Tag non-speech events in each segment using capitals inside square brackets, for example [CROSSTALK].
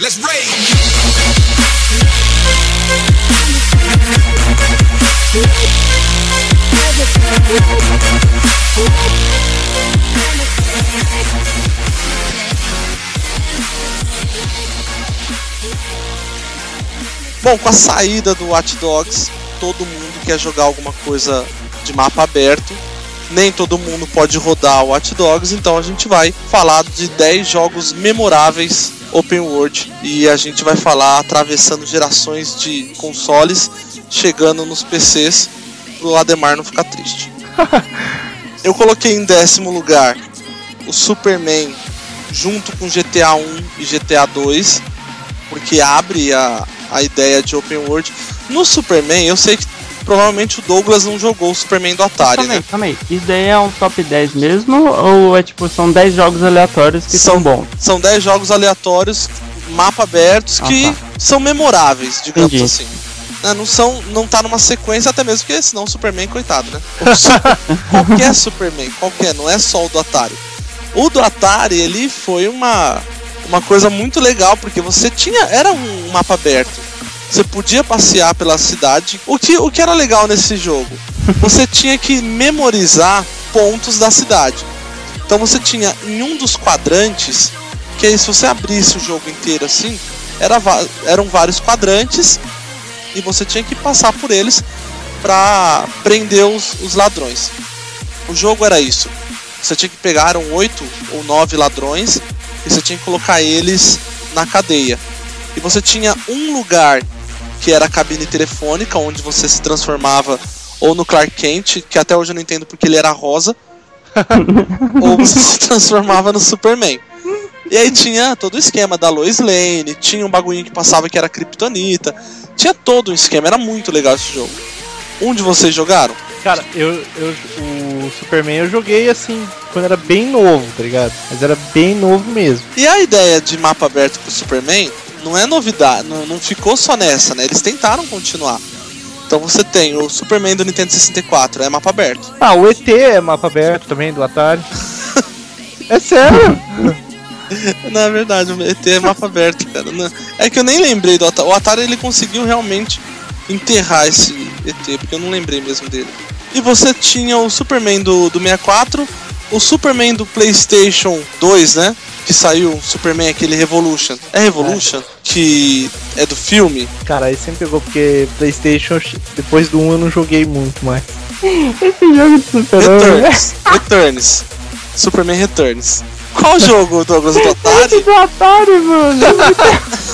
Let's rage. Bom, com a saída do Watch Dogs, todo mundo quer jogar alguma coisa de mapa aberto. Nem todo mundo pode rodar o Watch Dogs, então a gente vai falar de 10 jogos memoráveis open world e a gente vai falar atravessando gerações de consoles, chegando nos PCs pro Ademar não ficar triste. [LAUGHS] Eu coloquei em décimo lugar o Superman junto com GTA 1 e GTA 2, porque abre a, a ideia de open world. No Superman, eu sei que provavelmente o Douglas não jogou o Superman do Atari, aí, né? aí. Isso daí é um top 10 mesmo? Ou é tipo, são 10 jogos aleatórios que são, bons? São 10 jogos aleatórios, mapa abertos, Ah, que tá. são memoráveis, digamos Entendi. assim. Né, Não, são, não tá numa sequência, até mesmo porque senão o Superman, coitado, né? [LAUGHS] Qualquer Superman, qualquer, não é só o do Atari. O do Atari, ele foi uma, uma coisa muito legal, porque você tinha. Era um mapa aberto. Você podia passear pela cidade. O que, o que era legal nesse jogo? [LAUGHS] Você tinha que memorizar pontos da cidade. Então você tinha em um dos quadrantes, que aí se você abrisse o jogo inteiro assim, era, eram vários quadrantes e você tinha que passar por eles para prender os, os ladrões. O jogo era isso. Você tinha que pegar oito ou nove ladrões e você tinha que colocar eles na cadeia. E você tinha um lugar que era a cabine telefônica, onde você se transformava ou no Clark Kent, que até hoje eu não entendo porque ele era rosa, [LAUGHS] ou você se transformava no Superman. E aí tinha todo o esquema da Lois Lane, tinha um bagulhinho que passava que era Kryptonita, tinha todo um esquema, era muito legal esse jogo. Um de vocês jogaram? Cara, eu, eu o Superman eu joguei assim quando era bem novo, tá ligado? Mas era bem novo mesmo. E a ideia de mapa aberto pro Superman não é novidade, não, não ficou só nessa, né? Eles tentaram continuar. Então você tem o Superman do Nintendo 64, é mapa aberto. Ah, o ET é mapa aberto também do Atari. [LAUGHS] é sério? Na verdade, o ET é mapa aberto, cara. É que eu nem lembrei do Atari. O Atari ele conseguiu realmente enterrar esse ET, porque eu não lembrei mesmo dele. E você tinha o Superman do, do 64, o Superman do PlayStation 2, né? Que saiu, o Superman aquele Revolution. É Revolution? Que é do filme. Cara, aí sempre pegou porque Playstation, depois do 1 eu não joguei muito mais. Esse jogo de super-herói. Returns. Returns. Superman Returns. Qual jogo, Douglas? Do Atari? do Atari, mano.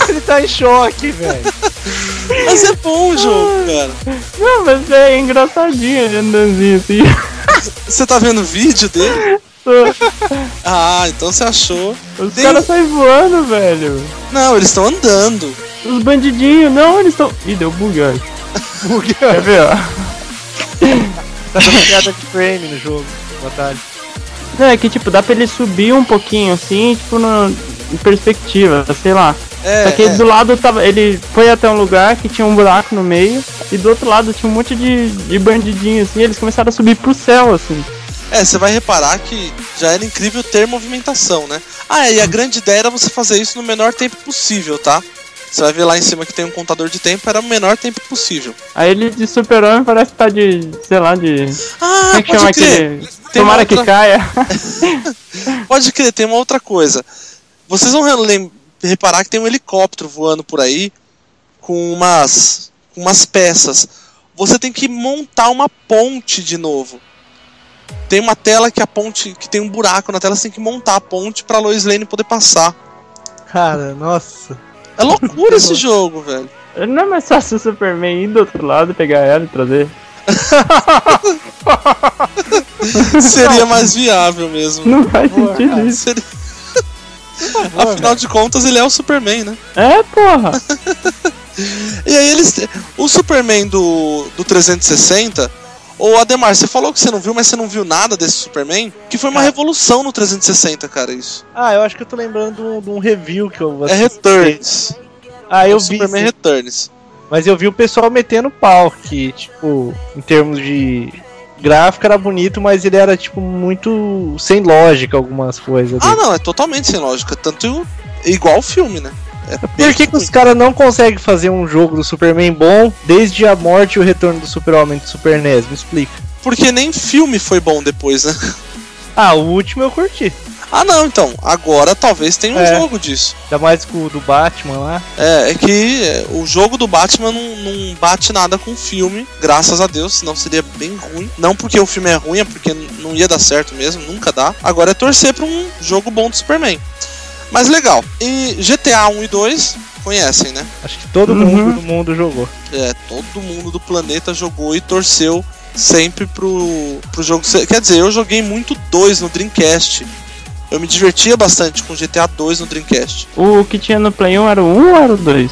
Ele tá [LAUGHS] em choque, velho. Mas é bom o jogo, cara. Não, mas é engraçadinho ele andandinho assim. Você tá vendo o vídeo dele? Ah, então você achou. Os Tem caras saem voando, velho. Não, eles estão andando. Os bandidinhos, não, eles estão. Ih, deu bug, acho. Quer ver, ó? [LAUGHS] Tá dando piada de frame no jogo, Atari. Não, é que tipo, dá pra ele subir um pouquinho assim, tipo, no, em perspectiva, sei lá. É, Só que é. do lado tava. Ele foi até um lugar que tinha um buraco no meio. E do outro lado tinha um monte de, de bandidinho assim. Eles começaram a subir pro céu, assim. É, você vai reparar que já era incrível ter movimentação, né? Ah, é, e a grande ideia era você fazer isso no menor tempo possível, tá? Você vai ver lá em cima que tem um contador de tempo, era o menor tempo possível. Aí ele de super-homem parece que tá de. sei lá, de. Ah, Como é que chama pode crer. aquele. Tem uma Tomara que outra- caia. [LAUGHS] Pode crer, tem uma outra coisa. Vocês vão reparar que tem um helicóptero voando por aí com umas, com umas peças. Você tem que montar uma ponte de novo. Tem uma tela que a ponte que tem um buraco na tela, você tem que montar a ponte pra Lois Lane poder passar. Cara, nossa. É loucura esse jogo, velho. Não é mais fácil o Superman ir do outro lado, pegar ela e trazer. [LAUGHS] Seria mais viável mesmo. Não faz Boa, sentido cara. isso. Seria- Afinal de contas, ele é o Superman, né? É, porra. [LAUGHS] E aí eles. O Superman do, do 360. Ô Ademar, você falou que você não viu, mas você não viu nada desse Superman? Que foi uma revolução no 360, cara, isso. Ah, eu acho que eu tô lembrando de um, review que eu É assisti. Returns. Ah, É eu o vi. Superman sim. Returns. Mas eu vi o pessoal metendo pau, que, tipo, em termos de gráfico era bonito, mas ele era, tipo, muito sem lógica algumas coisas. Ah, dele. não, é totalmente sem lógica. Tanto igual o filme, né? Por que, que os caras não conseguem fazer um jogo do Superman bom desde a morte e o retorno do Super-Homem do Super NES? Me explica. Porque nem filme foi bom depois, né? Ah, o último eu curti. Ah, não, então. Agora talvez tenha um É. jogo disso. Ainda mais com o do Batman lá. É, é que é, o jogo do Batman não, não bate nada com o filme, graças a Deus, senão seria bem ruim. Não porque o filme é ruim, é porque não ia dar certo mesmo, nunca dá. Agora é torcer pra um jogo bom do Superman. Mas legal. E GTA 1 e 2 conhecem, né? Acho que todo Uhum. mundo do mundo jogou. É, todo mundo do planeta jogou e torceu sempre pro, pro jogo. Quer dizer, eu joguei muito 2 no Dreamcast. Eu me divertia bastante com GTA 2 no Dreamcast. O que tinha no Play 1 era o 1 ou era o 2?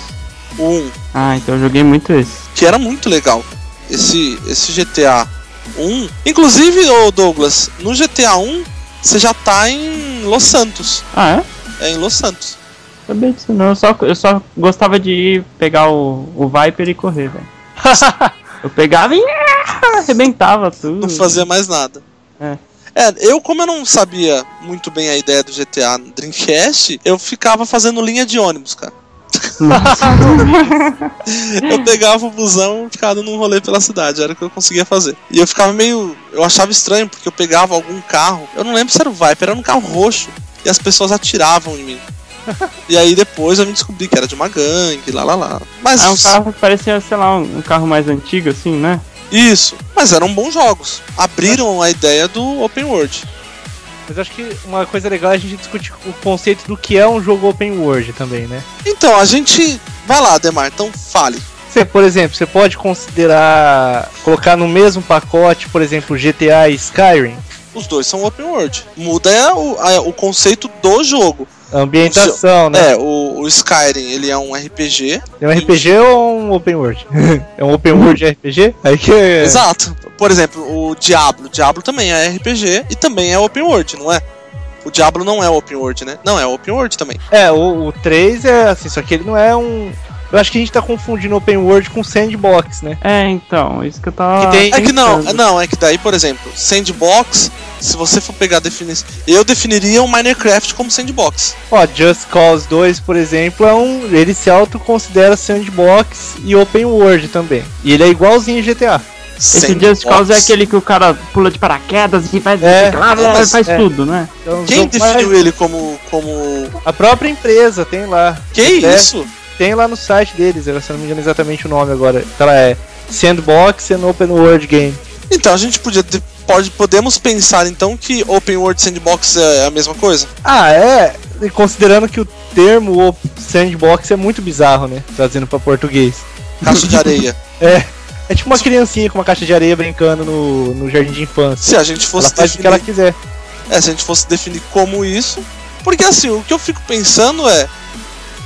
O 1, Ah, então eu joguei muito esse. que era muito legal. Esse, esse GTA 1. Inclusive, ô Douglas, no GTA 1 você já tá em Los Santos. Ah, é? É em Los Santos. Sabia disso não. Eu só, eu só gostava de ir pegar o, o Viper e correr, velho. [LAUGHS] Eu pegava e arrebentava tudo. Não fazia mais nada. É. É, eu como eu não sabia muito bem a ideia do GTA Dreamcast, eu ficava fazendo linha de ônibus, cara. Eu pegava o busão e ficava dando um rolê pela cidade, era o que eu conseguia fazer. E eu ficava meio. Eu achava estranho, porque eu pegava algum carro, eu não lembro se era o Viper, era um carro roxo, e as pessoas atiravam em mim. E aí depois eu me descobri que era de uma gangue, lá lá lá. Mas É um carro que parecia, sei lá, um carro mais antigo, assim, né? isso, mas eram bons jogos. Abriram a ideia do Open World. Mas acho que uma coisa legal é a gente discutir o conceito do que é um jogo open world também, né? Então, a gente. Vai lá, Demar, então fale. Você, por exemplo, você pode considerar colocar no mesmo pacote, por exemplo, GTA e Skyrim? Os dois são open world. Muda é o, a- o conceito do jogo. A ambientação, né? É, o, o Skyrim, ele é um RPG. É um RPG ou um open world? [LAUGHS] é um open world RPG? Aí que é... Exato. Por exemplo, o Diablo. Diablo também é RPG e também é open world, não é? O Diablo não é open world, né? Não, é open world também. É, o, o 3 é assim, só que ele não é um. Eu acho que a gente tá confundindo open world com sandbox, né? É, então, isso que eu tava. Que tem- É que não, não, é que daí, por exemplo, sandbox, se você for pegar a definição. Eu definiria o Minecraft como sandbox. Ó, Just Cause 2, por exemplo, é um. Ele se autoconsidera sandbox e open world também. E ele é igualzinho GTA. Esse Just Cause é aquele que o cara pula de paraquedas e faz, É, não, mas- faz é. tudo, né? Então, Quem definiu ele como. como. A própria empresa tem lá. Que É, isso? Tem lá no site deles, se eu não me engano exatamente o nome agora. Ela é Sandbox and Open World Game. Então a gente podia. de- Pode, podemos pensar então que Open World Sandbox é a mesma coisa? Ah, é. Considerando que o termo sandbox é muito bizarro, né? Trazendo pra português. Caixa de areia. [LAUGHS] É. É tipo uma criancinha com uma caixa de areia brincando no, no jardim de infância. Se a gente fosse Ela faz o que definir, ela quiser. é, se a gente fosse definir como isso, porque assim, o que eu fico pensando é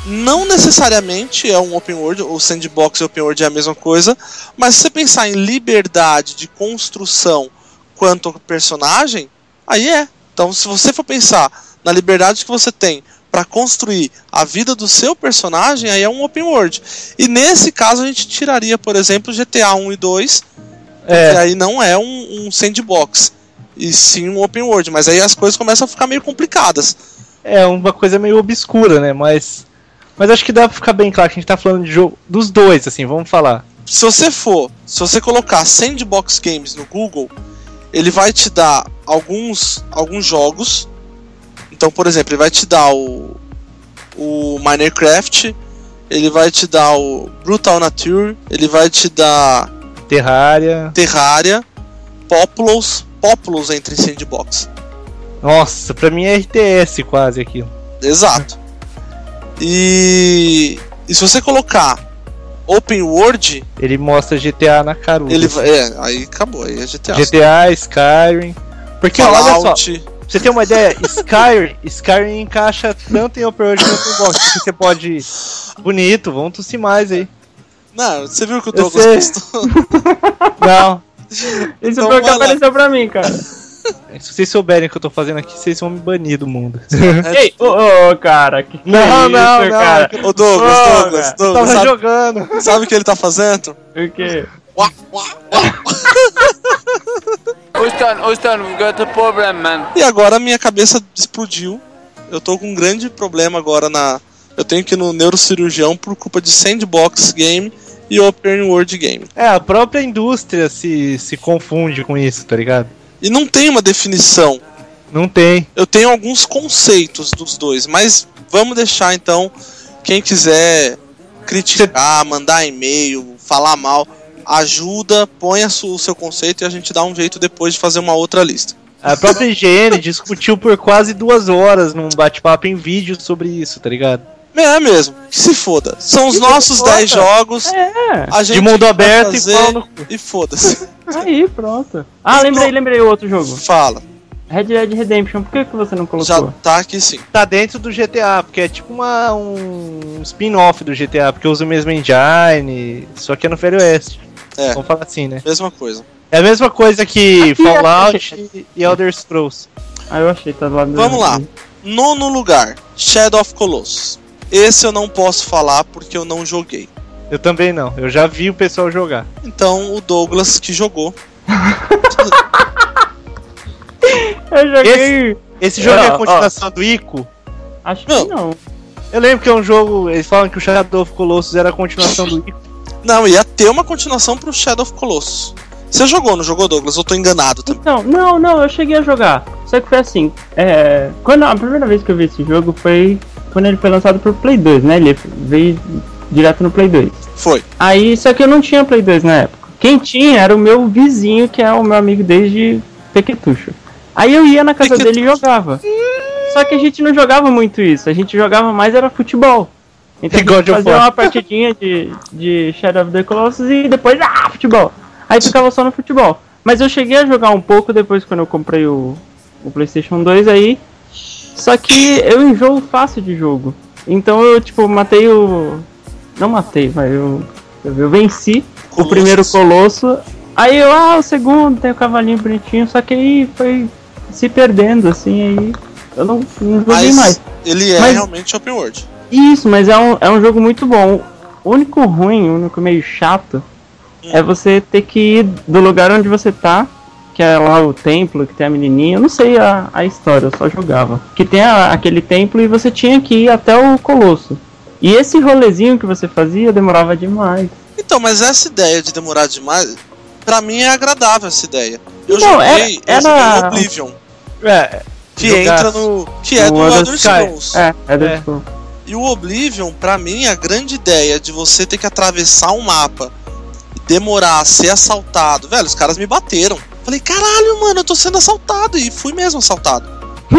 não necessariamente é um open world, o sandbox e open world é a mesma coisa, mas se você pensar em liberdade de construção quanto ao personagem, aí é. Então, se você for pensar na liberdade que você tem para construir a vida do seu personagem, aí é um open world. E nesse caso a gente tiraria, por exemplo, GTA 1 e 2, que É, aí não é um, um sandbox, e sim um open world, mas aí as coisas começam a ficar meio complicadas. é uma coisa meio obscura, né? Mas. Mas acho que dá pra ficar bem claro que a gente tá falando de jogo. Dos dois, assim, vamos falar. Se você for, se você colocar sandbox games no Google, ele vai te dar alguns, alguns jogos. Então, por exemplo, ele vai te dar o, o Minecraft, ele vai te dar o Brutal Nature, ele vai te dar Terraria. Terraria, Populous, Populous entra em sandbox. Nossa, pra mim é RTS quase aquilo. Exato. E, e se você colocar Open World, Ele mostra GTA na caruda. ele vai. É, aí acabou, aí é GTA. GTA, Skyrim. Porque olha só, Fallout. pra você ter uma ideia, Skyrim, Skyrim encaixa tanto em Open World quanto em Box. porque Você pode. Bonito, vamos tossir mais aí. Não, você viu que o Eu Douglas postou? [LAUGHS] Não, Isso Então foi o que apareceu pra mim, cara. [LAUGHS] Se vocês souberem o que eu tô fazendo aqui, vocês vão me banir do mundo. [LAUGHS] Ei, ô, ô, cara, que que Não, é não, isso, não. cara? Ô Douglas, Ô, Douglas, Douglas, tava sabe, jogando. sabe o que ele tá fazendo? O quê? Uá, uá, uá. [LAUGHS] Houston, Houston, we've got a problem, man. E agora minha cabeça explodiu. Eu tô com um grande problema agora na. Eu tenho que ir no neurocirurgião por culpa de sandbox game e open world game. É, a própria indústria se, se confunde com isso, tá ligado? E não tem uma definição. Não tem. Eu tenho alguns conceitos dos dois, mas vamos deixar então quem quiser criticar, mandar e-mail, falar mal, ajuda, põe o seu conceito e a gente dá um jeito depois de fazer uma outra lista. A própria IGN discutiu por quase duas horas num bate-papo em vídeo sobre isso, tá ligado? É mesmo, que se foda. São os nossos foda. 10 jogos, É, a gente De mundo aberto e pau e foda-se. aí, pronto. Ah, lembrei, lembrei o outro jogo. Fala, Red Dead Redemption, por que, que você não colocou? já tá aqui sim. Tá dentro do GTA, porque é tipo uma, um spin-off do GTA, porque usa o mesmo engine, só que é no Velho Oeste. É. Vamos falar assim, né? Mesma coisa. É a mesma coisa que Aqui é- Fallout e- e Elder Scrolls. Ah, eu achei, tá do lado Vamos lá. Nono lugar, Shadow of Colossus. Esse eu não posso falar porque eu não joguei. Eu também não, eu já vi o pessoal jogar. Então o Douglas que jogou. [LAUGHS] Eu joguei. Esse jogo é a continuação do Ico? Acho Não. que não. Eu lembro que é um jogo, eles falam que o Shadow of Colossus era a continuação do Ico. [LAUGHS] Não, ia ter uma continuação pro Shadow of Colossus. Você jogou, não jogou, Douglas? Eu tô enganado também. Então, não, não, eu cheguei a jogar. Só que foi assim, é, quando a primeira vez que eu vi esse jogo foi quando ele foi lançado pro Play 2, né? Ele veio direto no Play 2. Foi. Aí, só que eu não tinha Play 2 na época. Quem tinha era o meu vizinho, que é o meu amigo desde Pequetucho. Aí eu ia na casa Pequetucho. dele e jogava. Só que a gente não jogava muito isso, a gente jogava mais era futebol. Então a God gente fazia uma partidinha de, de Shadow of the Colossus e depois, ah, futebol. Aí ficava só no futebol. Mas eu cheguei a jogar um pouco depois quando eu comprei o, o Playstation 2 aí. Só que eu enjoo fácil de jogo. Então eu, tipo, matei o... Não matei, mas eu... Eu, venci o Colossus. primeiro colosso. Aí eu, ah, o segundo, tem o cavalinho bonitinho, só que aí foi se perdendo, assim, aí eu não, não joguei Mas mais. ele é Mas- realmente open world. Isso, mas é um, é um jogo muito bom. O único ruim, o único meio chato, Hum. é você ter que ir do lugar onde você tá, que é lá o templo, que tem a menininha. Eu não sei a, a história, eu só jogava. Que tem a- aquele templo e você tinha que ir até o colosso. E esse rolezinho que você fazia demorava demais. Então, mas essa ideia de demorar demais, pra mim é agradável essa ideia. Eu Não, joguei, era- eu joguei era- Oblivion, É, que entra no. que é O do Elder Elder. Scrolls. É, é do É. tipo, E o Oblivion, pra mim, a grande ideia de você ter que atravessar um mapa e demorar a ser assaltado. Velho, os caras me bateram. Falei, caralho, mano, eu tô sendo assaltado. E fui mesmo assaltado.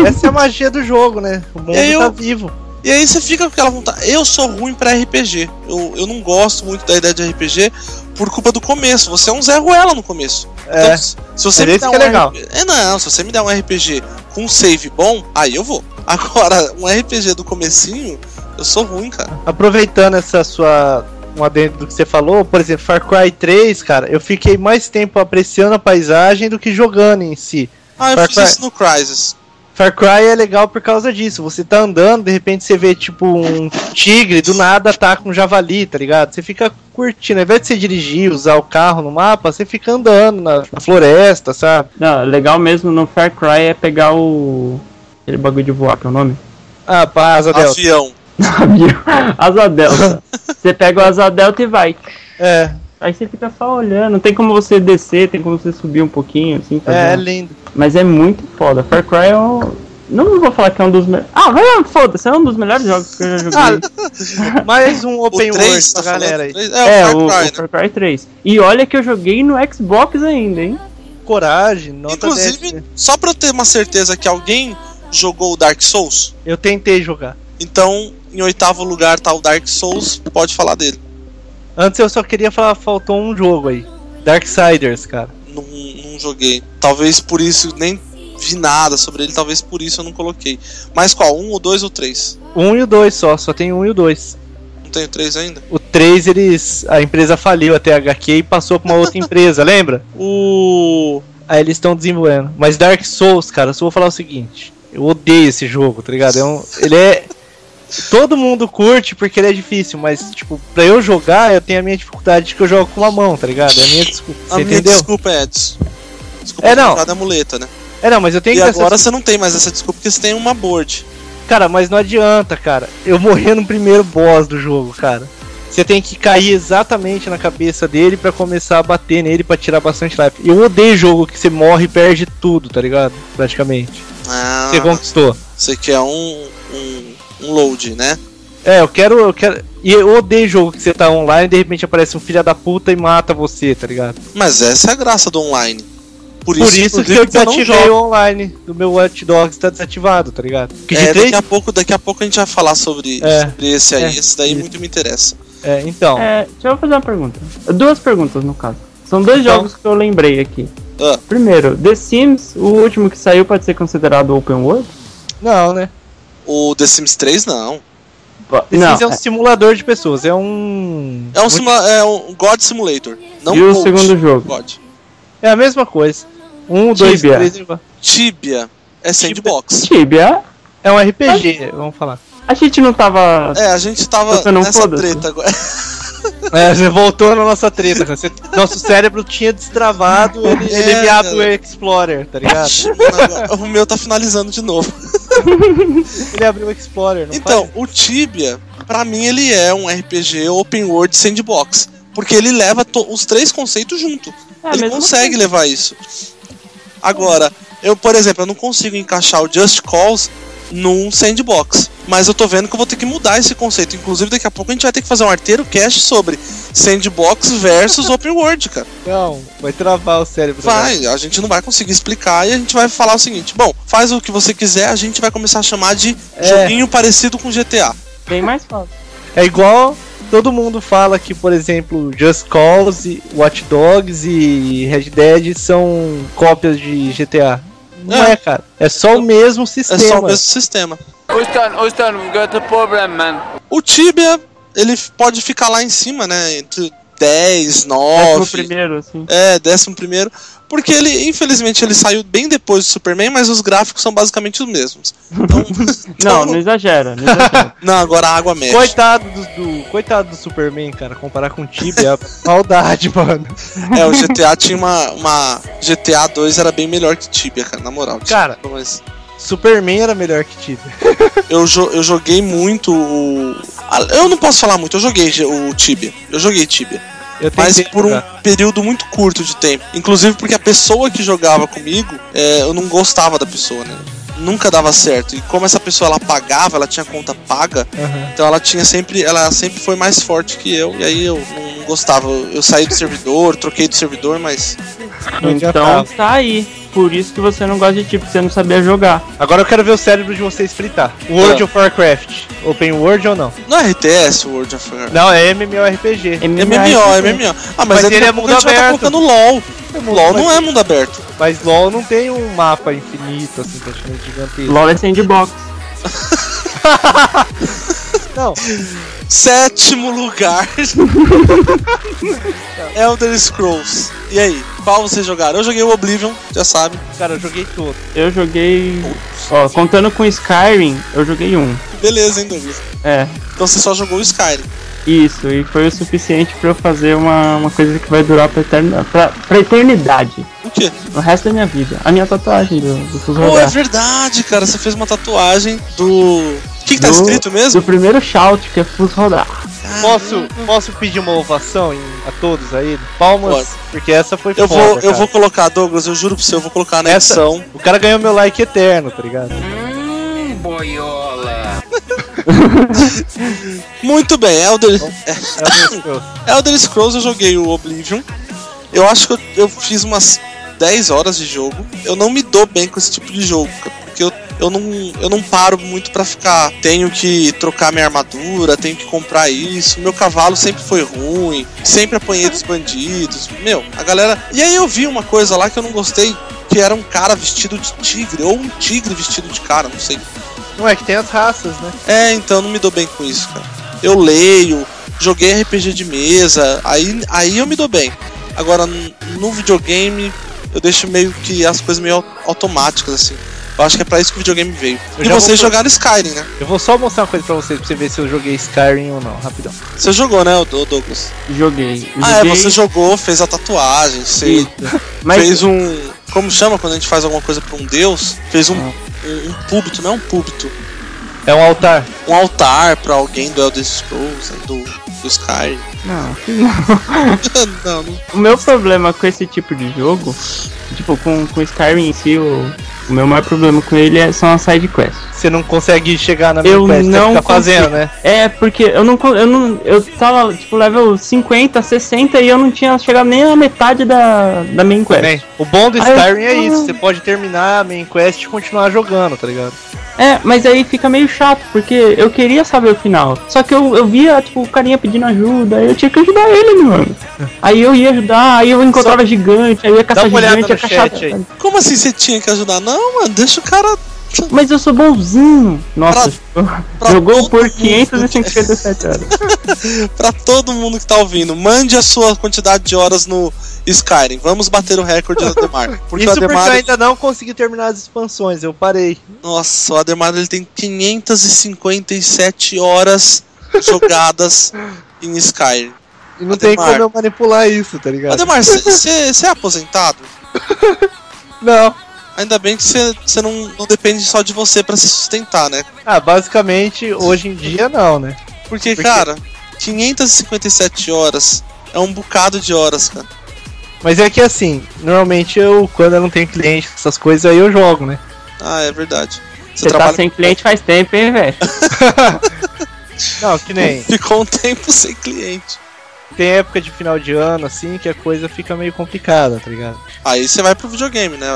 essa é a magia do jogo, né? O mundo Eu- tá vivo. E aí você fica com aquela vontade. Eu sou ruim pra RPG. Eu, eu não gosto muito da ideia de RPG por culpa do começo. Você é um Zé Ruela no começo. É, Então, se você Mas me der que é um legal. RPG É não, se você me der um RPG com um save bom, aí eu vou. Agora, um RPG do comecinho, eu sou ruim, cara. aproveitando essa sua. Um adendo do que você falou, por exemplo, Far Cry 3, cara, eu fiquei mais tempo apreciando a paisagem do que jogando em si. Ah, eu Far fiz Cry- isso no Crysis. Far Cry é legal por causa disso. Você tá andando, de repente você vê tipo um tigre, do nada tá com um javali, tá ligado? Você fica curtindo. Ao invés de você dirigir, usar o carro no mapa, você fica andando na, na floresta, sabe? Não, legal mesmo no Far Cry é pegar o. aquele bagulho de voar, que é o nome? Ah, pá, asa delta. Avião. [LAUGHS] asa delta. você pega o asa delta e vai. É, Aí você fica só olhando, não tem como você descer, tem como você subir um pouquinho, assim, fazer é uma- lindo. Mas é muito foda. Far Cry é um. Não vou falar que é um dos melhores. Ah, vai, foda-se, é um dos melhores jogos que eu já Ah, joguei. [LAUGHS] Mais um O Open 3, World tá pra galera aí. É, É, o, o o Far Cry, né? Far Cry 3. E olha que eu joguei no Xbox ainda, hein? Coragem, nota 10. Inclusive, né? só pra eu ter uma certeza que alguém jogou o Dark Souls, Eu tentei jogar. Então em oitavo lugar tá o Dark Souls, pode falar dele. Antes eu só queria falar, faltou um jogo aí. Darksiders, cara. Não, não joguei. Talvez por isso, nem vi nada sobre ele, talvez por isso eu não coloquei. Mas qual? Um, ou dois ou três? Um e o dois só, só tem um e o dois. Não tenho três ainda? O 3, eles. A empresa faliu até a HQ e passou pra uma outra [LAUGHS] empresa, lembra? O. Aí eles estão desenvolvendo. Mas Dark Souls, cara, só vou falar o seguinte. Eu odeio esse jogo, tá ligado? É um, ele é. Todo mundo curte porque ele é difícil, mas, tipo, pra eu jogar, eu tenho a minha dificuldade de que eu jogo com uma mão, tá ligado? É a minha desculpa. A minha entendeu? desculpa é des- desculpa É, não. comprado a muleta, né? É, não, mas eu tenho E que ter agora essa- você não tem mais essa desculpa porque você tem uma board. Cara, mas não adianta, cara. Eu morri no primeiro boss do jogo, cara. Você tem que cair exatamente na cabeça dele pra começar a bater nele pra tirar bastante life. Eu odeio jogo que você morre e perde tudo, tá ligado? Praticamente. Ah, Você conquistou. você quer um, um, um load, né? É, eu quero, eu quero. E eu odeio jogo que você tá online e de repente aparece um filho da puta e mata você, tá ligado? Mas essa é a graça do online. Por Por isso, isso, que eu desativei o online do meu Watch Dogs tá desativado, tá ligado? Que É, daqui, a pouco, daqui a pouco a gente vai falar sobre, É, sobre esse aí. é, esse daí isso. muito me interessa. É, então. É, deixa eu fazer uma pergunta. Duas perguntas, no caso. São dois Então. jogos que eu lembrei aqui. Ah. Primeiro, The Sims, o último que saiu, pode ser considerado open world? Não, né? O The Sims 3, não. The Não, Sims é um simulador de pessoas, é um. É um, simula é um God Simulator. Não E o Coach. segundo jogo? God. É a mesma coisa. Um, dois, três. Tibia é sandbox. Tibia, É um RPG, vamos falar. a gente não tava. É, a gente tava não nessa treta agora. [LAUGHS] É, você voltou na nossa treta. Você- nosso cérebro tinha destravado, ele, É, ele cara. o Explorer, tá ligado? O meu tá finalizando de novo. [LAUGHS] Ele abriu o Explorer, não Então, faz? o Tibia, pra mim, ele é um RPG open world sandbox. Porque ele leva os três conceitos junto. É ele mesma consegue levar isso. Agora, eu, por exemplo, eu não consigo encaixar o Just Cause num sandbox. Mas eu tô vendo que eu vou ter que mudar esse conceito. Inclusive, daqui a pouco a gente vai ter que fazer um arteiro cast sobre sandbox versus [LAUGHS] open world, cara. Não, vai travar o cérebro. né? Vai, a gente não vai conseguir explicar e a gente vai falar o seguinte: bom, faz o que você quiser, a gente vai começar a chamar de É. joguinho parecido com GTA. Bem mais fácil. É igual todo mundo fala que, por exemplo, Just Cause, Watch Dogs e Red Dead são cópias de GTA. Não É. é, cara. É só o mesmo É sistema. só o mesmo sistema. O Tibia, ele pode ficar lá em cima, né? Entre 10, Décimo 9. primeiro, assim. É, décimo primeiro. Porque ele, infelizmente, ele saiu bem depois do Superman, mas os gráficos são basicamente os mesmos. Então, [LAUGHS] Não, [LAUGHS] não exagera, não exagera. [LAUGHS] não, agora a água mexe. Coitado do, do- coitado do Superman, cara. Comparar com o Tibia é maldade, mano. É, o GTA tinha uma, uma. GTA 2 era bem melhor que Tibia, cara, na moral. Cara. Mas Superman era melhor que Tibia. eu, jo- eu joguei muito o. Eu não posso falar muito, eu joguei o Tibia. Eu joguei Tibia. Eu Mas por um período muito curto de tempo. Inclusive porque a pessoa que jogava comigo, é, eu não gostava da pessoa, né? Nunca dava certo. E como essa pessoa ela pagava, ela tinha conta paga, Aham. então ela tinha sempre. Ela sempre foi mais forte que eu. E aí eu não, gostava. Eu, saí do servidor, troquei do servidor, mas. Então tá aí. Por isso que você não gosta de tipo, você não sabia jogar. Agora eu quero ver o cérebro de vocês fritar. World Ah. of Warcraft. Open World ou não? Não é RTS World of Warcraft. Não, é MMORPG. MMO, MMO. Ah, mas, Mas aí ele é mundo tá aberto. colocando LOL. LOL mas, não é mundo aberto. Mas LoL não tem um mapa infinito, assim, praticamente gigantesco. LOL é sandbox. [LAUGHS] Não, Sétimo lugar. [LAUGHS] Elder Scrolls. E aí, qual vocês jogaram? Eu joguei o Oblivion, já sabe. cara, eu joguei todo. Eu joguei. Ó, contando com Skyrim, eu joguei um. Beleza, hein, Douglas? É, Então você só jogou o Skyrim. isso, e foi o suficiente pra eu fazer uma, uma coisa que vai durar pra, eterna, pra, pra eternidade. O quê? O resto da minha vida. A minha tatuagem do, do Pô, é verdade, cara. Você fez uma tatuagem do. O que, que tá Do- escrito mesmo? Do primeiro shout, que é Fus Rodar. Posso, posso pedir uma ovação em- a todos aí? Palmas, Pode. porque essa foi Eu foda, vou, eu vou colocar, Douglas, eu juro pra você, eu vou colocar na Essa- edição. O cara ganhou meu like eterno, tá ligado? Boiola. [LAUGHS] Muito bem, Elder, É meu [COUGHS] show. Elder Scrolls eu joguei o Oblivion. Eu acho que eu, eu fiz umas 10 horas de jogo. Eu não me dou bem com esse tipo de jogo, porque eu, eu, não, eu não paro muito pra ficar. Tenho que trocar minha armadura, tenho que comprar isso. Meu cavalo sempre foi ruim, sempre apanhei dos bandidos. Meu, a galera. E aí eu vi uma coisa lá que eu não gostei. Que era um cara vestido de tigre, ou um tigre vestido de cara, não sei. Não é que tem as raças, né? É, então eu não me dou bem com isso, cara. Eu leio, joguei RPG de mesa, aí, aí eu me dou bem. Agora, no videogame, eu deixo meio que as coisas meio au- automáticas, assim. Eu acho que é pra isso que o videogame veio. Eu e vocês vou- jogaram Skyrim, né? Eu vou só mostrar uma coisa pra vocês, pra você ver se eu joguei Skyrim ou não, rapidão. Você jogou, né, Douglas? Joguei. Ah, é, você jogou, fez a tatuagem, você. [LAUGHS] Mas fez um. Como chama quando a gente faz alguma coisa pra um deus? Fez um, Ah. um, um púlpito, não é um púlpito. É um altar. Um altar pra alguém do Elder Scrolls, do, do Skyrim. não, fiz [LAUGHS] não. não, não. O meu problema com esse tipo de jogo, tipo, com, com Skyrim em si, o, o meu maior problema com ele é, são as side quests. Você não consegue chegar na Eu main quest, não você fica fazendo, consigo. né? É, porque eu não, eu não. Eu tava, tipo, level 50, 60 e eu não tinha chegado nem na metade da, da main quest. Bem, o bom do Ah, eu- Skyrim é isso, você pode terminar a main quest e continuar jogando, tá ligado? É, mas aí fica meio chato, porque eu queria saber o final. Só que eu, eu via, tipo, o carinha pedindo ajuda, aí eu tinha que ajudar ele, mano. Aí eu ia ajudar, aí eu encontrava gigante, aí eu ia caçar uma olhada gigante, ia no caçar. chat aí. Como assim você tinha que ajudar? Não, mano, deixa o cara. Mas eu sou bonzinho. Nossa, pra jogou todo por mundo. 557 horas. [LAUGHS] Pra todo mundo que tá ouvindo, mande a sua quantidade de horas no Skyrim. Vamos bater o recorde do Ademar. Porque isso o porque Ademar, eu ainda não consegui terminar as expansões, eu parei. nossa, o Ademar ele tem 557 horas jogadas em Skyrim. E não tem Ademar. como eu manipular isso, tá ligado? Ademar, você é aposentado? [LAUGHS] Não. Ainda bem que você não, não depende só de você pra se sustentar, né? Ah, basicamente, hoje em dia não, né? Porque, Porque- cara, 557 horas é um bocado de horas, cara. Mas é que assim, normalmente eu, quando eu não tenho cliente, essas coisas aí eu jogo, né? Ah, é verdade. Você tá sem cliente faz tempo, hein, velho? [LAUGHS] Não, que nem. Ficou um tempo sem cliente. Tem época de final de ano, assim, que a coisa fica meio complicada, tá ligado? Aí você vai pro videogame, né?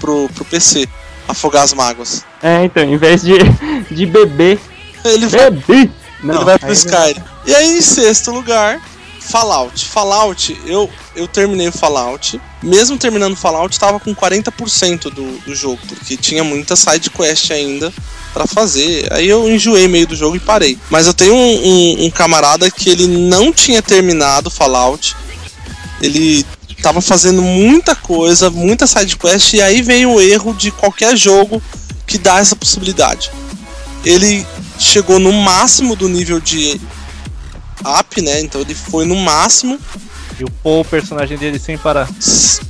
Pro, pro PC. Afogar as mágoas. É, então, em vez de, [LAUGHS] de beber, Ele vai, bebi! Não, ele vai pro Skyrim. E aí, em sexto lugar, Fallout. Fallout, eu, eu terminei o Fallout. Mesmo terminando o Fallout, tava com 40% do, do jogo, porque tinha muita side quest ainda pra fazer. Aí eu enjoei meio do jogo e parei. Mas eu tenho um, um- um camarada que ele não tinha terminado Fallout. Ele tava fazendo muita coisa, muita side quest, e aí vem o erro de qualquer jogo que dá essa possibilidade. Ele chegou no máximo do nível de up, né? Então ele foi no máximo. E upou o personagem dele sem parar.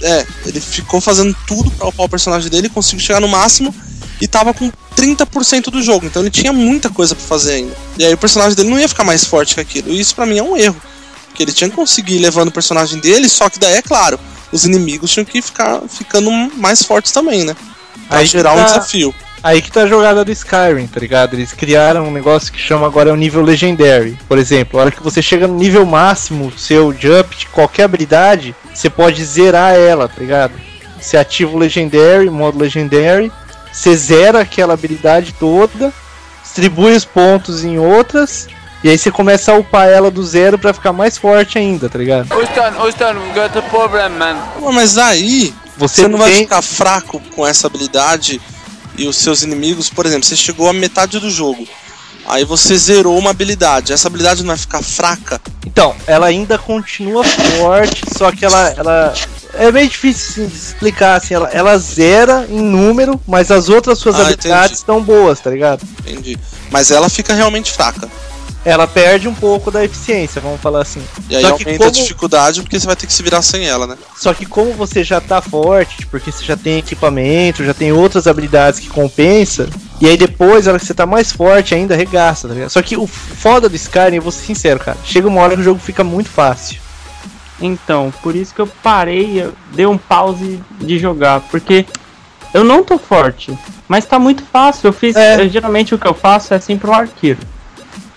É, ele ficou fazendo tudo pra upar o personagem dele, conseguiu chegar no máximo e tava com 30% do jogo. Então ele tinha muita coisa pra fazer ainda. E aí o personagem dele não ia ficar mais forte que aquilo. E isso pra mim é um erro. Porque ele tinha que conseguir ir levando o personagem dele, só que daí é claro, os inimigos tinham que ficar ficando mais fortes também, né? Pra Aí gerar um tá- desafio. Aí que tá a jogada do Skyrim, tá ligado? Eles criaram um negócio que chama agora o nível Legendary. Por exemplo, a hora que você chega no nível máximo, seu jump de qualquer habilidade, você pode zerar ela, tá ligado? Você ativa o Legendary, modo Legendary, você zera aquela habilidade toda, distribui os pontos em outras, e aí você começa a upar ela do zero pra ficar mais forte ainda, tá ligado? Houston, Houston, we got a problem, man. Pô, Mas aí Você, Você não vai tem- ficar fraco com essa habilidade e os seus inimigos, por exemplo, você chegou à metade do jogo. Aí você zerou uma habilidade. Essa habilidade não vai ficar fraca? Então, ela ainda continua forte, só que ela, ela é meio difícil assim, de explicar assim, ela, ela zera em número, mas as outras suas Ah, habilidades entendi. estão boas, tá ligado? Entendi. Mas ela fica realmente fraca. Ela perde um pouco da eficiência, vamos falar assim. E aí Só que aumenta a como- dificuldade porque você vai ter que se virar sem ela, né? Só que como você já tá forte, porque você já tem equipamento, já tem outras habilidades que compensa, e aí depois, a hora que você tá mais forte, ainda regaça, tá ligado? Só que o foda do Skyrim, eu vou ser sincero, cara, chega uma hora que o jogo fica muito fácil. Então, por isso que eu parei, eu dei um pause de jogar, porque eu não tô forte, mas tá muito fácil. Eu fiz, É. eu- geralmente o que eu faço é sempre um arqueiro.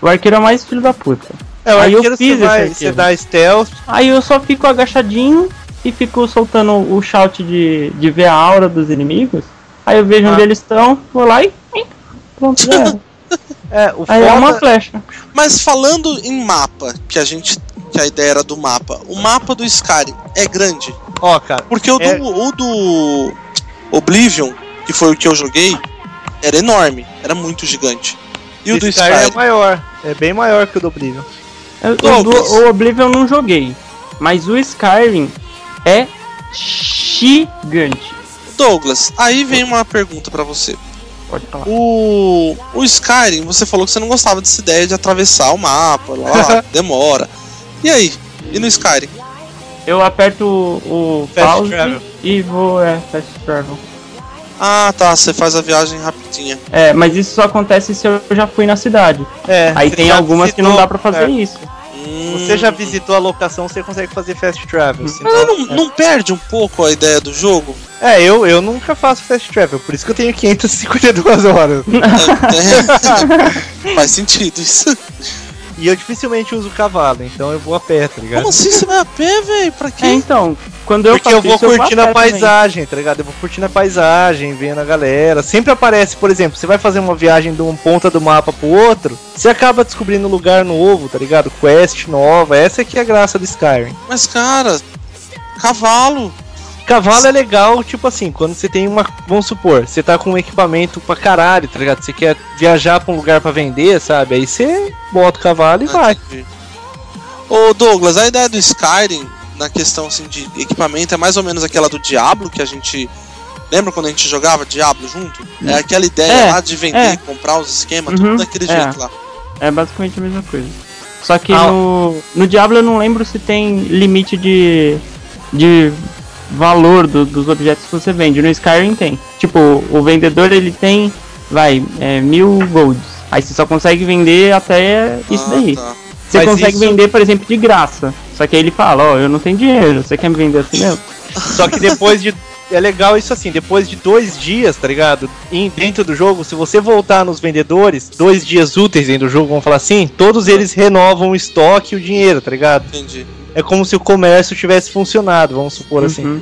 O arqueiro é mais filho da puta. É, o Aí eu arqueiro fiz você, vai, esse você dá stealth, Aí eu só fico agachadinho e fico soltando o shout de, de ver a aura dos inimigos. Aí eu vejo Ah. onde eles estão, vou lá e. Pronto, já era. [LAUGHS] é, o Aí é uma foda... flecha. Mas falando em mapa, que a gente. que a ideia era do mapa, o mapa do Skyrim é grande. Ó, cara, Porque o do, É. o do Oblivion, que foi o que eu joguei, era enorme, era muito gigante. E o do Skyrim é maior, é bem maior que o do Oblivion. Eu- O, do- o Oblivion eu não joguei, mas o Skyrim é gigante. Douglas, aí vem uma pergunta pra você. Pode falar. O, o Skyrim, você falou que você não gostava dessa ideia de atravessar o mapa, lá, [LAUGHS] demora. E aí? E no Skyrim? Eu aperto o, o Fast pause travel. e vou, é, fast travel. Ah, tá, você faz a viagem rapidinha. É, mas isso só acontece se eu já fui na cidade. É, Aí tem algumas que não visitou- dá pra fazer é. isso. Hum, Você já visitou a locação, você consegue fazer fast travel. senão- Mas não, não perde um pouco a ideia do jogo? É, eu, eu nunca faço fast travel, por isso que eu tenho 552 horas. [LAUGHS] É, faz sentido isso. E eu dificilmente uso cavalo, então eu vou a pé, tá ligado? Como assim você vai a pé, velho? Pra quê? É, então, quando eu Porque faço eu vou isso, curtindo a a pé também. paisagem, tá ligado? Eu vou curtindo a paisagem, vendo a galera. Sempre aparece, por exemplo, você vai fazer uma viagem de uma ponta do mapa pro outro, você acaba descobrindo um lugar novo, tá ligado? Quest nova, essa é que é a graça do Skyrim. Mas, cara, cavalo. Cavalo é legal, tipo assim, quando você tem uma. Vamos supor, você tá com um equipamento pra caralho, tá ligado? Você quer viajar pra um lugar pra vender, sabe? Aí você bota o cavalo e vai. Entendi. Ô, Douglas, a ideia do Skyrim, na questão assim, de equipamento, é mais ou menos aquela do Diablo que a gente. Lembra quando a gente jogava Diablo junto? É aquela ideia É, lá de vender, é. comprar os esquemas, Uhum, tudo daquele é. jeito lá. É basicamente a mesma coisa. Só que Ah. no, no Diablo eu não lembro se tem limite de, de valor do- dos objetos que você vende. No Skyrim tem. Tipo, o vendedor ele tem, vai, é, mil golds. Aí você só consegue vender até isso Ah, daí. tá. Você Mas consegue isso- vender, por exemplo, de graça. Só que aí ele fala, ó, eu não tenho dinheiro, você quer me vender assim mesmo? Só que depois de. É legal isso assim, depois de dois dias, tá ligado? Em, dentro do jogo, se você voltar nos vendedores, dois dias úteis dentro do jogo, vamos falar assim, todos eles renovam o estoque e o dinheiro, tá ligado? Entendi. É como se o comércio tivesse funcionado, vamos supor assim. Uhum.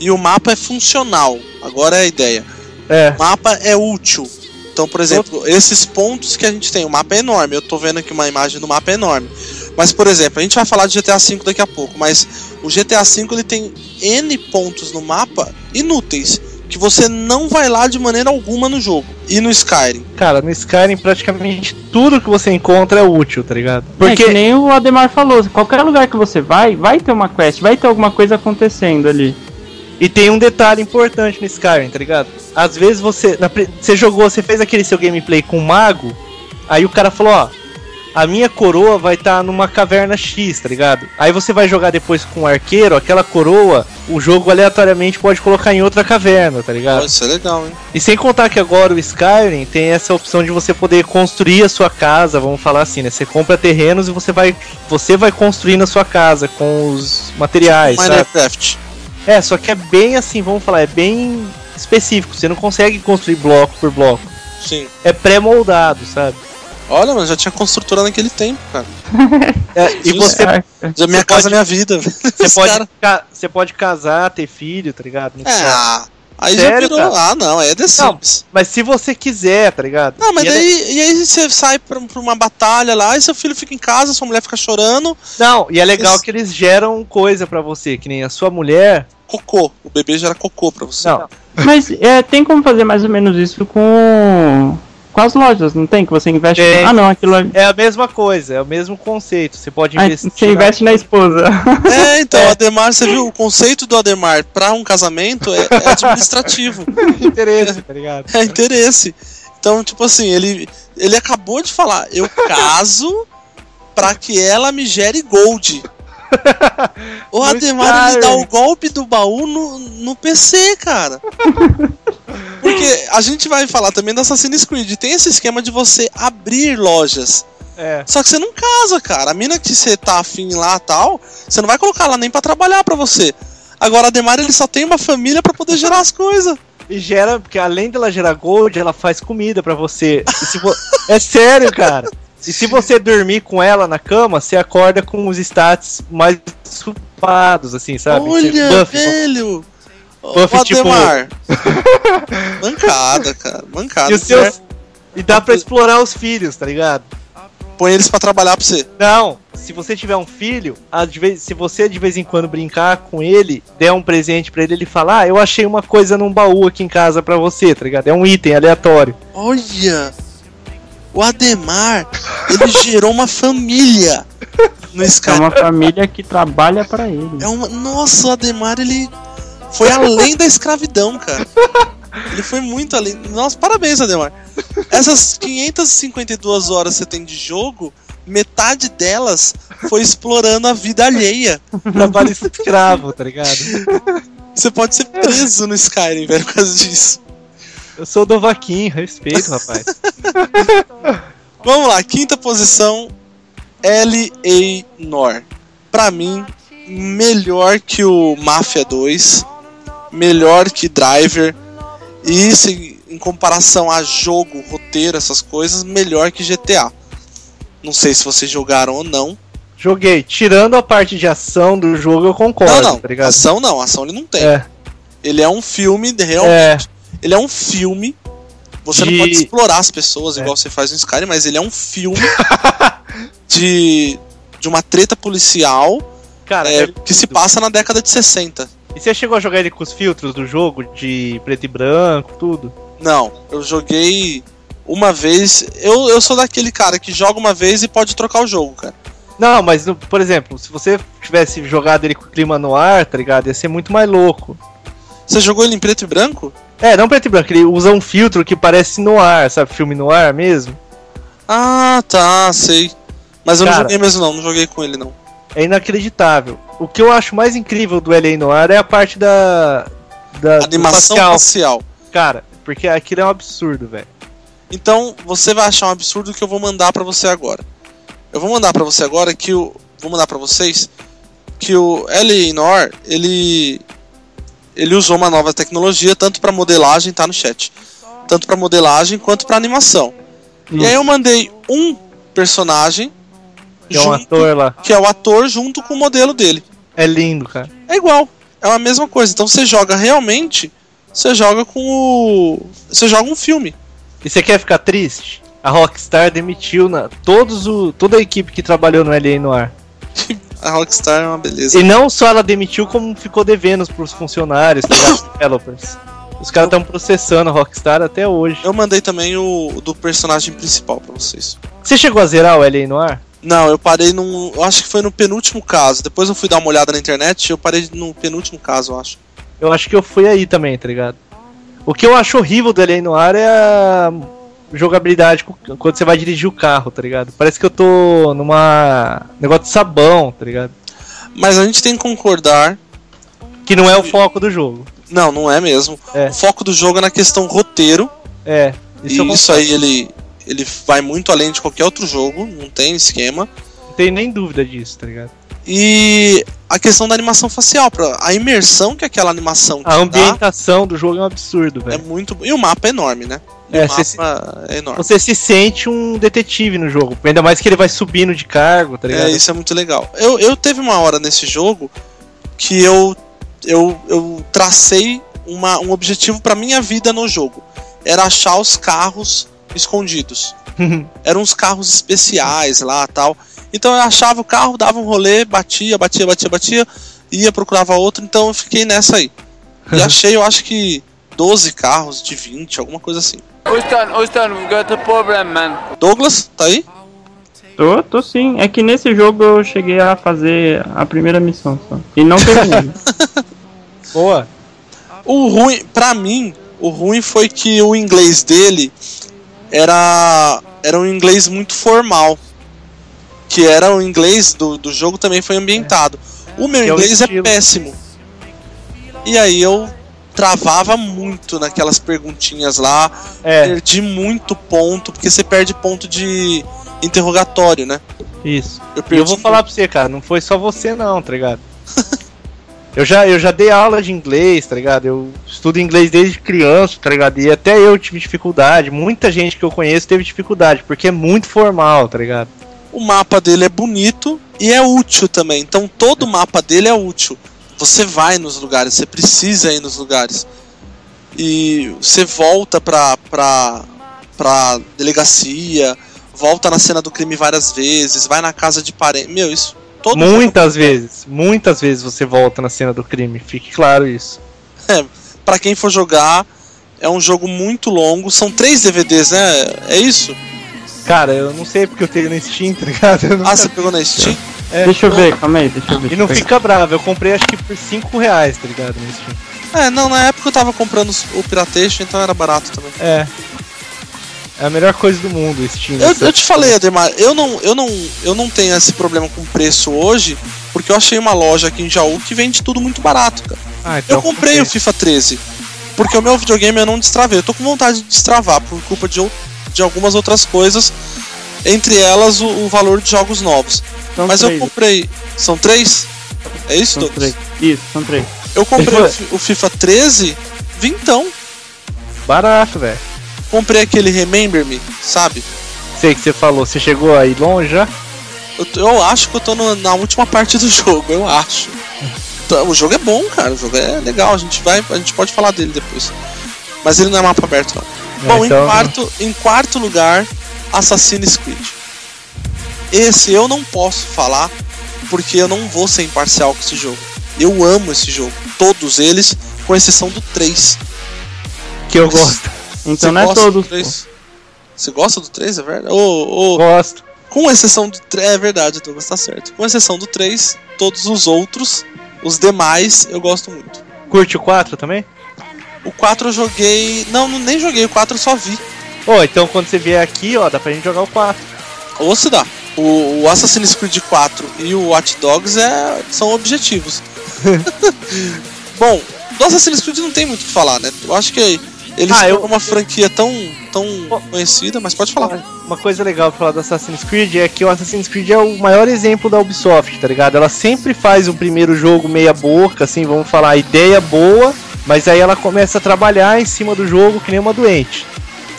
E o mapa é funcional. Agora é a ideia. É. O mapa é útil. Então, por exemplo, esses pontos que a gente tem, o mapa é enorme. Eu tô vendo aqui uma imagem do mapa é enorme. Mas, por exemplo, a gente vai falar de GTA V daqui a pouco, mas o GTA V ele tem N pontos no mapa inúteis. Que você não vai lá de maneira alguma no jogo. E no Skyrim. Cara, no Skyrim praticamente tudo que você encontra é útil, tá ligado? Porque Porque é, nem o Ademar falou, qualquer lugar que você vai, vai ter uma quest, vai ter alguma coisa acontecendo ali. E tem um detalhe importante no Skyrim, tá ligado? Às vezes você. na você jogou, você fez aquele seu gameplay com um mago, aí o cara falou, ó. A minha coroa vai estar numa caverna X, tá ligado? Aí você vai jogar depois com um arqueiro, aquela coroa, o jogo aleatoriamente pode colocar em outra caverna, tá ligado? Pode ser legal, hein? E sem contar que agora o Skyrim tem essa opção de você poder construir a sua casa, vamos falar assim, né? Você compra terrenos e você vai, você vai construir na sua casa com os materiais, sabe? Minecraft. É, só que é bem assim, vamos falar, é bem específico. Você não consegue construir bloco por bloco. Sim. É pré-moldado, sabe? Olha, mas já tinha construtora naquele tempo, cara. [LAUGHS] É, e você, É, Já minha Você casa, pode- minha vida. [LAUGHS] você, pode, ca- você pode casar, ter filho, tá ligado? No É, ah, aí já Sério, virou. cara? Ah, não, é The Sims. Mas se você quiser, tá ligado? Não, mas E é- daí. E aí você sai pra, pra uma batalha lá e seu filho fica em casa, sua mulher fica chorando. Não, e é legal Esse- que eles geram coisa pra você, que nem a sua mulher. Cocô. O bebê gera cocô pra você. Não, Mas é, tem como fazer mais ou menos isso com, com as lojas, não tem? Que você investe. Tem. Ah, não, aquilo é. é a mesma coisa, é o mesmo conceito. Você pode Ah, investir. você investe na esposa. É, [LAUGHS] então, É. Ademar, você viu? O conceito do Ademar pra um casamento é, é administrativo. de [LAUGHS] interesse, tá ligado? É interesse. Então, tipo assim, ele, ele acabou de falar: eu caso pra que ela me gere gold. O Ademar ele dá o golpe do baú no, no PC, cara. Porque a gente vai falar também do Assassin's Creed. Tem esse esquema de você abrir lojas. É. Só que você não casa, cara. A mina que você tá afim lá tal, você não vai colocar lá nem pra trabalhar pra você. Agora, a Ademar ele só tem uma família pra poder gerar as coisas. E gera, porque além dela gerar gold, ela faz comida pra você. Vo- É sério, cara. E se você dormir com ela na cama, você acorda com os stats mais supados, assim, sabe? Olha, buff, velho! Buff, Ô, tipo- [LAUGHS] mancada, cara. Mancada. E, seus... e dá pra explorar os filhos, tá ligado? Põe eles pra trabalhar pra você. Não, se você tiver um filho, vez- se você de vez em quando brincar com ele, der um presente pra ele, ele fala: Ah, eu achei uma coisa num baú aqui em casa pra você, tá ligado? É um item aleatório. Olha! O Ademar, ele gerou uma família no É Skyrim. uma família que trabalha pra ele. É uma. Nossa, o Ademar, ele. foi além da escravidão, cara. Ele foi muito além. Nossa, parabéns, Ademar. Essas 552 horas que você tem de jogo, metade delas foi explorando a vida alheia. Trabalho escravo, tá ligado? Você pode ser preso no Skyrim, velho, por causa disso. Eu sou o Dovaquinho, respeito, rapaz. [LAUGHS] Vamos lá, quinta posição, L.A. Nor. Pra mim, melhor que o Mafia 2, melhor que Driver, e se, em comparação a jogo, roteiro, essas coisas, melhor que GTA. Não sei se vocês jogaram ou não. Joguei. Tirando a parte de ação do jogo, eu concordo, não, não, tá ação não, ação ele não tem. É, Ele é um filme, de- é. Ele é um filme. Você De- não pode explorar as pessoas É. igual você faz no Skyrim, mas ele é um filme [LAUGHS] de, de uma treta policial Cara, é, é que se passa na década de 60. E você chegou a jogar ele com os filtros do jogo, de preto e branco, tudo? Não, eu joguei uma vez. Eu, eu sou daquele cara que joga uma vez e pode trocar o jogo, cara. Não, mas, por exemplo, se você tivesse jogado ele com o clima no ar, tá ligado? Ia ser muito mais louco. Você jogou ele em preto e branco? É, não preto e branco, ele usa um filtro que parece no ar, sabe? Filme no ar mesmo. Ah, tá, sei. Mas eu não Cara. joguei mesmo não, não joguei com ele não. É inacreditável. O que eu acho mais incrível do LA no ar é a parte da. da Animação facial. facial. Cara, porque aquilo é um absurdo, velho. Então, você vai achar um absurdo que eu vou mandar pra você agora. Eu vou mandar pra você agora que o vou mandar pra vocês que o Eleanor, ele ele usou uma nova tecnologia tanto pra modelagem, tá no chat. Tanto pra modelagem quanto pra animação. E aí eu mandei um personagem Que é um junto- ator lá. que é o ator junto com o modelo dele. É lindo, cara. É igual, é a mesma coisa. Então você joga realmente, você joga com o você joga um filme. E você quer ficar triste? A Rockstar demitiu na, todos o, toda a equipe que trabalhou no LA no ar. [LAUGHS] A Rockstar é uma beleza. E não só ela demitiu, como ficou devendo pros funcionários, tá ligado? Os [LAUGHS] developers. Os caras estão processando a Rockstar até hoje. Eu mandei também o, o do personagem principal pra vocês. Você chegou a zerar o LA no ar? Não, eu parei num. Eu acho que foi no penúltimo caso. Depois eu fui dar uma olhada na internet e eu parei no penúltimo caso, eu acho. Eu acho que eu fui aí também, tá ligado? O que eu acho horrível do LA no ar é a jogabilidade quando você vai dirigir o carro, tá ligado? Parece que eu tô numa negócio de sabão, tá ligado? Mas a gente tem que concordar. Que não é o foco do jogo. Não, não é mesmo. É. O foco do jogo é na questão roteiro. É, isso e isso aí ele, ele vai muito além de qualquer outro jogo. Não tem esquema. não tenho nem dúvida disso, tá ligado? E a questão da animação facial. Pra, a imersão que aquela animação A dá ambientação do jogo é um absurdo, é velho. muito. E o mapa é enorme, né? E É, o você mapa é enorme. Você se sente um detetive no jogo. Ainda mais que ele vai subindo de cargo, tá ligado? É, isso é muito legal. Eu, eu teve uma hora nesse jogo que eu eu, eu tracei uma, um objetivo pra minha vida no jogo. Era achar os carros escondidos. Eram uns carros especiais lá tal. Então eu achava o carro, dava um rolê, batia, batia, batia, batia, ia, procurava outro, então eu fiquei nessa aí. E achei, eu acho que 12 carros de 20, alguma coisa assim. Houston, Houston, got a problem, man. Douglas, tá aí? Tô, tô sim. É que nesse jogo eu cheguei a fazer a primeira missão só. E não terminei. Boa. O ruim, pra mim, o ruim foi que o inglês dele era era um inglês muito formal. Que era o inglês do, do jogo também foi ambientado. O meu é inglês é péssimo. E aí eu travava muito naquelas perguntinhas lá, É, perdi muito ponto, porque você perde ponto de interrogatório, né? isso. Eu E perdi eu vou falar pra você, cara, não foi só você não, tá ligado? [LAUGHS] eu, já, eu já dei aula de inglês, tá ligado? Eu estudo inglês desde criança, tá ligado? E até eu tive dificuldade. Muita gente que eu conheço teve dificuldade, porque é muito formal, tá ligado? o mapa dele é bonito e é útil também. Então todo o mapa dele é útil. Você vai nos lugares, você precisa ir nos lugares. E você volta pra, pra, pra delegacia, volta na cena do crime várias vezes, vai na casa de parente. Meu, isso. Todo muitas vezes, muitas vezes você volta na cena do crime, fique claro isso. Pra quem for jogar, é um jogo muito longo. São três DVDs, né? É isso? Cara, eu não sei porque eu tenho no Steam, tá ligado? Eu Ah, nunca- você pegou na Steam? É, Deixa eu ver, calma aí, deixa eu ver. E não fica bravo, eu comprei acho que por 5 reais, tá ligado? No Steam. É, não, na época eu tava comprando o Piratation, então era barato também. É. É a melhor coisa do mundo, Steam. Eu, eu te falei, Ademar, eu não, eu, não, eu não tenho esse problema com preço hoje, porque eu achei uma loja aqui em Jaú que vende tudo muito barato, cara. Ah, então Eu comprei o FIFA 13, porque o meu videogame eu não destravei. Eu tô com vontade de destravar por culpa de, de algumas outras coisas, entre elas o, o valor de jogos novos. São Mas três, eu comprei. São três? É isso, São três. Isso, são três. Eu comprei o, o FIFA 13, vintão. Barato, velho. Comprei aquele Remember Me, sabe? Sei que você falou, você chegou aí longe já? Eu, eu acho que eu tô no- na última parte do [LAUGHS] jogo, eu acho. Então, O jogo é bom, cara. O jogo é legal. A gente vai, a gente pode falar dele depois. Mas ele não é mapa aberto, não. Bom, então- em, quarto, em quarto lugar, Assassin's Creed. Esse eu não posso falar porque eu não vou ser imparcial com esse jogo. Eu amo esse jogo. Todos eles, com exceção do 3. Que eu gosto. Então não é todos. pô. 3? Você gosta do 3, é verdade? Ô, ô, Gosto. com exceção do 3, é verdade, Douglas, tá certo. Com exceção do 3, todos os outros, os demais, eu gosto muito. Curte o 4 também? O 4 eu joguei. Não, nem joguei, o 4 eu só vi. Ô, então quando você vier aqui, ó, dá pra gente jogar o 4. Ou se dá. O, o Assassin's Creed 4 e o Watch Dogs é, são objetivos. [LAUGHS] [LAUGHS] Bom, do Assassin's Creed não tem muito o que falar, né? Eu acho que eles Ah, eu- uma franquia tão, tão conhecida, mas pode falar. Uma coisa legal pra falar do Assassin's Creed é que o Assassin's Creed é o maior exemplo da Ubisoft, tá ligado? Ela sempre faz um primeiro jogo meia boca, assim, vamos falar, ideia boa, mas aí ela começa a trabalhar em cima do jogo que nem uma doente.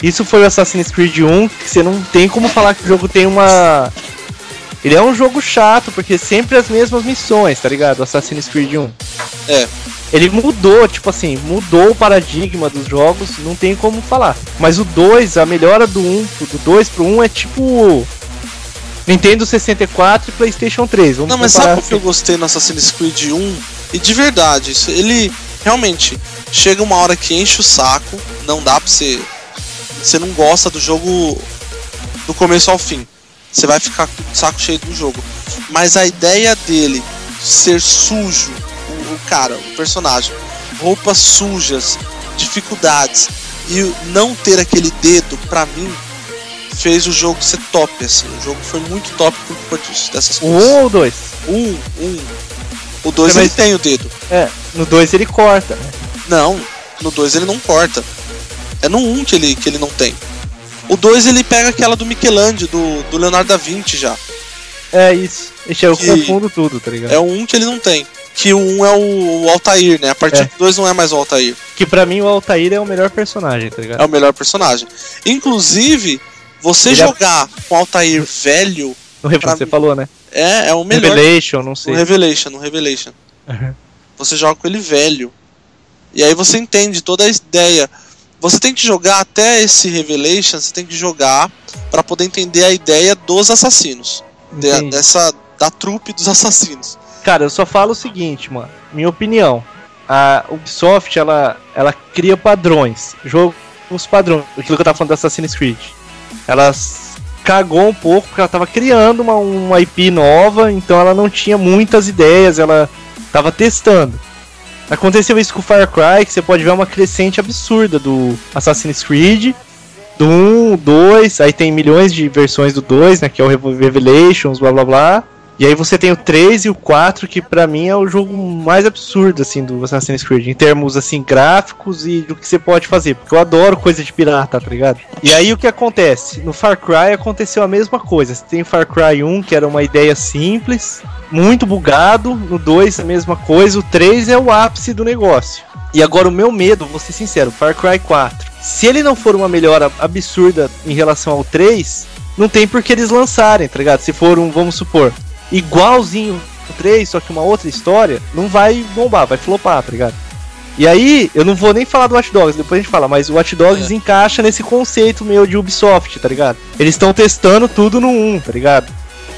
Isso foi o Assassin's Creed 1, que você não tem como falar que o jogo tem uma. Ele é um jogo chato, porque sempre as mesmas missões, tá ligado? O Assassin's Creed 1. É. Ele mudou, tipo assim, mudou o paradigma dos jogos, não tem como falar. Mas o 2, a melhora do 1, do 2 pro 1 é tipo Nintendo 64 e PlayStation 3. Vamos Não, mas sabe o que eu gostei no Assassin's Creed 1? E de verdade, isso, ele realmente chega uma hora que enche o saco, não dá pra você. Você não gosta do jogo do começo ao fim. Você vai ficar com o saco cheio do jogo. Mas a ideia dele ser sujo, o, cara, o personagem, roupas sujas, dificuldades e não ter aquele dedo, pra mim, fez o jogo ser top, assim. O jogo foi muito top por culpa disso, dessas O coisas. 1 ou o 2? Um, um. O 2 É, ele mas- tem o dedo. É, no 2 ele corta, né? Não, no 2 ele não corta. É no 1 um que ele, que ele não tem. O 2 ele pega aquela do Michelangelo, do, do Leonardo da Vinci já. É isso. Ixi, eu Que- confundo tudo, tá ligado? É o 1 um que ele não tem. Que o 1 um é o, o Altair, né? A partir É. do 2 não é mais o Altair. Que pra mim o Altair é o melhor personagem, tá ligado? É o melhor personagem. Inclusive, você Ele é- jogar com o Altair velho No Re- você mim- falou, né? é, é o melhor. Revelation, não sei. No Revelation, no Revelation. Uhum. [LAUGHS] Você joga com ele velho. E aí você entende toda a ideia. Você tem que jogar até esse Revelation, você tem que jogar pra poder entender a ideia dos assassinos. De- dessa da trupe dos assassinos. Cara, eu só falo o seguinte, mano. Minha opinião. A Ubisoft, ela, ela cria padrões. Jogo os padrões. Aquilo que eu tava falando do Assassin's Creed. Ela cagou um pouco porque ela tava criando uma, uma IP nova, então ela não tinha muitas ideias, ela tava testando. Aconteceu isso com o Far Cry, que você pode ver uma crescente absurda do Assassin's Creed. Do 1, 2, aí tem milhões de versões do 2, né? Que é o Revelations, blá blá blá. E aí você tem o 3 e o 4, que pra mim é o jogo mais absurdo, assim, do Assassin's Creed, em termos, assim, gráficos e do que você pode fazer, porque eu adoro coisa de pirata, tá ligado? E aí o que acontece? No Far Cry aconteceu a mesma coisa, você tem Far Cry 1, que era uma ideia simples, muito bugado, no 2 a mesma coisa, o 3 é o ápice do negócio. E agora o meu medo, vou ser sincero, Far Cry 4, se ele não for uma melhora absurda em relação ao 3, não tem por que eles lançarem, tá ligado? Se for um, vamos supor, igualzinho o 3, só que uma outra história, não vai bombar, vai flopar, tá ligado? E aí, eu não vou nem falar do Watch Dogs, depois a gente fala, mas o Watch Dogs encaixa nesse conceito meu de Ubisoft, tá ligado? Eles estão testando tudo no 1, tá ligado?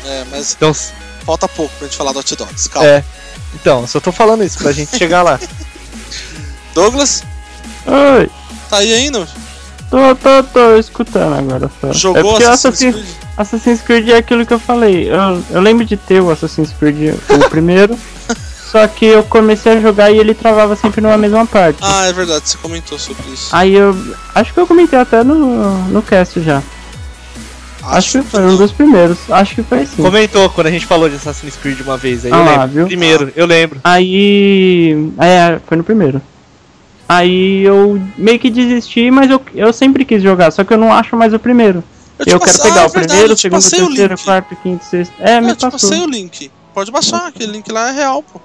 É, mas Então, falta pouco pra gente falar do Hot Dogs. Calma. é. Então, só tô falando isso pra gente chegar lá. [LAUGHS] Douglas, Oi, tá aí ainda? Tô, tô, tô escutando agora só. Jogou é porque Assassin's Assassin's, Creed? Assassin's Creed é aquilo que eu falei. Eu, eu lembro de ter o Assassin's Creed, o [LAUGHS] primeiro. só que eu comecei a jogar e ele travava sempre numa mesma parte. Ah, é verdade, você comentou sobre isso. Aí eu. Acho que eu comentei até no, no cast já. Acho, que foi um dos primeiros. Acho que foi sim. Comentou quando a gente falou de Assassin's Creed uma vez aí, Ah eu lembro. viu? Primeiro, eu lembro. Aí. É, foi no primeiro. Aí eu meio que desisti, mas eu, eu sempre quis jogar, só que eu não acho mais o primeiro. te Eu, quero pegar ah, o é verdade, primeiro, eu o te segundo, o o terceiro, o quarto, o quinto, o sexto. É, me eu passou. passei o link. Pode baixar, aquele link lá é real, pô.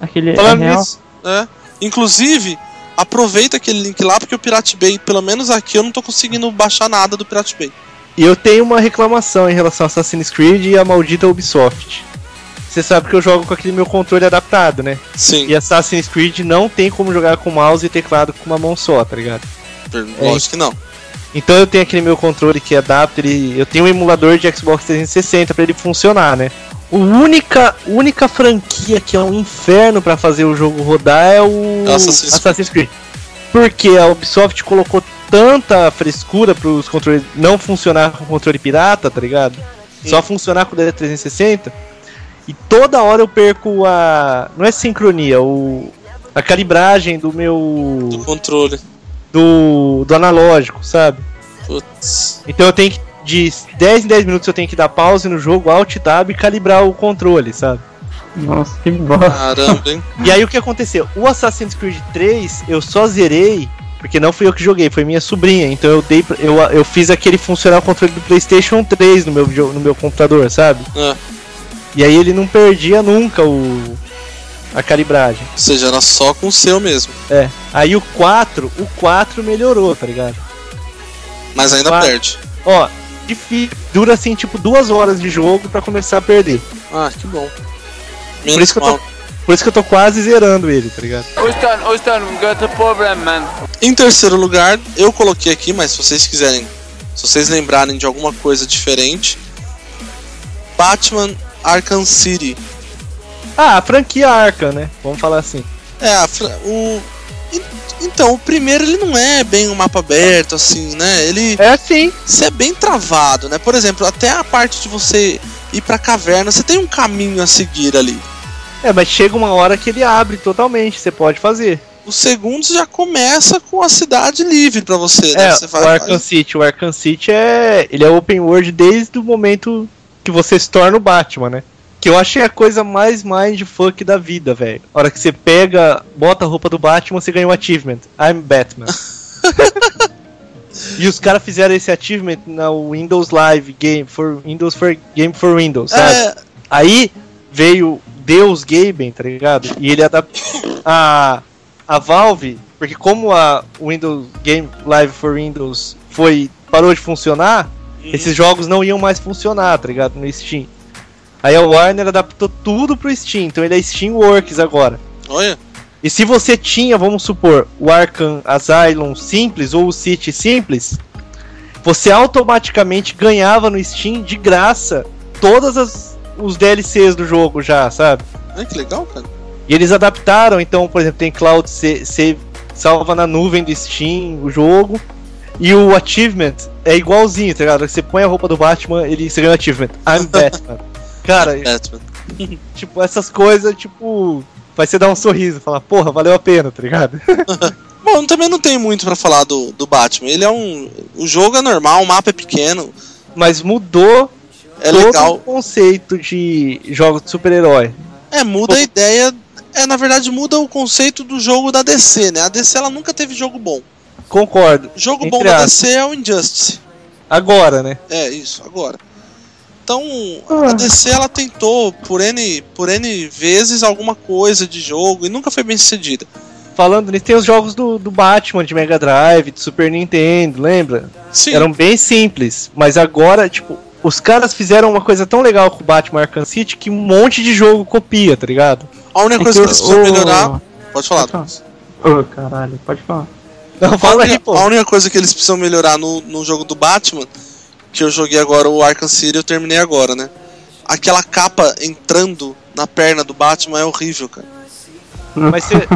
Aquele Falando é real. nisso, É. Inclusive, aproveita aquele link lá, porque o Pirate Bay, pelo menos aqui, eu não tô conseguindo baixar nada do Pirate Bay. e eu tenho uma reclamação em relação a Assassin's Creed e a maldita Ubisoft. Você sabe que eu jogo com aquele meu controle adaptado, né? Sim, E Assassin's Creed não tem como jogar com mouse e teclado com uma mão só, tá ligado? lógico que não. Então eu tenho aquele meu controle que adapta, ele, eu tenho um emulador de Xbox 360 pra ele funcionar, né? A única, única franquia que é um inferno pra fazer o jogo rodar é o Assassin's Assassin's Creed. Porque a Ubisoft colocou tanta frescura pros controles não funcionar com controle pirata, tá ligado? Só funcionar com o D360. E toda hora eu perco a. Não é sincronia, o. A calibragem do meu. Do controle. Do, do analógico, sabe? Putz. Então eu tenho que. De 10 em 10 minutos eu tenho que dar pause no jogo, Alt Tab e calibrar o controle, sabe? Nossa, que bosta. Caramba, hein? E aí o que aconteceu? O Assassin's Creed 3 eu só zerei, porque não fui eu que joguei, foi minha sobrinha. Então eu dei pra- eu, eu fiz aquele funcionar o controle do PlayStation 3 no meu, no meu computador, sabe? É. E aí ele não perdia nunca o a calibragem. Ou seja, era só com o seu mesmo. É. Aí o 4, o 4 melhorou, tá ligado? Mas ainda perde. Ó, difí- dura assim tipo duas horas de jogo pra começar a perder. Ah, que bom. Por Menos isso que eu tô, mal. por isso que eu tô quase zerando ele, tá ligado? We got a problem, man. Em terceiro lugar, eu coloquei aqui, mas se vocês quiserem, se vocês lembrarem de alguma coisa diferente, Batman Arkham City. Ah, a franquia Arca, né? Vamos falar assim. É, a o en- então, o primeiro ele não é bem um mapa aberto assim, né? Ele É assim. você é bem travado, né? Por exemplo, até a parte de você ir pra caverna, você tem um caminho a seguir ali. É, mas chega uma hora que ele abre totalmente, você pode fazer. O segundo já começa com a cidade livre pra você, né? É, você o Arkham City, o Arkham City é, ele é open world desde o momento que você se torna o Batman, né? Que eu achei a coisa mais mindfuck da vida, velho. A hora que você pega, bota a roupa do Batman, você ganha um achievement. I'm Batman. [LAUGHS] e os caras fizeram esse achievement na Windows Live Game for Windows for Game for Windows, sabe? É, Aí veio Deus Gaben, tá ligado? E ele adaptou [LAUGHS] a, a Valve, porque como a Windows Game Live for Windows foi parou de funcionar, esses jogos não iam mais funcionar, tá ligado? No Steam. Aí a Warner adaptou tudo pro Steam, então ele é Steam Works agora. olha, E se você tinha, vamos supor, o Arkham Asylum simples ou o City simples, você automaticamente ganhava no Steam de graça todas as os DLCs do jogo já, sabe? Ai, que legal, cara. E eles adaptaram, então, por exemplo, tem Cloud C- salva na nuvem do Steam o jogo. E o achievement é igualzinho, tá ligado? Você põe a roupa do Batman, ele você ganha o achievement. I'm [LAUGHS] Batman. Cara, Batman. [LAUGHS] tipo, essas coisas, tipo, vai você dar um sorriso, falar, porra, valeu a pena, tá ligado? [LAUGHS] Bom, também não tem muito pra falar do, do Batman. Ele é um. O jogo é normal, o mapa é pequeno, Mas mudou é todo legal. o conceito de jogos de super-herói. É, muda a ideia. É, na verdade, muda o conceito do jogo da DC, né? A DC ela nunca teve jogo bom. Concordo. O jogo Entre bom da. DC é o Injustice. Agora, né? É, isso, agora. Então, Ah. a DC ela tentou por N, por N vezes alguma coisa de jogo e nunca foi bem sucedida. Falando nisso, tem os jogos do, do Batman de Mega Drive, de Super Nintendo, lembra? Sim, Eram bem simples, mas agora, tipo, os caras fizeram uma coisa tão legal com o Batman Arkham City que um monte de jogo copia, tá ligado? a única É coisa que que eles precisam melhorar. Pode falar, Pode falar. Ô, caralho, pode falar. Não, A fala aí, única, pô. a única coisa que eles precisam melhorar no, no jogo do Batman, que eu joguei agora o Arkham City, eu terminei agora, né? Aquela capa entrando na perna do Batman é horrível, cara. Mas você.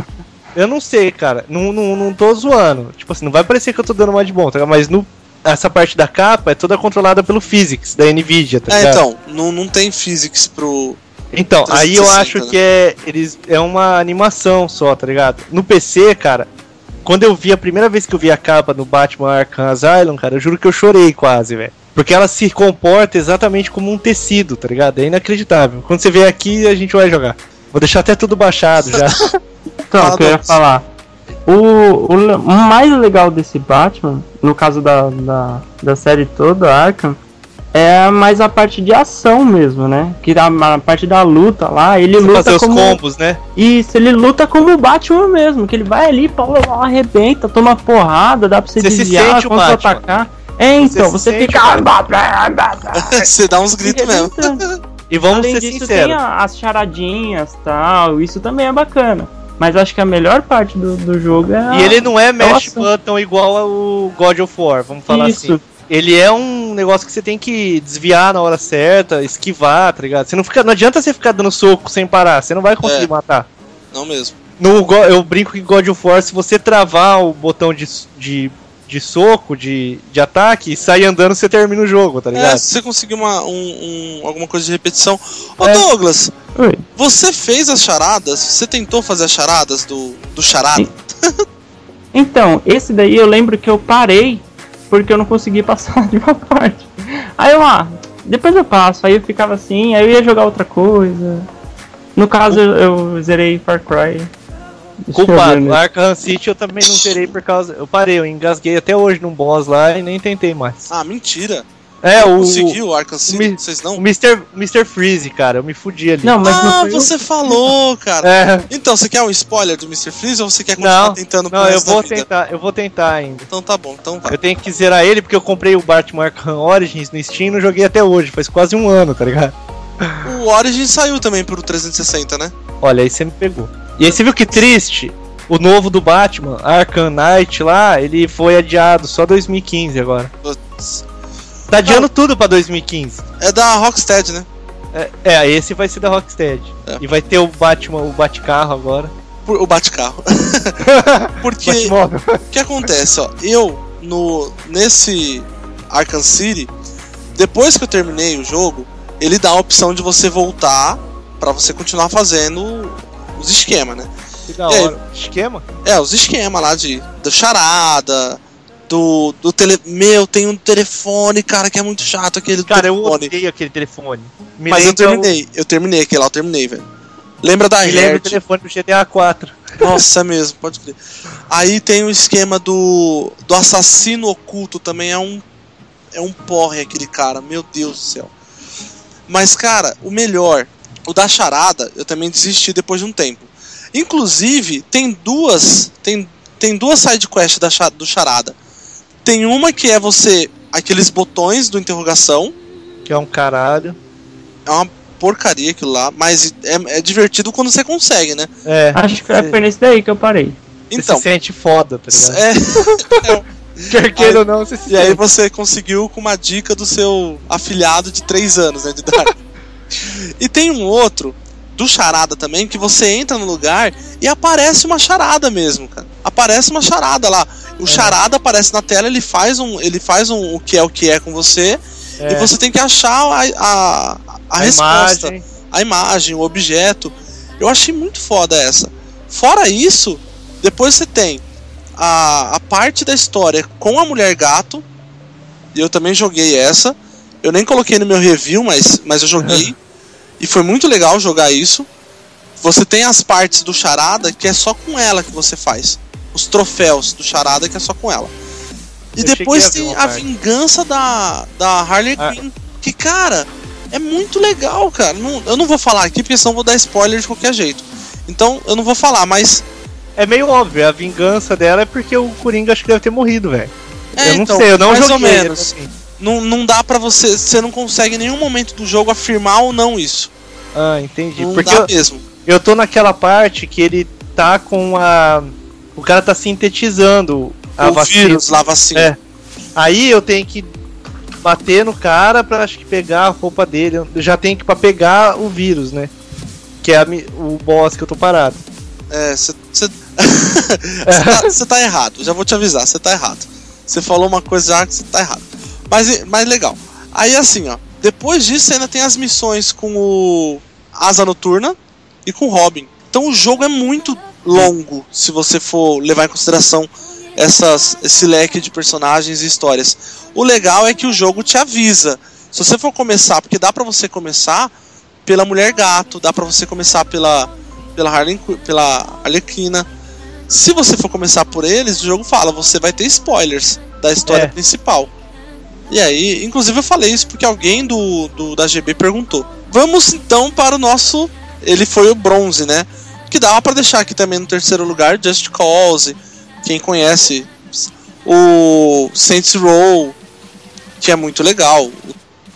Eu não sei, cara. Não, não, não tô zoando. Tipo assim, não vai parecer que eu tô dando uma de bom, tá ligado? Mas no essa parte da capa é toda controlada pelo Physics da Nvidia, tá É, ligado? então, não, não tem physics pro. Então, aí eu 360, acho né? que é, eles, é uma animação só, tá ligado? No PC, cara, quando eu vi a primeira vez que eu vi a capa do Batman Arkham Asylum, cara, eu juro que eu chorei quase, velho. Porque ela se comporta exatamente como um tecido, tá ligado? É inacreditável. Quando você vê aqui, a gente vai jogar. Vou deixar até tudo baixado já. [LAUGHS] Então, o que eu ia Douglas. falar. O, o mais legal desse Batman, no caso da, da, da série toda, Arkham, é mais a parte de ação mesmo, né? Que a, a parte da luta lá, ele Você fazer luta os como. combos, né? Isso, ele luta como o Batman mesmo, que ele vai ali, pô, arrebenta, toma porrada, dá pra você, Você se desviar, sente o contra-atacar. É, então, se você, sente fica. o [LAUGHS] Você dá uns gritos mesmo. E vamos Além ser disso, sinceros. tem a- as charadinhas tal, isso também é bacana. Mas acho que a melhor parte do, do jogo é. a- E ele não é Mesh Nossa. Button igual ao God of War, vamos falar Isso. assim. Ele é um negócio que você tem que desviar na hora certa, esquivar, tá ligado? Você não, fica, não adianta você ficar dando soco sem parar, você não vai conseguir É. matar. Não mesmo. No, eu brinco que God of War, se você travar o botão de, de, de soco, de, de ataque, e sair andando, você termina o jogo, tá É, ligado? se você conseguir uma, um, um- alguma coisa de repetição. Ô É. Douglas, Oi. você fez as charadas? Você tentou fazer as charadas do, do charada? Sim. Então, esse daí eu lembro que eu parei porque eu não consegui [LAUGHS] passar de uma parte. Aí eu, ah, depois eu passo. Aí eu ficava assim, aí eu ia jogar outra coisa. No caso, eu, eu zerei Far Cry. Deixa Culpado. né? Arkham City eu também não zerei por causa. Eu parei, eu engasguei até hoje num boss lá e nem tentei mais. Ah, mentira. É, o. Conseguiu o Arkham City? mi- Vocês O não? Mr. Mr. Freeze, cara, eu me fudi ali. Não, mas não Ah, eu- você falou, cara. É, Então, você quer um spoiler do Mr. Freeze ou você quer continuar não, tentando pro não, eu vou tentar, eu vou tentar ainda. Então tá bom, então vai. Eu tenho que zerar ele porque eu comprei o Batman Arkham Origins no Steam e não joguei até hoje, faz quase um ano, tá ligado? O Origin saiu também pro 360, né? Olha, aí você me pegou. E aí você viu que triste? O novo do Batman, Arkham Knight lá, ele foi adiado só 2015 agora. Putz. Tá adiando tudo pra 2015. É da Rocksteady, né? É, é, esse vai ser da Rocksteady. É. E vai ter o Batman, o Batcarro agora. Por- o Batcarro. [LAUGHS] Porque o que acontece, ó? Eu, no, nesse Arkham City, depois que eu terminei o jogo, ele dá a opção de você voltar pra você continuar fazendo os esquemas, né? Que da E aí? hora. Esquema? É, os esquemas lá de do charada, do, do tele... Meu, tem um telefone, cara, que é muito chato aquele Cara, eu telefone. odeio aquele telefone. Me Mas eu lembra o- terminei, eu terminei aquele lá, eu terminei, velho. Lembra da Me lembra o telefone do GTA 4. Nossa, é mesmo, pode crer. Aí tem o esquema do, do assassino oculto também, é um é um porre aquele cara, meu Deus do céu. Mas cara, o melhor, o da charada, eu também desisti depois de um tempo. Inclusive, tem duas, tem tem duas side quests da do charada. Tem uma que é você aqueles botões do interrogação, Que é um caralho. é uma porcaria aquilo lá, mas é, é divertido quando você consegue, né? É. Acho que foi nesse daí que eu parei. Você Então, se sente foda, tá ligado? é, [LAUGHS] Quer queira ou não, você se E aí sente. você conseguiu com uma dica do seu afilhado de 3 anos, né, de idade. [LAUGHS] e tem um outro, do charada também, que você entra no lugar e aparece uma charada mesmo, cara. Aparece uma charada lá. O charada aparece na tela, ele faz um, ele faz um o que é o que é com você É, e você tem que achar a, a, a a resposta, imagem. a imagem, o objeto. Eu achei muito foda essa. Fora isso, depois você tem a, a parte da história com a mulher gato. E eu também joguei essa. Eu nem coloquei no meu review, mas, mas eu joguei. [LAUGHS] e foi muito legal jogar isso. Você tem as partes do Charada que é só com ela que você faz. Os troféus do Charada que é só com ela. E Eu depois a tem a parte. vingança da, da Harley Ah. Quinn. Que, cara, é muito legal, cara. Não- eu não vou falar aqui porque senão vou dar spoiler de qualquer jeito. Então eu não vou falar, mas. É meio óbvio, a vingança dela é porque o Coringa acho que deve ter morrido, velho. É, eu não então, sei, eu não mais joguei. ou menos. assim. Não, não dá pra você. Você não consegue em nenhum momento do jogo afirmar ou não isso. Ah, entendi. Não Porque eu, mesmo. eu tô naquela parte que ele tá com a. O cara tá sintetizando a o vacina. vírus lá, vacina. É. Aí eu tenho que bater no cara pra acho que pegar a roupa dele. Eu já tenho que pra pegar o vírus, né? Que é a o boss que eu tô parado. É, você. Você [LAUGHS] tá, tá errado, já vou te avisar, você tá errado. Você falou uma coisa já que você tá errado. Mas, mas legal. Aí assim, ó. Depois disso ainda tem as missões com o Asa Noturna e com o Robin. Então o jogo é muito longo se você for levar em consideração essas, esse leque de personagens e histórias. O legal é que o jogo te avisa. Se você for começar, porque dá pra você começar pela Mulher Gato, dá pra você começar pela pela Harley, pela Arlequina. Se você for começar por eles, o jogo fala, você vai ter spoilers da história É. principal. E aí, inclusive eu falei isso porque alguém do, do da GB perguntou. Vamos então para o nosso, ele foi o bronze, né? Que dá pra deixar aqui também no terceiro lugar Just Cause. Quem conhece o Saints Row, que é muito legal.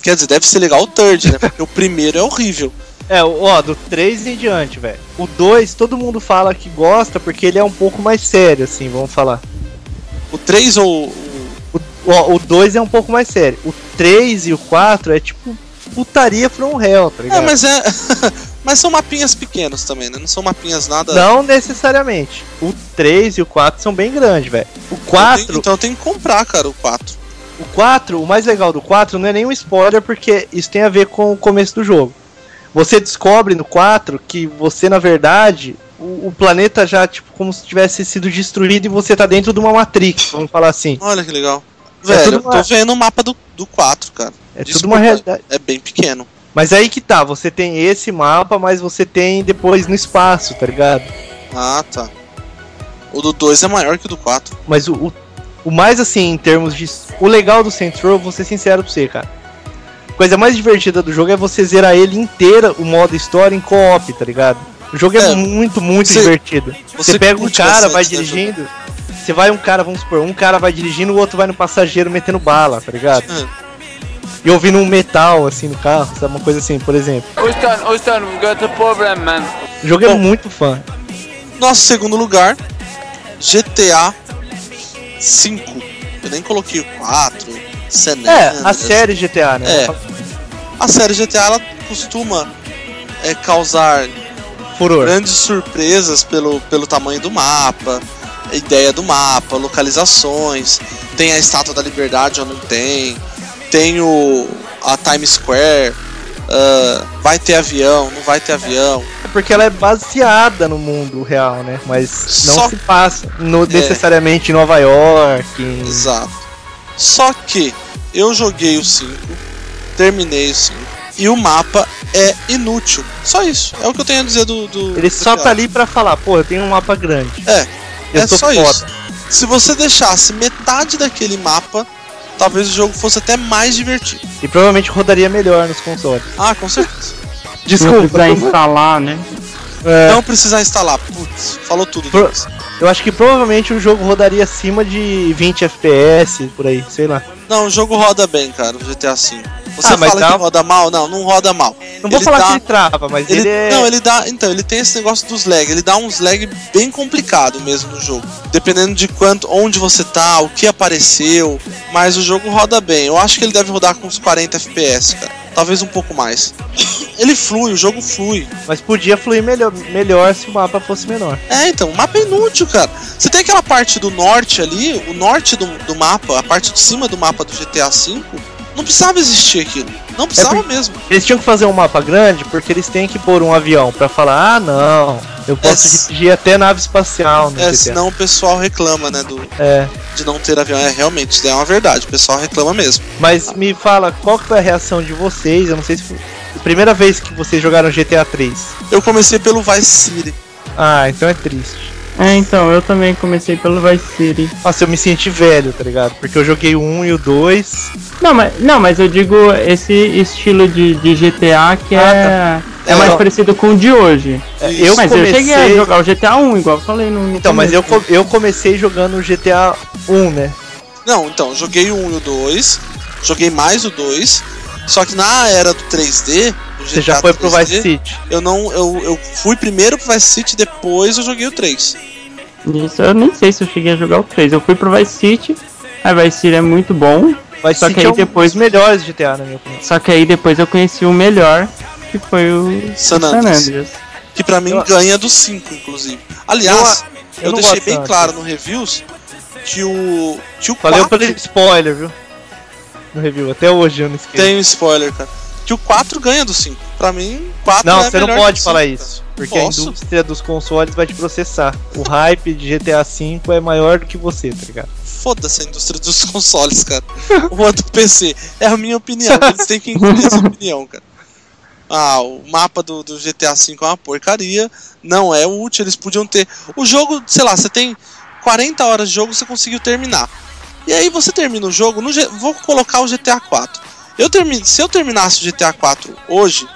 Quer dizer, deve ser legal o third, né? Porque o primeiro é horrível. [LAUGHS] É, ó, do 3 em diante, velho. O 2, todo mundo fala que gosta porque ele é um pouco mais sério, assim, vamos falar. O 3 ou ó, o 2 é um pouco mais sério. O 3 e o 4 é tipo putaria from hell, tá ligado? É, mas é. [LAUGHS] mas são mapinhas pequenos também, né? Não são mapinhas nada. Não necessariamente. O 3 e o 4 são bem grandes, velho. O Eu tenho- 4, então eu tenho que comprar, cara, o 4. o 4, o mais legal do 4 não é nenhum spoiler porque isso tem a ver com o começo do jogo. Você descobre no 4 que você, na verdade, o, o planeta já, tipo, como se tivesse sido destruído e você tá dentro de uma Matrix, vamos falar assim. Olha que legal. É Velho, tudo eu tô uma- vendo o mapa do, do 4, cara. É tudo Desculpa, uma realidade. É bem pequeno. Mas aí que tá, você tem esse mapa, mas você tem depois no espaço, tá ligado? Ah, tá. O do 2 é maior que o do 4. Mas o, o, o mais assim, em termos de. O legal do Saints Row, vou ser sincero pra você, cara. A coisa mais divertida do jogo é você zerar ele inteira, o modo história, em co-op, tá ligado? O jogo é, É, muito, muito você- divertido. Você, você pega um cara, vai né, dirigindo. Você vai um cara, vamos supor, um cara vai dirigindo, o outro vai no passageiro metendo bala, tá ligado? É. E ouvindo um metal assim no carro, sabe? Uma coisa assim, por exemplo. Houston, we've got a problem, man. O jogo é Bom. muito fã. Nosso segundo lugar, GTA 5. Eu nem coloquei o 4, San É, a série GTA, né? É. A série GTA ela costuma é, causar Furor. grandes surpresas pelo, pelo tamanho do mapa, ideia do mapa, localizações. Tem a Estátua da Liberdade ou não tem. Tem o, a Times Square. ah, vai ter avião, não vai ter avião. É porque ela é baseada no mundo real, né? Mas não Só- se passa no- É. necessariamente em Nova York. em- Exato. Só que eu joguei o 5, terminei o 5, e o mapa é inútil. Só isso. É o que eu tenho a dizer do. do Ele do só tá ali pra falar, pô, eu tenho um mapa grande. É, Eu é só foda. isso. Se você deixasse metade daquele mapa, talvez o jogo fosse até mais divertido. E provavelmente rodaria melhor nos consoles. Ah, com certeza. [LAUGHS] Não Desculpa, precisar instalar, né? é, Não precisar instalar. Putz, falou tudo. Pro- eu acho que provavelmente o jogo rodaria acima de 20 FPS, por aí, sei lá. Não, o jogo roda bem, cara, o GTA V. Você Ah, fala dá- que roda mal? Não, não roda mal. Não vou Ele falar dá- que ele trava, mas ele, Ele, é. Não, ele dá. Então, ele tem esse negócio dos lag. Ele dá uns lag bem complicado mesmo no jogo. Dependendo de quanto, onde você tá, o que apareceu. Mas o jogo roda bem. Eu acho que ele deve rodar com uns 40 FPS, cara. Talvez um pouco mais. [LAUGHS] Ele flui, o jogo flui. Mas podia fluir melhor, melhor se o mapa fosse menor. É, então, o mapa é inútil, cara. Você tem aquela parte do norte ali, o norte do, do mapa, a parte de cima do mapa do GTA V. Não precisava existir aquilo. Não precisava porque- mesmo. Eles tinham que fazer um mapa grande porque eles têm que pôr um avião pra falar, ah não, eu posso É, dirigir até nave espacial no É, GTA. senão o pessoal reclama, né? Do, É. de não ter avião. É, realmente, isso é uma verdade. O pessoal reclama mesmo. Mas me fala, qual que foi a reação de vocês? Eu não sei se foi a primeira vez que vocês jogaram GTA 3. Eu comecei pelo Vice City. Ah, então é triste. É, então, eu também comecei pelo Vice City. Nossa, eu me senti velho, tá ligado? Porque eu joguei o 1 e o 2. Não, mas, não, mas eu digo esse estilo de, de GTA que Ah, é, é É, mais ó. parecido com o de hoje. É. Eu mas comecei... eu cheguei a jogar o GTA 1, igual eu falei no. Então, mas eu, eu comecei jogando o GTA 1, né? Não, então, joguei o 1 e o 2. Joguei mais o 2. Só que na era do 3D. Você já foi pro 3D, Vice City. Eu não. Eu, eu fui primeiro pro Vice City, depois eu joguei o 3. Isso eu nem sei se eu cheguei a jogar o 3. Eu fui pro Vice City, a Vice City é muito bom. Vice Só City que aí é um depois- dos melhores GTA, na minha opinião. Só que aí depois eu conheci o melhor, que foi o San San Andreas. Andreas. Que pra mim Eu- ganha do 5, inclusive. Aliás, eu eu, não deixei bem tanto. claro no reviews que o. Que o Valeu 4 pelo spoiler, viu? No review, até hoje eu não esqueço. tem um spoiler, cara. Que o 4 ganha do 5. Pra mim, 4 Não, é você não pode o falar 5, isso. Porque Posso? a indústria dos consoles vai te processar. O hype de GTA V é maior do que você, tá ligado? Foda-se a indústria dos [LAUGHS] consoles, cara. Ou a do PC. É a minha opinião. Eles têm que incluir essa [LAUGHS] opinião, cara. Ah, o mapa do, do GTA V é uma porcaria. Não é útil. Eles podiam ter. O jogo, sei lá, você tem 40 horas de jogo, você conseguiu terminar. E aí você termina o jogo. No, vou colocar o GTA 4. Eu termino, se eu terminasse o GTA 4 hoje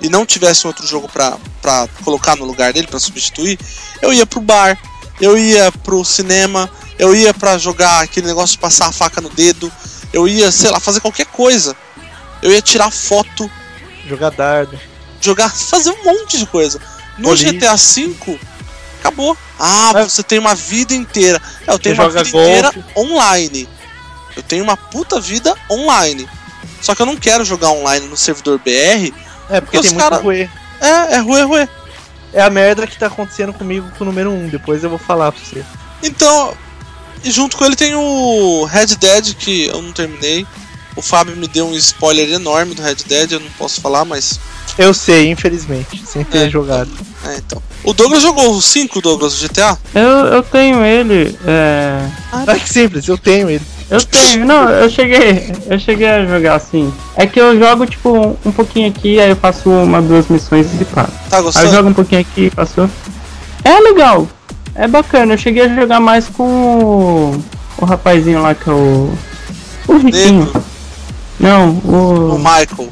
e não tivesse outro jogo pra, pra colocar no lugar dele, pra substituir, eu ia pro bar, eu ia pro cinema, eu ia pra jogar aquele negócio de passar a faca no dedo, eu ia, sei lá, fazer qualquer coisa. Eu ia tirar foto, Jogar dardo. jogar, fazer um monte de coisa. No. GTA V, acabou. Ah, Mas- você tem uma vida inteira. É, eu tenho Você uma vida inteira online. Eu tenho uma puta vida online. Só que eu não quero jogar online no servidor BR. É, porque Os tem muito cara- ruê. É, é ruê, ruê. É a merda que tá acontecendo comigo com o número 1. Depois eu vou falar pra você. Então, e junto com ele tem o Red Dead, que eu não terminei. O Fábio me deu um spoiler enorme do Red Dead, eu não posso falar, mas. Eu sei, infelizmente, sem ter É. jogado. É, então. O Douglas jogou o 5, Douglas, do GTA? Eu, eu tenho ele. É... Ah, que simples, eu tenho ele. Eu tenho, não, eu cheguei, eu cheguei a jogar assim. É que eu jogo tipo um, um pouquinho aqui, aí eu faço uma, duas missões e paro. Tá Aí eu gostando? jogo um pouquinho aqui, passou. É legal, é bacana. Eu cheguei a jogar mais com o, o rapazinho lá que é o. O Riquinho. Negro, Não, o o. Michael.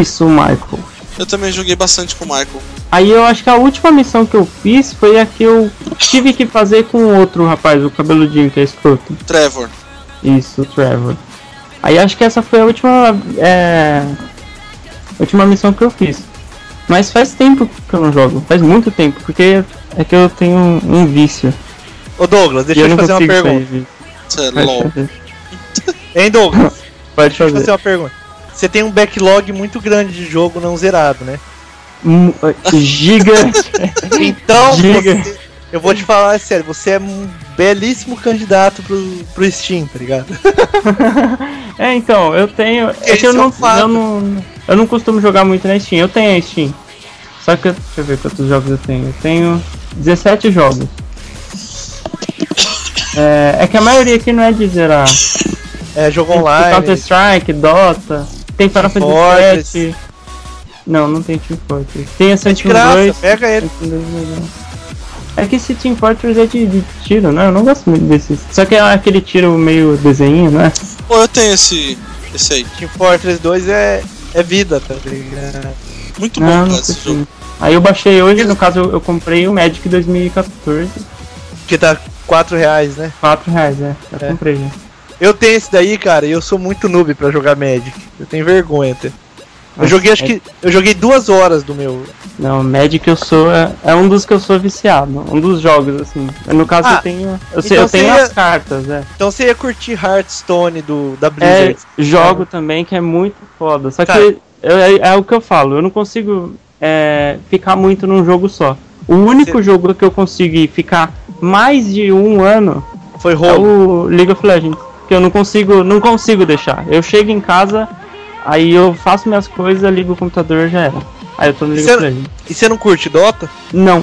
Isso, o Michael. Eu também joguei bastante com o Michael. Aí eu acho que a última missão que eu fiz foi a que eu tive que fazer com o outro rapaz, o cabeludinho que é escroto. Trevor. Isso, o Trevor. Aí acho que essa foi a última. É. Última missão que eu fiz. Mas faz tempo que eu não jogo. Faz muito tempo, porque é que eu tenho um, um vício. Ô Douglas, deixa eu eu te fazer uma pergunta. disso. Cê é fazer. Hein, Douglas? [LAUGHS] Pode Deixa eu fazer fazer. uma pergunta. Você tem um backlog muito grande de jogo não zerado, né? Hum, Gigante. [LAUGHS] Então, Diga. você- eu vou te falar sério, você é um belíssimo candidato pro, pro Steam, tá ligado? [LAUGHS] é, então, eu tenho. É que eu é não, um eu não. Eu não costumo jogar muito na Steam. Eu tenho a Steam. Só que. Deixa eu ver quantos jogos eu tenho. Eu tenho 17 jogos. É, é que a maioria aqui não é de zerar. É, jogo Tem online. Counter Strike, Dota, tem Final Fantasy VII. Não, não tem Team Fortress. Tem É de Assassin's graça, 2. pega ele. Assassin's 2 é. É que esse Team Fortress é de, de tiro, né? Eu não gosto muito desses. Só que é aquele tiro meio desenho, né? Pô, eu tenho esse. Esse aí. Team Fortress 2 é, é vida, tá ligado? Muito bom, Não, cara, esse jogo. Aí eu baixei hoje, no caso eu, eu comprei o Magic 2014. Que tá 4 reais, né? 4 reais, é. Já É. comprei já. Eu tenho esse daí, cara, e eu sou muito noob pra jogar Magic. Eu tenho vergonha até. Eu joguei, acho é- que. Eu joguei duas horas do meu. Não, Magic eu sou. É, é um dos que eu sou viciado. Um dos jogos, assim. No caso Ah, eu tenho. Eu, sei, então eu tenho ia- as cartas, é. Então você ia curtir Hearthstone do, da É, Blizzard. jogo também que é muito foda. Só que Cara. eu- é, é o que eu falo, eu não consigo é, ficar muito num jogo só. O único Você- jogo que eu consegui ficar mais de um ano Foi é o League of Legends. Que eu não consigo, não consigo deixar. Eu chego em casa, aí eu faço minhas coisas, ligo o computador já era. Aí eu tô no of Legends. E você não curte Dota? Não.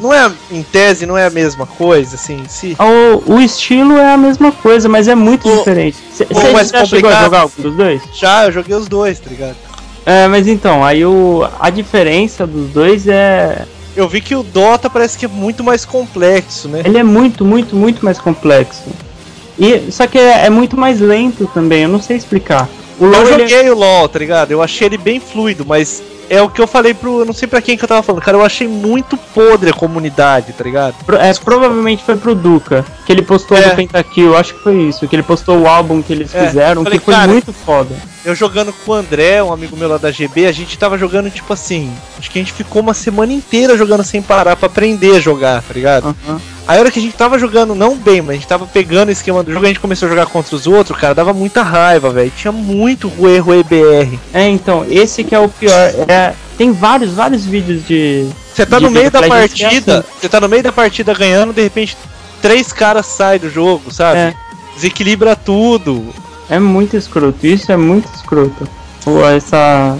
Não é, em tese, não é a mesma coisa, assim, em si? O, o estilo é a mesma coisa, mas é muito O- diferente. Você já chegou a jogar algum dos dois? Já, eu joguei os dois, tá ligado? É, mas então, aí o, a diferença dos dois é. Eu vi que o Dota parece que é muito mais complexo, né? Ele é muito, muito, muito mais complexo. E, só que é, é muito mais lento também, eu não sei explicar. O Eu LoL, ele é- joguei o LoL, tá ligado? Eu achei ele bem fluido, mas é o que eu falei pro. Eu não sei pra quem que eu tava falando, cara. Eu achei muito podre a comunidade, tá ligado? é, provavelmente foi pro Duca, que ele postou É. do Pentakill, acho que foi isso, que ele postou o álbum que eles É, fizeram, falei, que foi cara, muito foda. Eu jogando com o André, um amigo meu lá da GB, a gente tava jogando tipo assim. Acho que a gente ficou uma semana inteira jogando sem parar pra aprender a jogar, tá ligado? Aham. Aí a hora que a gente tava jogando, não bem, mas a gente tava pegando o esquema do jogo, a gente começou a jogar contra os outros, cara, dava muita raiva, velho. Tinha muito ruê, ruê BR. É, então, esse que é o pior. É, tem vários, vários vídeos de. Você tá De no meio da é partida, assim. você tá no meio da partida ganhando, de repente três caras saem do jogo, sabe? É. Desequilibra tudo. É muito escroto, isso é muito escroto. Pô, essa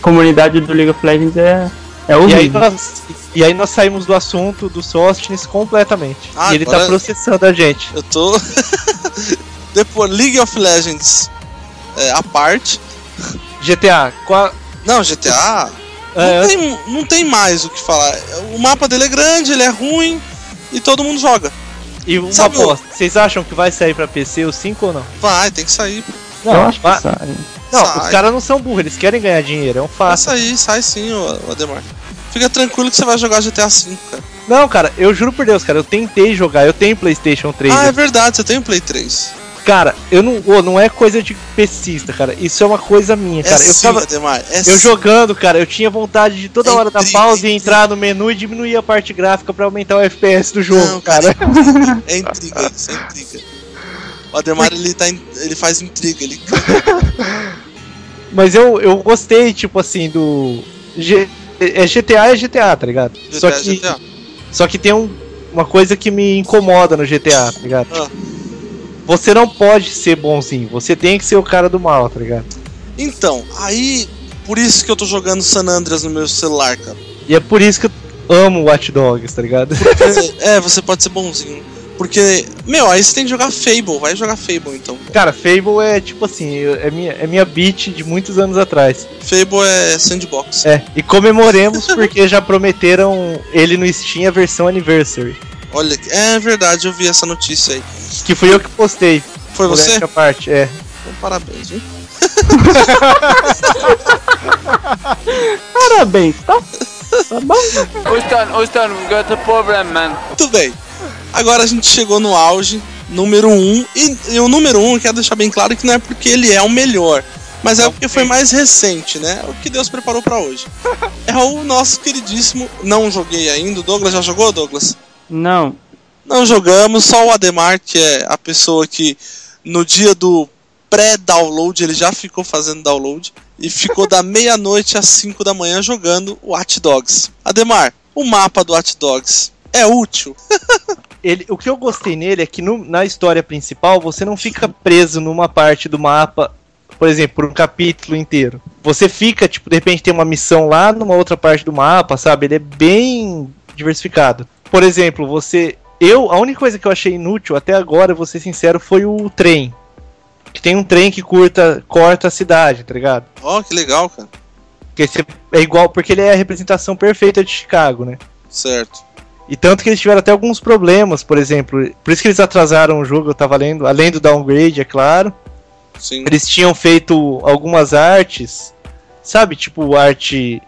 comunidade do League of Legends é, é E aí, nós, e aí nós saímos do assunto do Sostnes completamente. Ah, e ele tá processando a gente. Eu tô. [LAUGHS] Depois, League of Legends é, a parte. GTA, qual. Não, GTA. É, Não tem, não tem mais o que falar. O mapa dele é grande, ele é ruim e todo mundo joga. e uma Sabe o- aposta. Vocês acham que vai sair pra PC o 5 ou não? Vai, tem que sair. Eu acho que vai- sai. Não, Sai. os caras não são burros, eles querem ganhar dinheiro, é um fato. sair, sai sim, o Ademar. Fica tranquilo que você vai jogar GTA V, cara. Não, cara, eu juro por Deus, cara, eu tentei jogar, eu tenho PlayStation 3. Ah, é verdade, você tem Play 3. Cara, eu não. ô, não é coisa de pesista, cara. Isso é uma coisa minha, cara. é eu sim, tava. Ademar. É Eu sim. jogando, cara, eu tinha vontade de toda É hora dar intriga, pausa é e entrar no menu e diminuir a parte gráfica pra aumentar o FPS do jogo, Não, cara. É intriga, isso é intriga. O Ademar, ele, tá in- ele faz intriga, ele [LAUGHS] Mas eu, eu gostei, tipo assim, do. G- É GTA é GTA, tá ligado? só, GTA, que, GTA. só que tem um- uma coisa que me incomoda no GTA, tá ligado? Ah. Você não pode ser bonzinho, você tem que ser o cara do mal, tá ligado? Então, aí. Por isso que eu tô jogando San Andreas no meu celular, cara. E é por isso que eu amo Watch Dogs, tá ligado? [LAUGHS] é, você pode ser bonzinho. Porque, meu, aí você tem que jogar Fable, vai jogar Fable então. Cara, Fable é tipo assim, é minha, é minha beat de muitos anos atrás. Fable é sandbox. É, e comemoremos porque já prometeram ele no Steam a versão Anniversary. Olha, é verdade, eu vi essa notícia aí. Que fui eu que postei. Foi você? à parte, é. Então, parabéns, viu? [LAUGHS] Parabéns, tá? Tá bom? Houston, Houston, we've got a problem, man. Tudo bem. Agora a gente chegou no auge, número 1. Um, e, e o número 1 um, eu quero deixar bem claro que não é porque ele é o melhor. Mas é porque foi mais recente, né? O que Deus preparou pra hoje. [LAUGHS] É o nosso queridíssimo. Não joguei ainda. O Douglas já jogou, Douglas? Não. Não jogamos, só o Ademar, que é a pessoa que no dia do pré-download ele já ficou fazendo download e ficou da [LAUGHS] meia-noite às 5 da manhã jogando Watch Dogs. Ademar, o mapa do Watch Dogs é útil? [LAUGHS] Ele, o que eu gostei nele é que no- na história principal você não fica preso numa parte do mapa, por exemplo, por um capítulo inteiro. Você fica, tipo, de repente tem uma missão lá numa outra parte do mapa, sabe? Ele é bem diversificado. Por exemplo, você. Eu, a única coisa que eu achei inútil até agora, vou ser sincero, foi o trem. Que tem um trem que curta, corta a cidade, tá ligado? Ó, que legal, cara. Porque esse é igual, porque ele é a representação perfeita de Chicago, né? Certo. E tanto que eles tiveram até alguns problemas, por exemplo. Por isso que eles atrasaram o jogo, eu tava lendo. Além do downgrade, é claro. Sim. Eles tinham feito algumas artes, sabe? Tipo, arte.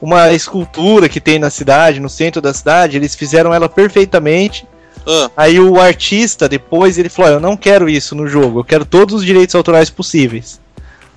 Uma escultura que tem na cidade, no centro da cidade. Eles fizeram ela perfeitamente. Ah, Aí o artista, depois, ele falou: "Ó, Eu não quero isso no jogo, eu quero todos os direitos autorais possíveis.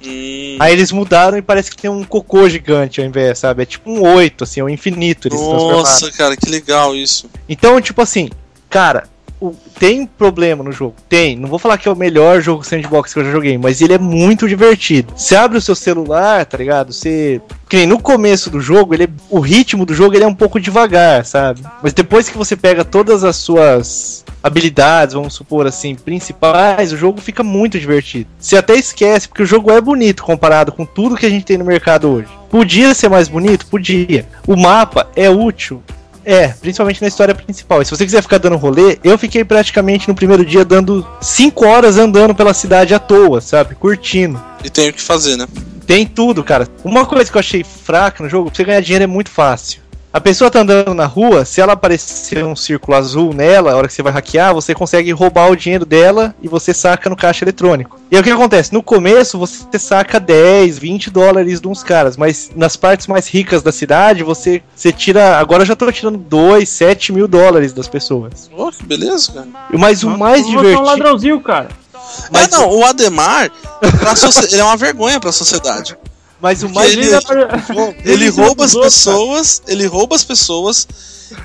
Hum, Aí eles mudaram e parece que tem um cocô gigante ao invés, sabe? É tipo um 8, assim, é um infinito. Nossa, cara, que legal isso. Então, tipo assim, cara, o- tem problema no jogo? Tem. Não vou falar que é o melhor jogo sandbox que eu já joguei, mas ele é muito divertido. Você abre o seu celular, tá ligado? Você. Que nem no começo do jogo, ele é- o ritmo do jogo ele é um pouco devagar, sabe? Mas depois que você pega todas as suas habilidades, vamos supor assim, principais, o jogo fica muito divertido. Você até esquece, porque o jogo é bonito comparado com tudo que a gente tem no mercado hoje. Podia ser mais bonito? Podia. O mapa é útil? É, principalmente na história principal. E se você quiser ficar dando rolê, eu fiquei praticamente no primeiro dia dando 5 horas andando pela cidade à toa, sabe? Curtindo. E tem o que fazer, né? Tem tudo, cara. Uma coisa que eu achei fraca no jogo, pra você ganhar dinheiro é muito fácil. A pessoa tá andando na rua, se ela aparecer um círculo azul nela, a hora que você vai hackear, você consegue roubar o dinheiro dela e você saca no caixa eletrônico. E aí o que acontece? No começo você saca 10, 20 dólares de uns caras, mas nas partes mais ricas da cidade você, você tira. Agora eu já tô tirando 2, 7 mil dólares das pessoas. Oh, que beleza, cara. Mas o mais Você é um divertido. ladrãozinho, cara. Mas não, o Ademar, [LAUGHS] ele é uma vergonha pra sociedade. Mas o mais ele- Ele, Ele rouba as pessoas, ele rouba as pessoas,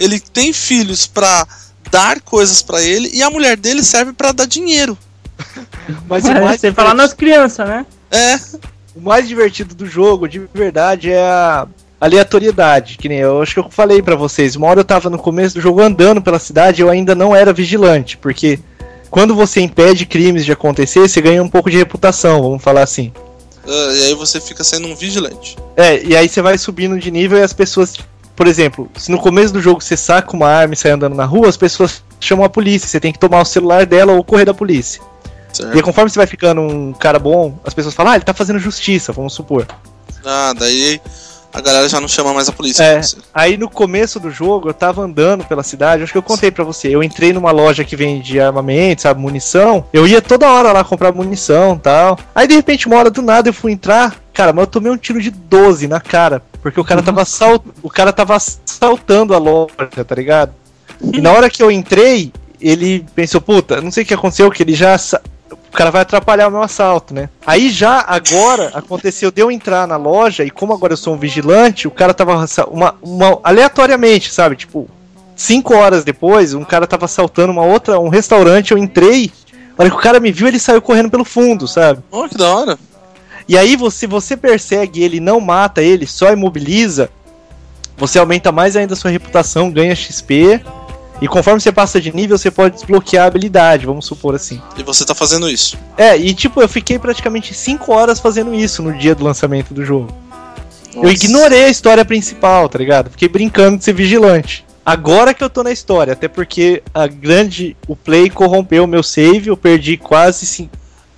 ele tem filhos pra dar coisas pra ele e a mulher dele serve pra dar dinheiro. [LAUGHS] mas o É, mais Sem falar nas crianças, né? É, O mais divertido do jogo, de verdade, é a, aleatoriedade, que nem eu acho que eu falei pra vocês. Uma hora eu tava no começo do jogo andando pela cidade, eu ainda não era vigilante, porque quando você impede crimes de acontecer, você ganha um pouco de reputação, vamos falar assim. Ah, e aí você fica sendo um vigilante. É, e aí você vai subindo de nível e as pessoas, por exemplo, se no começo do jogo você saca uma arma e sai andando na rua, as pessoas chamam a polícia, você tem que tomar o celular dela ou correr da polícia. E aí, Certo? conforme você vai ficando um cara bom, as pessoas falam, ah, ele tá fazendo justiça, vamos supor. Ah, daí a galera já não chama mais a polícia. É. Aí no começo do jogo, eu tava andando pela cidade, acho que eu contei pra você. Eu entrei numa loja que vende armamento, sabe, munição. Eu ia toda hora lá comprar munição tal. Aí de repente, uma hora do nada, eu fui entrar. Cara, mas eu tomei um tiro de 12 na cara. Porque o cara tava, sal... o cara tava assaltando a loja, tá ligado? E na hora que eu entrei, ele pensou, puta, não sei o que aconteceu, que ele já. Cara vai atrapalhar o meu assalto, né? Aí já agora aconteceu de eu entrar na loja e como agora eu sou um vigilante, o cara tava uma, uma aleatoriamente, sabe? Tipo, cinco horas depois, um cara tava assaltando uma outra, um restaurante, eu entrei. Na hora que o cara me viu, ele saiu correndo pelo fundo, sabe? Oh, que da hora. E aí, você, você persegue ele, não mata ele, só imobiliza, você aumenta mais ainda a sua reputação, ganha XP. E conforme você passa de nível, você pode desbloquear a habilidade, vamos supor assim. E você tá fazendo isso. É, e tipo, eu fiquei praticamente 5 horas fazendo isso no dia do lançamento do jogo. Eu Nossa. ignorei a história principal, tá ligado? Fiquei brincando de ser vigilante. Agora que eu tô na história, até porque a grande. O Play corrompeu o meu save, eu perdi quase, cin-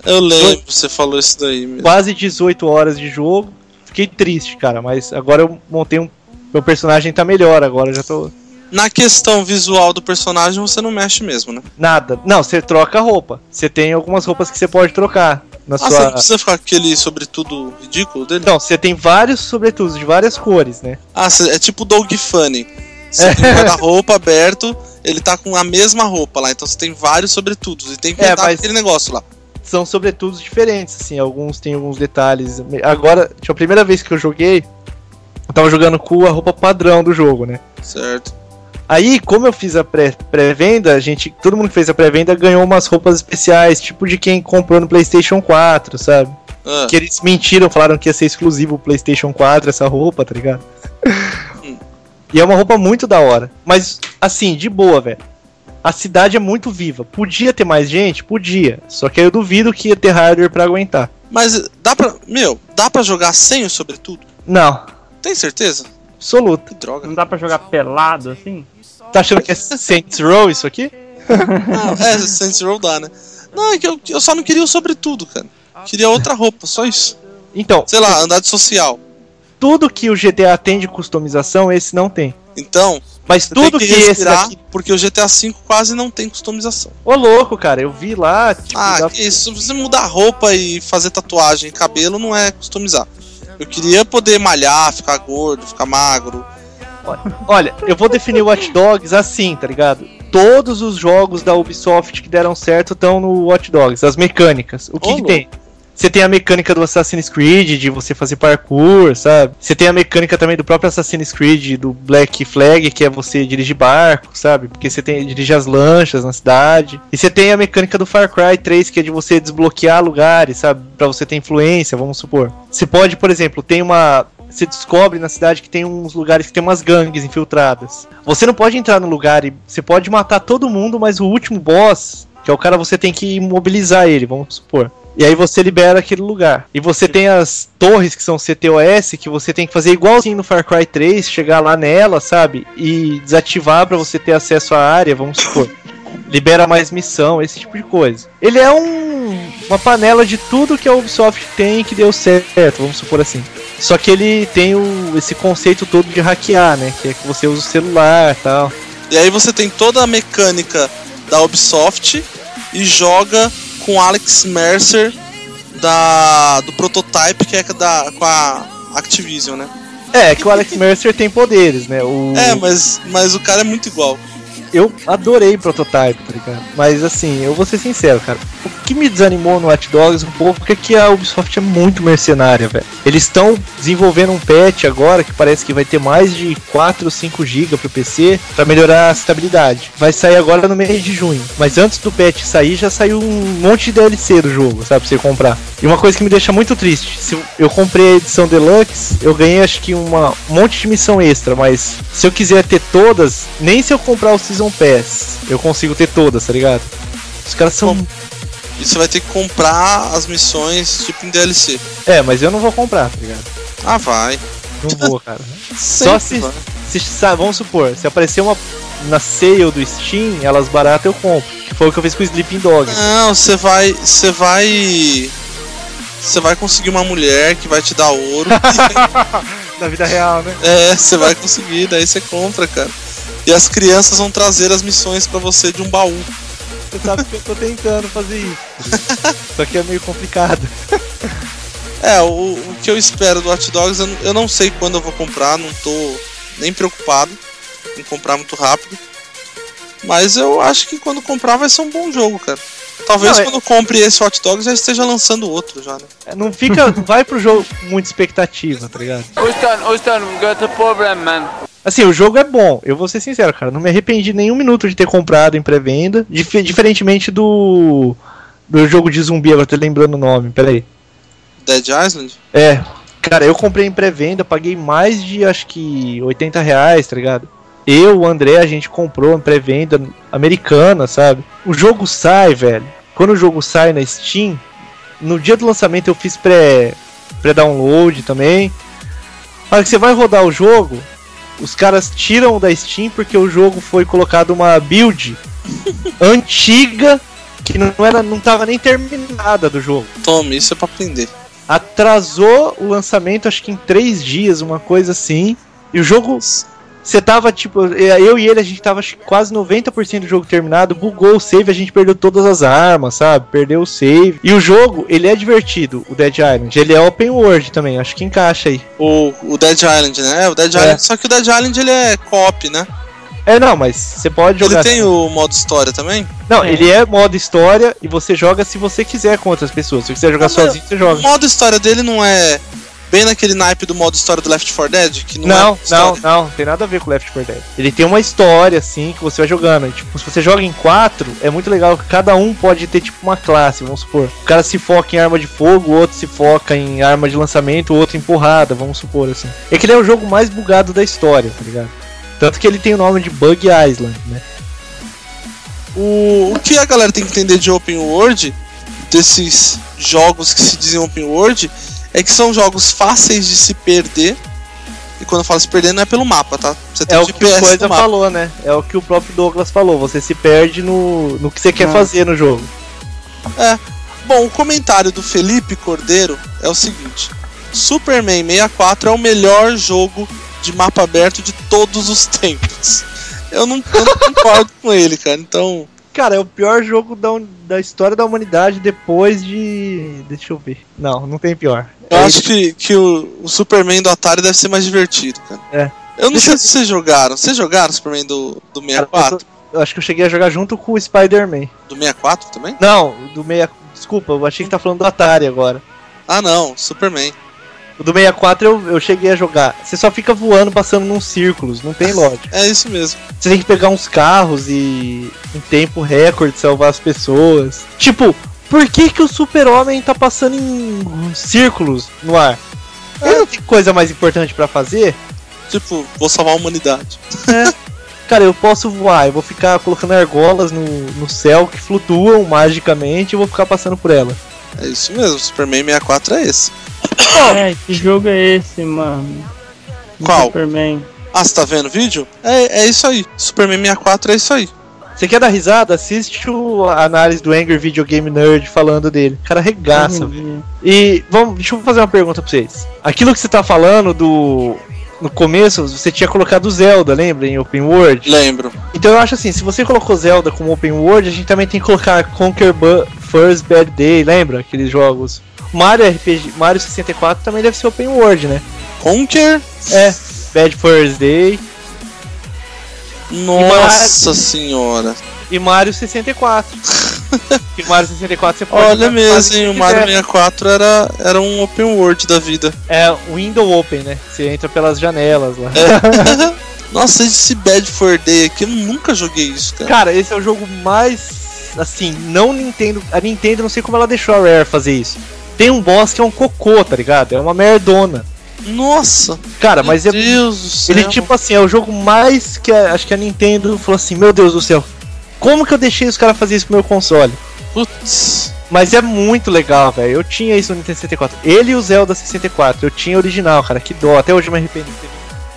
Eu lembro, você falou isso daí mesmo. quase 18 horas de jogo. Fiquei triste, cara, mas agora eu montei um. Meu personagem tá melhor, agora eu já tô. Na questão visual do personagem, você não mexe mesmo, né? Nada. Não, você troca a roupa. Você tem algumas roupas que você pode trocar na Ah, você sua. não precisa ficar com aquele sobretudo ridículo dele? Não, você tem vários sobretudos de várias cores, né? Ah, é tipo o Dog Funny. Você tem um guarda-roupa aberto, ele tá com a mesma roupa lá, então você tem vários sobretudos. E tem que É, mas- aquele negócio lá. são sobretudos diferentes, assim, alguns têm alguns detalhes. Agora, tipo, a primeira vez que eu joguei, eu tava jogando com a roupa padrão do jogo, né? Certo. Aí, como eu fiz a pré- pré-venda, a gente, todo mundo que fez a pré-venda ganhou umas roupas especiais, tipo de quem comprou no PlayStation 4, sabe? Ah, Que eles mentiram, falaram que ia ser exclusivo o PlayStation 4 essa roupa, tá ligado? e é uma roupa muito da hora. Mas, assim, de boa, velho. A cidade é muito viva. Podia ter mais gente? Podia. Só que eu duvido que ia ter hardware pra aguentar. Mas dá pra. Meu, dá pra jogar sem o sobretudo? Não, Tem certeza? Absoluto. Que droga. Não dá pra jogar pelado assim? Tá achando que é Saints Row isso aqui? Não, é, Saints Row dá, né? Não, é que eu, eu só não queria o sobretudo, cara. Queria outra roupa, só isso. Então, Sei lá, andar de social. tudo que o GTA tem de customização, esse não tem. Então, Mas você tudo tem que, que esse daqui. porque o GTA V quase não tem customização. Ô louco, cara, eu vi lá, tipo, Ah, dá- isso, se você mudar roupa e fazer tatuagem e cabelo não é customizar. Eu queria poder malhar, ficar gordo, ficar magro. Olha, eu vou definir Watch Dogs assim, tá ligado? Todos os jogos da Ubisoft que deram certo estão no Watch Dogs, as mecânicas. O que, que tem? Você tem a mecânica do Assassin's Creed, de você fazer parkour, sabe? Você tem a mecânica também do próprio Assassin's Creed, do Black Flag, que é você dirigir barco, sabe? Porque você tem dirige as lanchas na cidade. E você tem a mecânica do Far Cry 3, que é de você desbloquear lugares, sabe? Pra você ter influência, vamos supor. Você pode, por exemplo, tem uma você descobre na cidade que tem uns lugares que tem umas gangues infiltradas. Você não pode entrar no lugar e você pode matar todo mundo, mas o último boss, que é o cara, você tem que imobilizar ele, vamos supor. E aí você libera aquele lugar. E você tem as torres que são CTOS, que você tem que fazer igualzinho no Far Cry 3, chegar lá nela, sabe? E desativar pra você ter acesso à área, vamos supor. [LAUGHS] Libera mais missão, esse tipo de coisa. Ele é um, uma panela de tudo que a Ubisoft tem que deu certo, vamos supor assim. Só que ele tem o, esse conceito todo de hackear, né? Que é que você usa o celular e tal. E aí você tem toda a mecânica da Ubisoft e joga com Alex Mercer da do Prototype, que é da com a Activision, né? É, que o Alex Mercer tem poderes, né? O... É, mas, mas o cara é muito igual. Eu adorei Prototype, tá ligado? Mas assim, eu vou ser sincero, cara. O que me desanimou no Watch Dogs um pouco é que a Ubisoft é muito mercenária, velho. Eles estão desenvolvendo um patch agora que parece que vai ter mais de 4 ou 5 GB pro PC para melhorar a estabilidade. Vai sair agora no mês de junho. Mas antes do patch sair, já saiu um monte de DLC do jogo, sabe? Pra você comprar. E uma coisa que me deixa muito triste: se eu comprei a edição Deluxe, eu ganhei acho que uma, um monte de missão extra, mas se eu quiser ter todas, nem se eu comprar o Season Pass, eu consigo ter todas, tá ligado? Os caras são. E você vai ter que comprar as missões tipo em DLC. É, mas eu não vou comprar, tá ligado? Ah, vai. Não [LAUGHS] vou, cara. Só se- Se, sabe, vamos supor, se aparecer uma na sale do Steam, elas baratas eu compro. Que foi o que eu fiz com o Sleeping Dog. Não, você vai. Você vai. Você vai conseguir uma mulher que vai te dar ouro. [LAUGHS] Na vida real, né? é, você vai conseguir, daí você compra, cara. E as crianças vão trazer as missões pra você de um baú. Você sabe que eu tô tentando fazer isso. [LAUGHS] Só que é meio complicado. É, o, o que eu espero do Hot Dogs, eu, não- eu não sei quando eu vou comprar, não tô nem preocupado em comprar muito rápido. Mas eu acho que quando comprar vai ser um bom jogo, cara. Talvez Não, é- quando compre esse Hot Dogs já esteja lançando outro já, né? É, Não fica. Não vai pro jogo com muita expectativa, tá ligado? Houston, Houston, we got a problem, man. Assim, o jogo é bom, eu vou ser sincero, cara. Não me arrependi nenhum minuto de ter comprado em pré-venda. dif- diferentemente do. Do jogo de zumbi, agora tô lembrando o nome, peraí. Dead Island? É, cara, eu comprei em pré-venda, paguei mais de acho que 80 reais, tá ligado? Eu, o André, a gente comprou em pré-venda americana, sabe? O jogo sai, velho. Quando o jogo sai na Steam, no dia do lançamento eu fiz pré- pré-download também. Na hora que você vai rodar o jogo, os caras tiram da Steam porque o jogo foi colocado uma build [LAUGHS] antiga que não era não tava nem terminada do jogo Tome, isso é pra aprender. atrasou o lançamento, acho que em três dias, uma coisa assim. E o jogo. Você tava tipo. Eu e ele, a gente tava quase 90% do jogo terminado. Bugou o save, a gente perdeu todas as armas, sabe? Perdeu o save. E o jogo, ele é divertido, o Dead Island. Ele é open world também, acho que encaixa aí. O, o Dead Island, né? É, O Dead É. Island, só que o Dead Island ele é co-op, né? É, não, mas você pode Ele jogar. tem assim. o modo história também? Não, ele é modo história e você joga se você quiser com outras pessoas. Se você quiser jogar mas sozinho, você O joga. modo história dele não é bem naquele naipe do modo história do Left 4 Dead? Que não, Não, é não, não, tem nada a ver com Left 4 Dead. Ele tem uma história, assim, que você vai jogando. E, tipo, se você joga em quatro, é muito legal que cada um pode ter, tipo, uma classe, vamos supor. O cara se foca em arma de fogo, o outro se foca em arma de lançamento, o outro em porrada, vamos supor, assim. É que ele é o jogo mais bugado da história, tá ligado? Tanto que ele tem o nome de Bug Island, né? O, o que a galera tem que entender de Open World, desses jogos que se dizem Open World, é que são jogos fáceis de se perder. E quando eu falo se perder, não é pelo mapa, tá? Você tem É o que o Coisa falou, né? É o que o próprio Douglas falou. Você se perde no, no que você quer fazer no jogo. Bom, o comentário do Felipe Cordeiro é o seguinte: Superman 64 é o melhor jogo de mapa aberto de todos os tempos. Eu não, eu não concordo [LAUGHS] com ele, cara. Então, Cara, é o pior jogo da, da história da humanidade depois de. Deixa eu ver. Não, não tem pior. eu É acho que, que o, o Superman do Atari deve ser mais divertido, cara. É. Eu não Deixa sei eu- se vocês jogaram. Vocês jogaram o Superman do, do Cara, 64? eu, eu acho que eu cheguei a jogar junto com o Spider-Man. Do 64 também? Não, do 6. Desculpa, eu achei que tá falando do Atari agora. Ah, não, Superman. O do 64 eu, eu cheguei a jogar. Você só fica voando, passando nos círculos, não tem lógica. É isso mesmo. Você tem que pegar uns carros e em tempo recorde salvar as pessoas. Tipo, por que que o super-homem tá passando em círculos no ar? Ele não tem coisa mais importante pra fazer? Tipo, vou salvar a humanidade. Cara, eu posso voar, eu vou ficar colocando argolas no, no céu que flutuam magicamente e vou ficar passando por ela. É isso mesmo, Superman 64 é esse. É, que jogo é esse, mano? Do Qual? Superman. Ah, você tá vendo o vídeo? É, é isso aí. Superman 64 é isso aí. Você quer dar risada? Assiste o, a análise do Angry Video Game Nerd falando dele. O cara regaça, velho. E vamos, deixa eu fazer uma pergunta pra vocês. Aquilo que você tá falando do. No começo, você tinha colocado Zelda, lembra? Em Open World. Lembro. Então eu acho assim, se você colocou Zelda como Open World, a gente também tem que colocar Conquer Bu- First Bad Day, lembra? Aqueles jogos. Mario RPG, Mario 64 também deve ser Open World, né? Conquer. É, Bad First Day. Nossa senhora. E Mario 64. e [LAUGHS] Mario 64 você pode. Olha jogar mesmo, hein? O Mario quiser. 64 era, era um open world da vida. É window open, né? Você entra pelas janelas lá. [LAUGHS] Nossa, esse Bad for Day aqui, eu nunca joguei isso, cara. Cara, esse é o jogo mais. Assim, não Nintendo. A Nintendo, não sei como ela deixou a Rare fazer isso. Tem um boss que é um cocô, tá ligado? É uma merdona. Nossa, Cara, mas é. meu Deus do céu. Ele, tipo assim, é o jogo mais que a- acho que a Nintendo falou assim: Meu Deus do céu, como que eu deixei os caras fazer isso com o meu console? Putz. Mas é muito legal, velho. Eu tinha isso no Nintendo 64. Ele e o Zelda 64. Eu tinha original, cara. Que dó. Até hoje eu me ter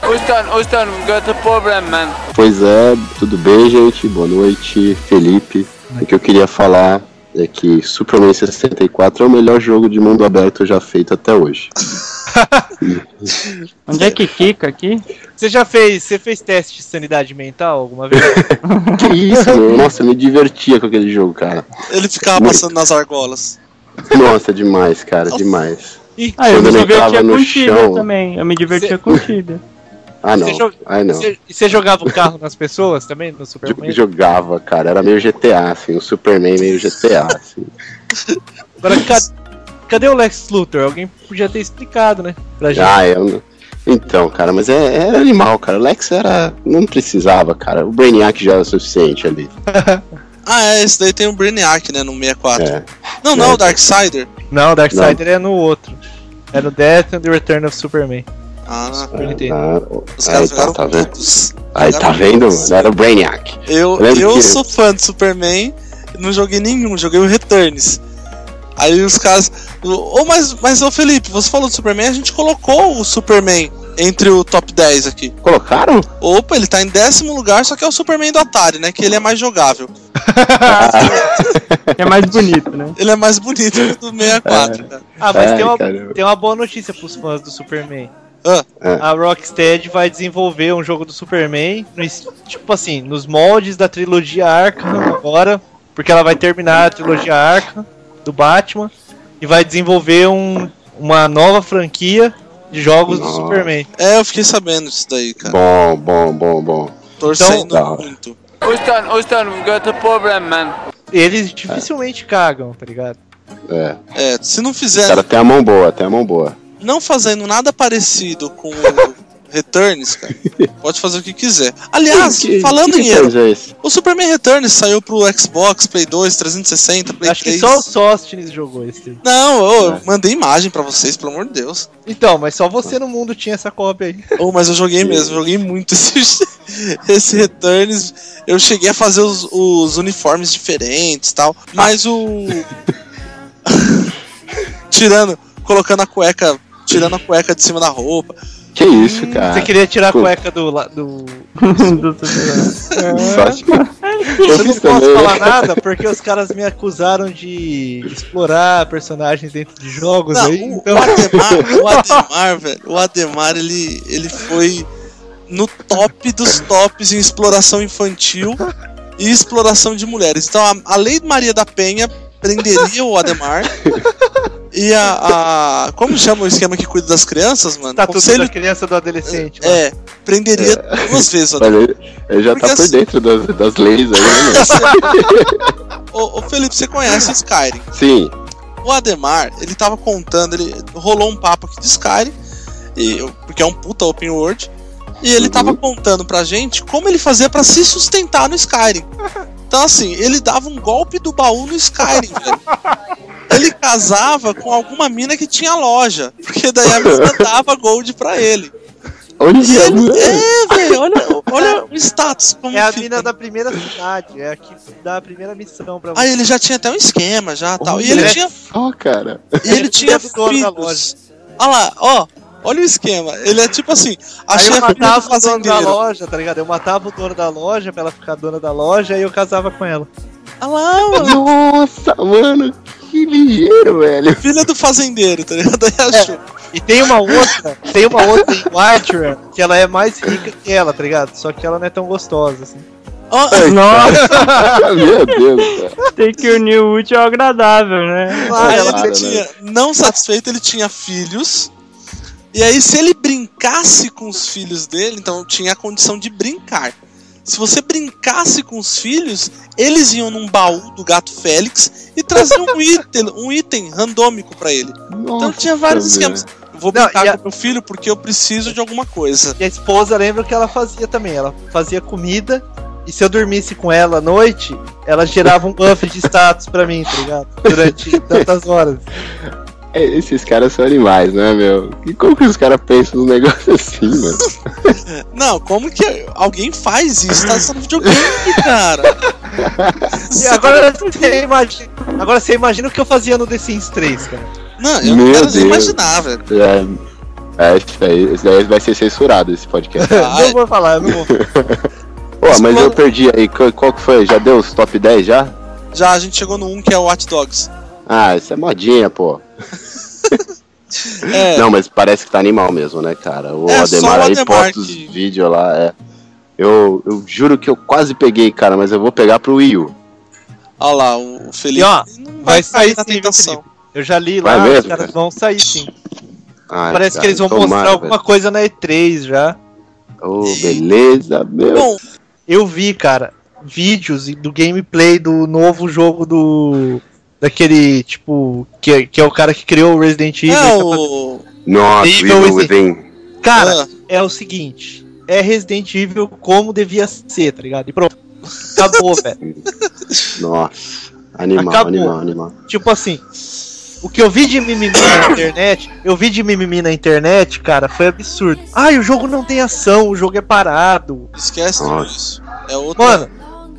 Houston, Houston, got a problem, man. Pois é, tudo bem, gente? Boa noite, Felipe. O que eu queria falar é que Superman 64 é o melhor jogo de mundo aberto já feito até hoje. [LAUGHS] Onde é que fica aqui? Você já fez, você fez teste de sanidade mental alguma vez? [LAUGHS] que isso, meu? Nossa, eu me divertia com aquele jogo, cara. Ele ficava Muito. passando nas argolas. Nossa, demais, cara, demais. Ah, eu me divertia no com chão. também. Eu me divertia Cê- com Tibia. Ah, não. Você Ai, não. Você- E você jogava o carro nas pessoas também no Superman? Jo- Jogava, cara. Era meio GTA, assim. O Superman meio GTA, [LAUGHS] assim. Agora, ca- cadê o Lex Luthor? Alguém podia ter explicado, né? Pra gente. Ah, eu não... Então, cara, mas é, era animal, cara. O Lex era. Não precisava, cara. O Brainiac já era o suficiente ali. [LAUGHS] Ah, é, esse daí tem o Brainiac, né, no 64. É. Não, não, É. o Darksider. Não, o Darkseid é no outro. É no Death and the Return of Superman. Ah. Ah, os aí caras tá, tá vendo? Aí tá vendo, mano? Era o Brainiac. Eu, Eu eu que- sou fã de Superman, não joguei nenhum, joguei o Returns. Aí os caras. Ô, mas, mas, ô Felipe, você falou do Superman, a gente colocou o Superman entre o top 10 aqui. Colocaram? Opa, ele tá em décimo lugar, só que é o Superman do Atari, né? Que ele é mais jogável. [LAUGHS] É mais bonito, né? Ele é mais bonito do 64, cara. Ah, mas Ai, tem, uma, caramba. tem uma boa notícia pros fãs do Superman. Ah. A Rocksteady vai desenvolver um jogo do Superman, tipo assim, nos moldes da trilogia Arkham agora, porque ela vai terminar a trilogia Arkham do Batman e vai desenvolver um, uma nova franquia de jogos do Nossa. Superman. É, eu fiquei sabendo disso daí, cara. Bom, bom, bom, bom. Torcendo Então, muito. Houston, Houston, we got a problem, man. Eles dificilmente cagam, tá ligado? É. É, se não O fizer, cara tem a mão boa, tem a mão boa. Não fazendo nada parecido com o Returns, cara, pode fazer o que quiser. Aliás, Que- falando que em erro, Returns é o Superman Returns saiu pro Xbox, Play 2, 360, Play Acho 3. que só o Sóstenes jogou esse. Não, eu É. mandei imagem pra vocês, pelo amor de Deus. Então, mas só você no mundo tinha essa cópia aí. Oh, mas eu joguei mesmo, joguei muito esse, [LAUGHS] esse Returns. Eu cheguei a fazer os, os uniformes diferentes e tal. Mas o. [LAUGHS] [LAUGHS] tirando, colocando a cueca. Tirando a cueca de cima da roupa. Que isso, cara? Você queria tirar a cueca do. do... [LAUGHS] Do Eu Eu não posso também. falar nada [LAUGHS] porque os caras me acusaram de explorar personagens dentro de jogos Não, aí. o, Então, o Ademar, [LAUGHS] o Ademar, velho, o Ademar, ele, ele foi no top dos tops em exploração infantil e exploração de mulheres. Então a, a Lei Maria da Penha prenderia o Ademar. E a, a- Como chama o esquema que cuida das crianças, mano? tá tudo Conselho. da criança do adolescente. lá. É, prenderia duas vezes Mas Ademar. ele, ele já Porque tá por assim- dentro das, das leis aí, né? Ô, ô, Felipe, você conhece o Skyrim? Sim. O Ademar, ele tava contando, ele rolou um papo aqui de Skyrim, e, porque é um puta open world, e ele Uhum. tava contando pra gente como ele fazia pra se sustentar no Skyrim. Então assim, ele dava um golpe do baú no Skyrim, velho. Ele casava com alguma mina que tinha loja, porque daí a mina [LAUGHS] dava gold pra ele. É, ele mano? é, velho, olha, [LAUGHS] olha o status como É a fica. mina da primeira cidade, é a que dá a primeira missão pra você. Aí ele já tinha até um esquema já, tal. E Olha ele É. tinha Só, cara. E ele tinha dono da filhos. Olha lá, ó. Olha o esquema. Ele é tipo assim, Aí achei eu a filha do matava o dono da loja, tá ligado? Eu matava o dono da loja pra ela ficar dona da loja e eu casava com ela. Olha lá, mano. Nossa, mano. Que ligeiro, velho. Filha do fazendeiro, tá ligado? Aí achou. E tem uma outra, tem uma outra em Whiterun que ela é mais rica que ela, tá ligado? Só que ela não é tão gostosa assim. Ó, Nossa, [LAUGHS] Meu Deus, cara. tem que unir o útil ao agradável, né? aí claro, ele né? tinha, não satisfeito, ele tinha filhos. E aí, se ele brincasse com os filhos dele, então tinha a condição de brincar. se você brincasse com os filhos, eles iam num baú do gato Félix e traziam um item, um item randômico pra ele. Então tinha vários esquemas. Vou Não, brincar a- com meu filho porque eu preciso de alguma coisa. E a esposa lembra o que ela fazia também. Ela fazia comida. E se eu dormisse com ela à noite, ela gerava um buff de status pra mim, tá ligado? Durante [LAUGHS] tantas horas. É, Esses caras são animais, né, meu? E como que os caras pensam num negócio [LAUGHS] assim, mano? [LAUGHS] Não, como que alguém faz isso? Tá sendo videogame, cara. E agora você imagina. Agora você imagina o que eu fazia no The Sims 3, cara. Não, eu não quero Deus. imaginar, velho. É, é, isso daí, isso daí vai ser censurado esse podcast. Ai. [LAUGHS] não vou falar, eu não vou. Pô, mas eu perdi aí. Qual, qual que foi? Já deu os top 10 já? Já a gente chegou no 1 que é o Watch Dogs. Ah, isso é modinha, pô. [LAUGHS] É, Não, mas parece que tá animal mesmo, né, cara? O É, só Ademar o aí Ademar posta os vídeos lá, é. Eu, eu juro que eu quase peguei, cara, mas eu vou pegar pro Wii U. olha lá, o Felipe E, ó, não vai vai sair na sim, viu, tentação. Eu já li Vai lá, mesmo, os caras cara? vão sair sim. Ai, Parece cara, que eles vão tomara, mostrar alguma coisa na E3 já. velho. Ô, beleza, meu. Bom, Eu vi, cara, vídeos do gameplay do novo jogo do. Daquele, tipo, que, é- que é o cara que criou o Resident Evil. é o. Nossa, Evil Evil Within. Within. Cara, Ah, é o seguinte: é Resident Evil como devia ser, tá ligado? E pronto. Acabou, velho. [LAUGHS] Nossa. Animal, Acabou. animal, animal. Tipo assim, o que eu vi de mimimi na internet, eu vi de mimimi na internet, cara, foi absurdo. Ai, o jogo não tem ação, o jogo é parado. esquece tudo Nossa. isso. É outro. Mano,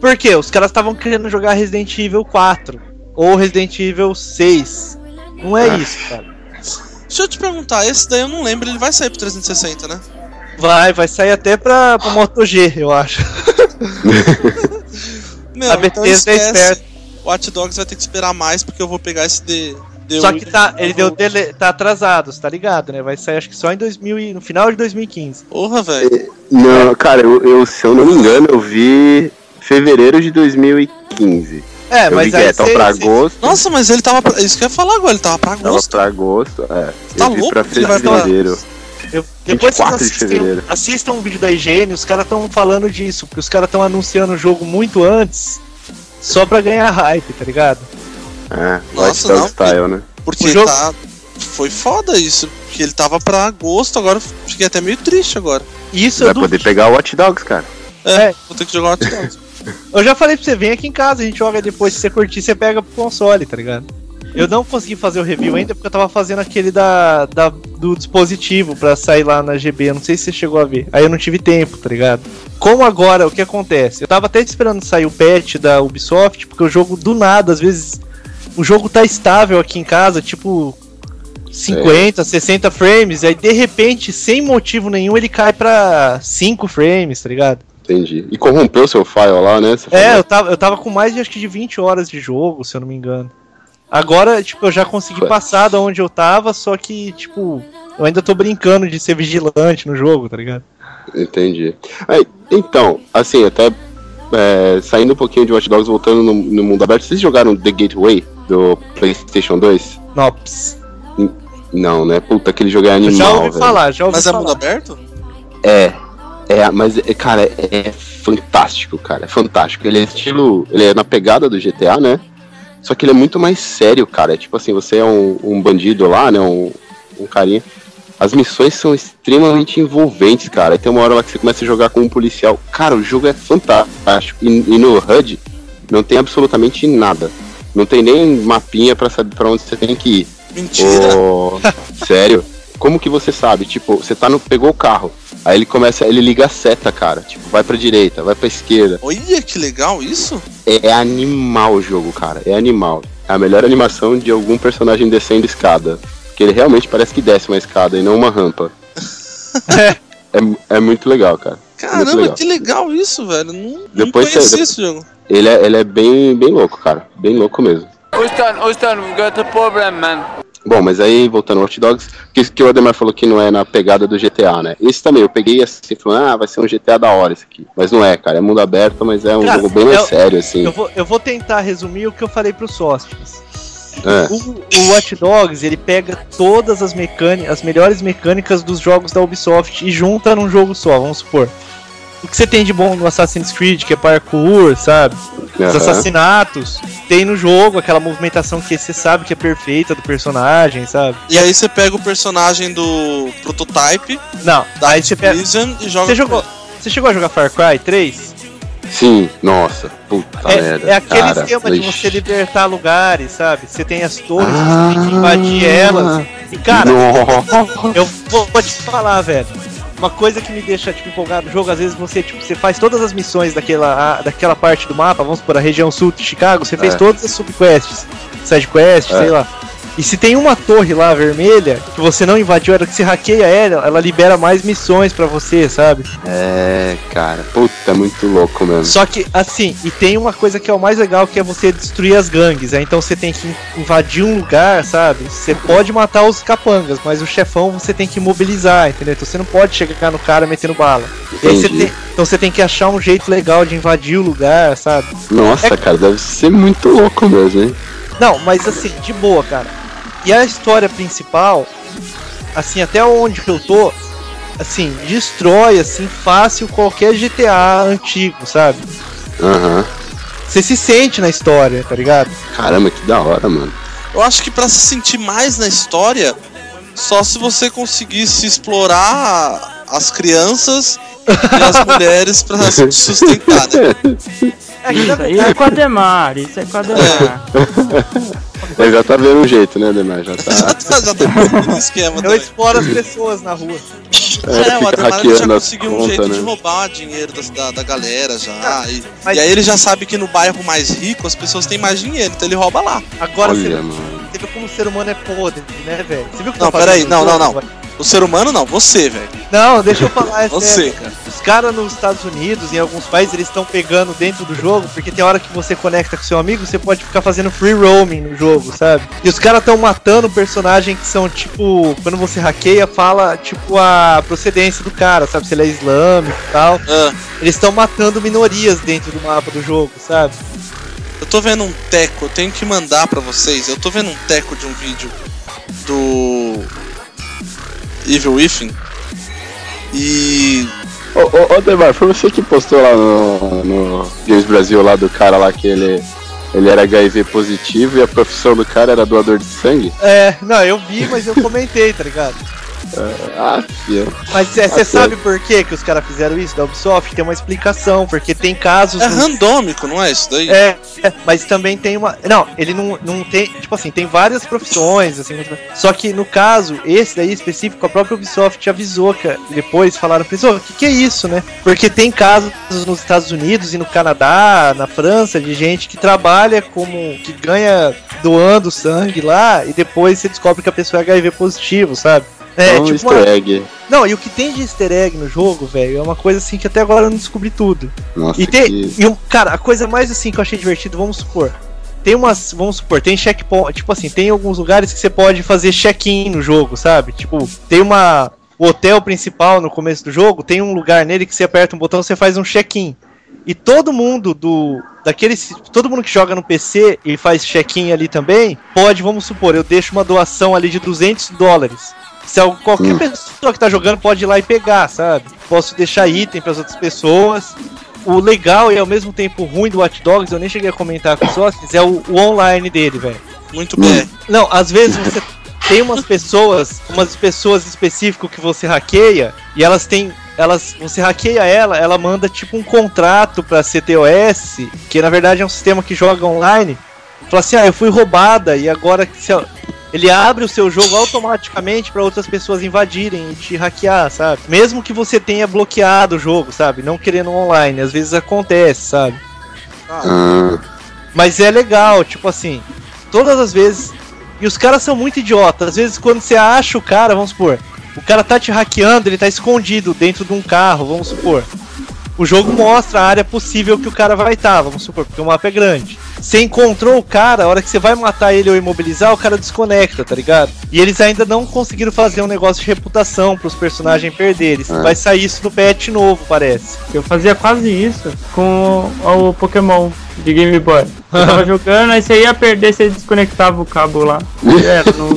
por quê? Os caras estavam querendo jogar Resident Evil 4 ou Resident Evil 6. Não é Ah. isso, cara. Deixa eu te perguntar, esse daí eu não lembro, ele vai sair pro 360, né? Vai, vai sair até pra, pra Moto G, eu acho. [LAUGHS] Meu, A então Bethesda é esquece. esperta. Watch Dogs vai ter que esperar mais porque eu vou pegar esse D. D Só que tá, ele deu dele, tá atrasado, você tá ligado, né? Vai sair acho que só em 2000 e, no final de 2015. Porra, velho. Não, cara, eu, eu, se eu não me engano, eu vi fevereiro de 2015. É, eu mas que aí é, pra agosto. Nossa, mas ele tava. Pra... Isso que eu ia falar agora, ele tava pra Tava agosto. pra agosto, é. Tá eu louco pra fevereiro. Eu, depois vocês 24 de assistem, assistam um vídeo da IGN, os caras estão falando disso, porque os caras estão anunciando o jogo muito antes, só pra ganhar hype, tá ligado? É, Nossa, não, Style, né? Porque O jogo- tá. Foi foda isso. Porque ele tava pra agosto, agora eu fiquei até meio triste agora. Isso Vai poder pegar o Watch Dogs, cara. É, É. vou ter que jogar Watch Dogs. [LAUGHS] eu já falei pra você, vem aqui em casa, a gente joga depois, se você curtir, você pega pro console, tá ligado? Eu não consegui fazer o review ainda porque eu tava fazendo aquele da, da- do dispositivo pra sair lá na GB. Eu não sei se você chegou a ver. Aí eu não tive tempo, tá ligado? Como agora, o que acontece? Eu tava até esperando sair o patch da Ubisoft, porque o jogo do nada, às vezes, o jogo tá estável aqui em casa, tipo 50, 60 frames, aí de repente, sem motivo nenhum, ele cai pra 5 frames, tá ligado? Entendi. E corrompeu seu file lá, né? Você É, falou. eu tava, eu tava com mais de acho que de 20 horas de jogo, se eu não me engano. Agora, tipo, eu já consegui Foi. passar da onde eu tava, só que, tipo, eu ainda tô brincando de ser vigilante no jogo, tá ligado? Entendi. Aí, então, assim, até é, saindo um pouquinho de Watch Dogs, voltando no, no mundo aberto, vocês jogaram The Gateway do PlayStation 2? Nops. Não, né? Puta, aquele jogo é Eu animal, já ouvi velho. falar, já ouvi Mas é falar. mundo aberto? É. É, mas, é, cara, é fantástico, cara. É fantástico. Ele é estilo. Ele é na pegada do GTA, né? Só que ele é muito mais sério, cara. É tipo assim, você é um, um bandido lá, né? Um, um carinha. As missões são extremamente envolventes, cara. E tem uma hora lá que você começa a jogar com um policial. Cara, o jogo é fantástico. E, e no HUD não tem absolutamente nada. Não tem nem mapinha pra saber pra onde você tem que ir. Mentira. Ô, sério? [LAUGHS] Como que você sabe? Tipo, você tá no. pegou o carro. Aí ele começa. Ele liga a seta, cara. Tipo, vai pra direita, vai pra esquerda. Olha que legal isso. É animal o jogo, cara. É animal. É a melhor animação de algum personagem descendo escada. Porque ele realmente parece que desce uma escada e não uma rampa. é, [LAUGHS] é muito legal, cara. Muito Caramba, legal. que legal isso, velho. Não, não Depois conhecia você- esse jogo. Ele é, ele é bem, bem louco, cara. Bem louco mesmo. Houston, Houston, we've got a problem, man. Bom, mas aí, voltando ao Watch Dogs, que, que o Ademar falou que não é na pegada do GTA, né? Esse também, eu peguei assim, falando, ah, vai ser um GTA da hora esse aqui. Mas não é, cara, é mundo aberto, mas é um Cara, jogo bem mais sério, assim. Eu vou, eu vou tentar resumir o que eu falei pros sócios. É. O, o Watch Dogs, ele pega todas as mecânicas, as melhores mecânicas dos jogos da Ubisoft e junta num jogo só, vamos supor. O que você tem de bom no Assassin's Creed, que é parkour, sabe? Os Aham. assassinatos. Tem no jogo aquela movimentação que você sabe que é perfeita do personagem, sabe? E aí você pega o personagem do prototype Não, da aí você pega. Activision e joga Você jogou, você chegou a jogar Far Cry 3? Sim, nossa, puta É, merda. é aquele cara, esquema de você libertar lugares, sabe? Você tem as torres, Ah. você tem que invadir elas. E cara, Nossa. eu vou, vou te falar, velho. Uma coisa que me deixa tipo, empolgado no jogo, às vezes você, tipo, você faz todas as missões daquela, a- daquela parte do mapa, vamos por a região sul de Chicago, você fez É. todas as subquests, sidequests, É. sei lá. E se tem uma torre lá vermelha que você não invadiu, era que você hackeia ela, ela libera mais missões pra você, sabe? É, cara, puta, é muito louco mesmo. Só que, assim, e tem uma coisa que é o mais legal, que é você destruir as gangues. Né? Então você tem que invadir um lugar, sabe? Você pode matar os capangas, mas o chefão você tem que mobilizar, entendeu? Então você não pode chegar no cara metendo bala. E você tem- então você tem que achar um jeito legal de invadir o lugar, sabe? Nossa, É- cara, deve ser muito louco mesmo, hein? Não, mas assim, de boa, cara. E a história principal, assim, até onde eu tô, assim, destrói, assim, fácil qualquer GTA antigo, sabe? Aham. Você se sente na história, tá ligado? Caramba, que da hora, mano. Eu acho que pra se sentir mais na história, só se você conseguisse explorar as crianças e as [LAUGHS] mulheres pra se sustentar, né? É Isso aí é com a Demar, isso é com a Demar. [LAUGHS] Ele já tá vendo um jeito, né, Demar? Já [LAUGHS] Já tá. tá, já tá no esquema Eu também. exploro as pessoas na rua. É, o fica Ademar ele já conseguiu um contas, jeito né? de roubar dinheiro da, da galera já. E, mas- e aí ele já sabe que no bairro mais rico as pessoas têm mais dinheiro, então ele rouba lá. Agora você, Olha, mano. você vê como o ser humano é podre, né, velho? Você viu o que Não, tá peraí, não, não, não. O ser humano não, você, velho. Não, deixa eu [LAUGHS] falar, é Você, cara. Os caras nos Estados Unidos, em alguns países, eles estão pegando dentro do jogo, porque tem hora que você conecta com seu amigo, você pode ficar fazendo free roaming no jogo, sabe? E os caras estão matando personagens que são, tipo, quando você hackeia, fala, tipo, a procedência do cara, sabe? Se ele é islâmico e tal. Ah, Eles estão matando minorias dentro do mapa do jogo, sabe? eu tô vendo um teco, eu tenho que mandar pra vocês. Eu tô vendo um teco de um vídeo do Evil Within. E Ô, ô, ô, Demar, foi você que postou lá no, no Games Brasil lá do cara lá que ele, ele era HIV positivo e a profissão do cara era doador de sangue? É, não, eu vi, mas eu comentei, tá ligado? Ah, filho. Mas você Ah, sabe por que, que os caras fizeram isso da Ubisoft? Tem uma explicação, porque tem casos. é no- randômico, não é isso daí? É, é, mas também tem uma. Não, ele não, não tem. Tipo assim, tem várias profissões, assim. Só que no caso, esse daí específico, a própria Ubisoft avisou que depois falaram pra eles, o que, que é isso, né? Porque tem casos nos Estados Unidos e no Canadá, na França, de gente que trabalha como. que ganha doando sangue lá e depois você descobre que a pessoa é HIV positivo, sabe? É, um tipo easter uma, egg. Não, e o que tem de easter egg no jogo, velho, é uma coisa assim que até agora eu não descobri tudo. Nossa, E tem. que... E um, cara, a coisa mais assim que eu achei divertido, vamos supor. Tem umas. Vamos supor, tem checkpoint. Tipo assim, tem alguns lugares que você pode fazer check-in no jogo, sabe? Tipo, tem uma. O hotel principal no começo do jogo, tem um lugar nele que você aperta um botão você faz um check-in. E todo mundo do. Daqueles. Todo mundo que joga no PC e faz check-in ali também, pode, vamos supor, eu deixo uma doação ali de 200 dólares. Se al- qualquer Hum. pessoa que tá jogando pode ir lá e pegar, sabe? Posso deixar item para as outras pessoas. O legal e ao mesmo tempo ruim do Watch Dogs, eu nem cheguei a comentar com os sócios, é o, o online dele, velho. Muito Hum. bem. Não, às vezes você [LAUGHS] tem umas pessoas, umas pessoas específicas que você hackeia e elas têm, elas, você hackeia ela, ela manda tipo um contrato pra CTOS, que na verdade é um sistema que joga online. Fala assim: "Ah, eu fui roubada e agora que se- ele abre o seu jogo automaticamente para outras pessoas invadirem e te hackear, sabe? Mesmo que você tenha bloqueado o jogo, sabe? Não querendo online, às vezes acontece, sabe? Ah, Mas é legal, tipo assim, todas as vezes. E os caras são muito idiotas. Às vezes, quando você acha o cara, vamos supor, o cara tá te hackeando, ele tá escondido dentro de um carro, vamos supor. O jogo mostra a área possível que o cara vai estar, vamos supor, porque o mapa é grande. Você encontrou o cara, a hora que você vai matar ele ou imobilizar, o cara desconecta, tá ligado? E eles ainda não conseguiram fazer um negócio de reputação pros personagens perderem. Ah. Vai sair isso no patch novo, parece. Eu fazia quase isso com o Pokémon de Game Boy. Eu tava [LAUGHS] jogando, aí você ia perder, você desconectava o cabo lá. [LAUGHS] Era, não,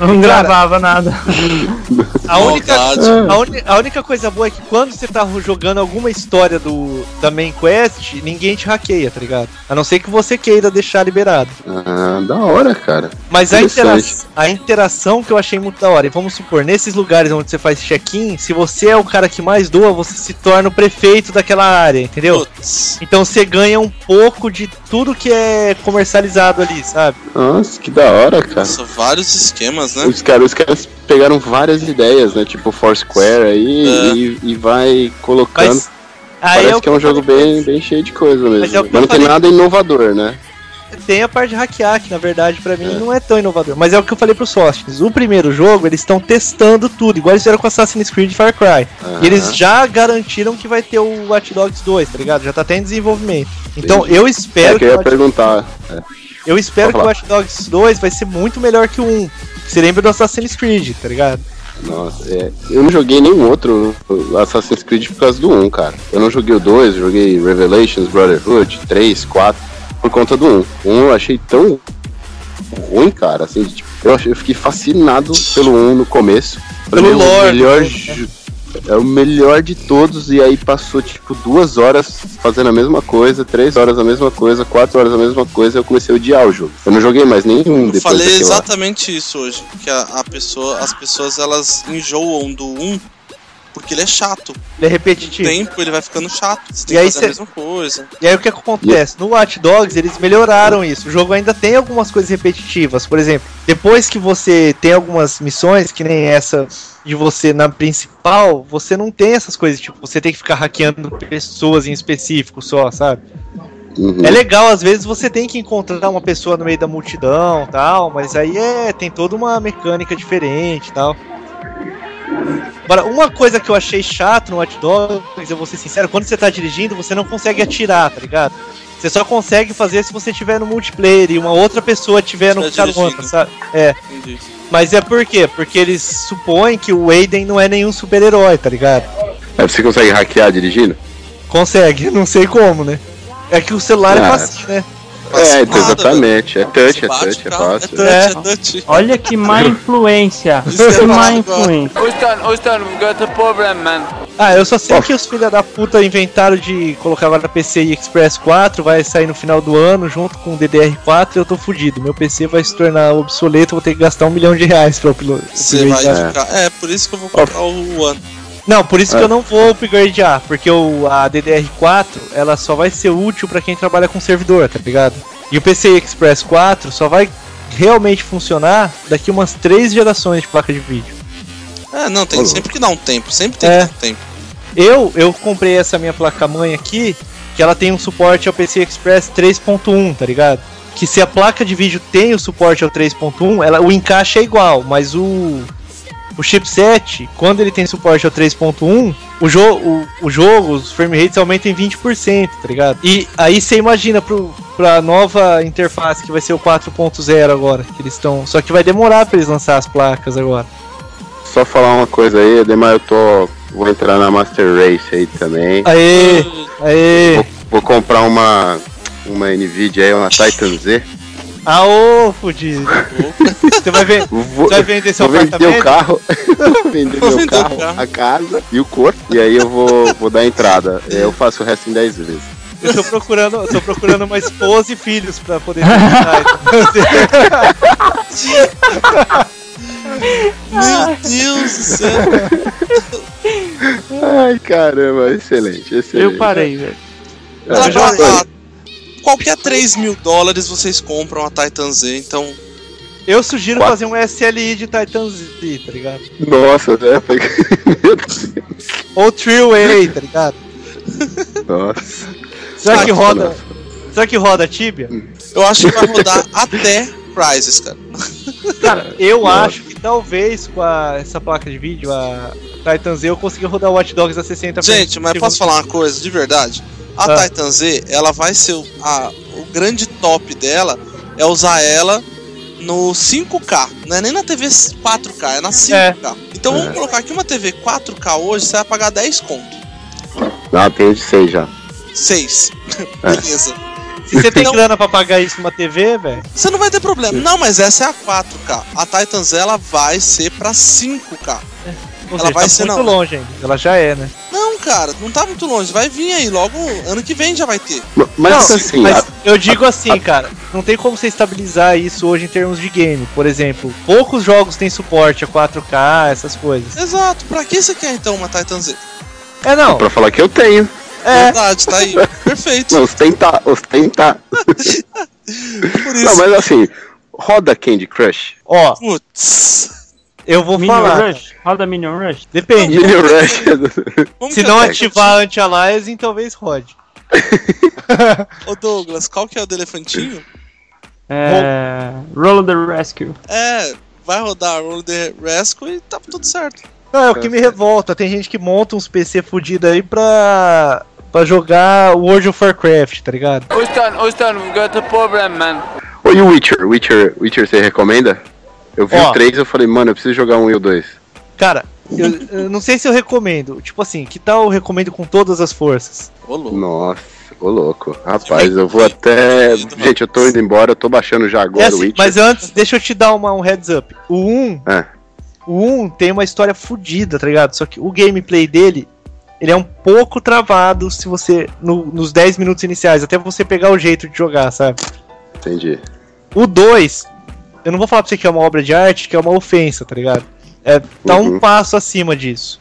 Não gravava nada. [LAUGHS] A única, a, uni- a única coisa boa é que quando você tá jogando alguma história do, da main quest, ninguém te hackeia, tá ligado? A não ser que você queira deixar liberado. Ah, da hora, cara. Mas a, intera a interação que eu achei muito da hora. E vamos supor, nesses lugares onde você faz check-in, se você é o cara que mais doa, você se torna o prefeito daquela área, entendeu? Putz. Então você ganha um pouco de tudo que é comercializado ali, sabe? Nossa, que da hora, cara. Nossa, vários esquemas, né? Os caras, os caras pegaram várias ideias, né? Tipo Foursquare aí É. e, e vai colocando. Mas aí Parece o que é um jogo bem, bem cheio de coisa mesmo. Mas é Mas, não tem nada inovador, né? Tem a parte de hackear, que na verdade pra mim não é tão inovador. Mas é o que eu falei pros sócios. O primeiro jogo, eles estão testando tudo, igual eles fizeram com Assassin's Creed e Far Cry. E eles já garantiram que vai ter o Watch Dogs 2, tá ligado? Já tá até em desenvolvimento. Então Entendi. eu É espero que eu ia Watch- perguntar. eu espero que o Watch Dogs 2 vai ser muito melhor que o 1. Você lembra do Assassin's Creed, tá ligado? Nossa, é, eu não joguei nenhum outro Assassin's Creed por causa do 1, cara. Eu não joguei o 2, eu joguei Revelations, Brotherhood, 3, 4, por conta do 1. O 1 eu achei tão ruim, cara, assim, tipo, eu, achei- eu fiquei fascinado pelo 1 no começo. Pra Pelo mim, é o lore, melhor né? Jo- É o melhor de todos, e aí passou tipo duas horas fazendo a mesma coisa, três horas a mesma coisa, quatro horas a mesma coisa, eu comecei a odiar o jogo. Eu não joguei mais nenhum Eu depois falei daquilo lá. exatamente isso hoje. Que a, a pessoa, as pessoas elas enjoam do 1 porque ele é chato. Ele é Com o repetitivo. tempo ele vai ficando chato. Você tem E que aí fazer cê- a mesma coisa. E aí o que acontece? No Watch Dogs eles melhoraram isso. O jogo ainda tem algumas coisas repetitivas. Por exemplo, depois que você tem algumas missões, que nem essa de você na principal, você não tem essas coisas, tipo, você tem que ficar hackeando pessoas em específico só, sabe? Uhum. É legal, às vezes você tem que encontrar uma pessoa no meio da multidão tal, mas aí é, tem toda uma mecânica diferente tal. Agora, uma coisa que eu achei chato no Watch Dogs, eu vou ser sincero, quando você tá dirigindo, você não consegue atirar, tá ligado? Você só consegue fazer se você tiver no multiplayer e uma outra pessoa tiver no carona, dirigindo. sabe? É. Entendi. Mas é por quê? Porque eles supõem que o Aiden não é nenhum super-herói, tá ligado? Aí você consegue hackear dirigindo? Consegue, não sei como, né? É que o celular é Ah. fácil, né? É, então, exatamente. É touch, Você é bate touch, é carro, fácil. É touch, É. é touch. Olha que má [LAUGHS] influência. Que má influência. Houston, Houston, we've got a problem, man. Ah, eu só sei que os filha da puta inventaram de colocar agora PCI Express 4, vai sair no final do ano junto com o DDR4 e eu tô fudido. Meu PC vai se tornar obsoleto, vou ter que gastar um milhão de reais pra uplo- Você vai ficar. É, por isso que eu vou comprar o One. Não, por isso É. que eu não vou upgradear, porque o, a DDR4 ela só vai ser útil pra quem trabalha com servidor, tá ligado? E o PCI Express 4 só vai realmente funcionar daqui umas três gerações de placa de vídeo. É, não, tem sempre que dar um tempo. Sempre tem É. que dar um tempo. Eu, eu comprei essa minha placa-mãe aqui, que ela tem um suporte ao PC Express 3.1, tá ligado? Que se a placa de vídeo tem o suporte ao 3.1, ela, o encaixe é igual, mas o, o chipset, quando ele tem suporte ao 3.1, o, jo o, o jogo, os frame rates aumentam em 20%, tá ligado? E aí você imagina pro, pra nova interface que vai ser o 4.0 agora, que eles estão. Só que vai demorar pra eles lançar as placas agora. Só falar uma coisa aí, Ademar, eu tô. Vou entrar na Master Race aí também. Aê! Aê! Vou, vou comprar uma. Uma Nvidia aí, uma Titan Z. Aô, fudido! Você vai ver. Vou, Você vai vender seu vou vender apartamento? o carro, vou [LAUGHS] vender Vou meu vender o carro, carro. a casa e o corpo. E aí eu vou, vou dar entrada. Eu faço o resto em 10 vezes. Eu tô procurando, eu tô procurando uma esposa e filhos pra poder visitar. [LAUGHS] Meu Deus do céu. Ai, caramba, excelente, excelente. Eu parei, velho. É, ah, qualquer 3 mil dólares vocês compram a Titan Z, então. Eu sugiro Quatro. fazer um SLI de Titan Z, tá ligado? Nossa, né? Ou Three-Way, tá ligado? Nossa. Será que roda? Será que roda Tibia? Eu acho que vai rodar até Prizes, cara. [LAUGHS] Cara, eu Nossa. acho que talvez com a, essa placa de vídeo, a Titan Z, eu consiga rodar o Watch Dogs a 60 Gente, mas posso falar uma coisa de verdade? A Ah. Titan Z, ela vai ser. o- A, o grande top dela é usar ela no 5K. Não é nem na TV 4K, é na 5K. Então vamos É. colocar aqui uma TV 4K hoje, você vai pagar 10 conto. Não, tem de 6 já. 6. É. [LAUGHS] Beleza. Se você tem Não. grana pra pagar isso numa TV, velho. Você não vai ter problema. Não, mas essa é a 4K. A Titans ela vai ser pra 5K. Ou Ela seja, vai tá ser muito não. longe ainda. Ela já é, né? Não, cara, não tá muito longe. Vai vir aí, logo ano que vem já vai ter. Mas Não, assim, mas a- eu digo assim, cara, não tem como você estabilizar isso hoje em termos de game. Por exemplo, poucos jogos têm suporte a 4K, essas coisas. Exato. Pra que você quer então uma Titan Z? É não, pra falar que eu tenho. É. Verdade, tá aí. [LAUGHS] Perfeito. [LAUGHS] Não, ostentar, ostentar. Por Não, isso. mas assim, roda Candy Crush. Ó, Putz. eu vou Minion falar. Rush? Roda Minion Rush? Depende. Minion Rush. Se não ativar anti-aliasing, talvez rode. Ô Douglas, qual que é o do elefantinho? É. Roll the Rescue. É, vai rodar Roll the Rescue e tá tudo certo. Não, é o que me revolta. Tem gente que monta uns PC fudidos aí pra. pra jogar World of Warcraft, tá ligado? Houston, Houston, we've got a problem, man. Ô, e o Witcher? Witcher, Witcher você recomenda? Eu vi Ó. o 3 eu falei, mano, eu preciso jogar um e o 2. Cara, eu, eu não sei se eu recomendo. Tipo assim, que tal eu recomendo com todas as forças? Ô, louco. Nossa, ô louco. Rapaz, eu vou até. Gente, eu tô indo embora, eu tô baixando já É agora o assim, Witcher. mas antes, deixa eu te dar uma, um heads up. O 1, É. o 1 tem uma história fodida, tá ligado? Só que o gameplay dele, ele é um pouco travado se você. no- nos 10 minutos iniciais, até você pegar o jeito de jogar, sabe? Entendi. O 2, eu não vou falar pra você que é uma obra de arte, que é uma ofensa, tá ligado? É, tá um Uhum. passo acima disso.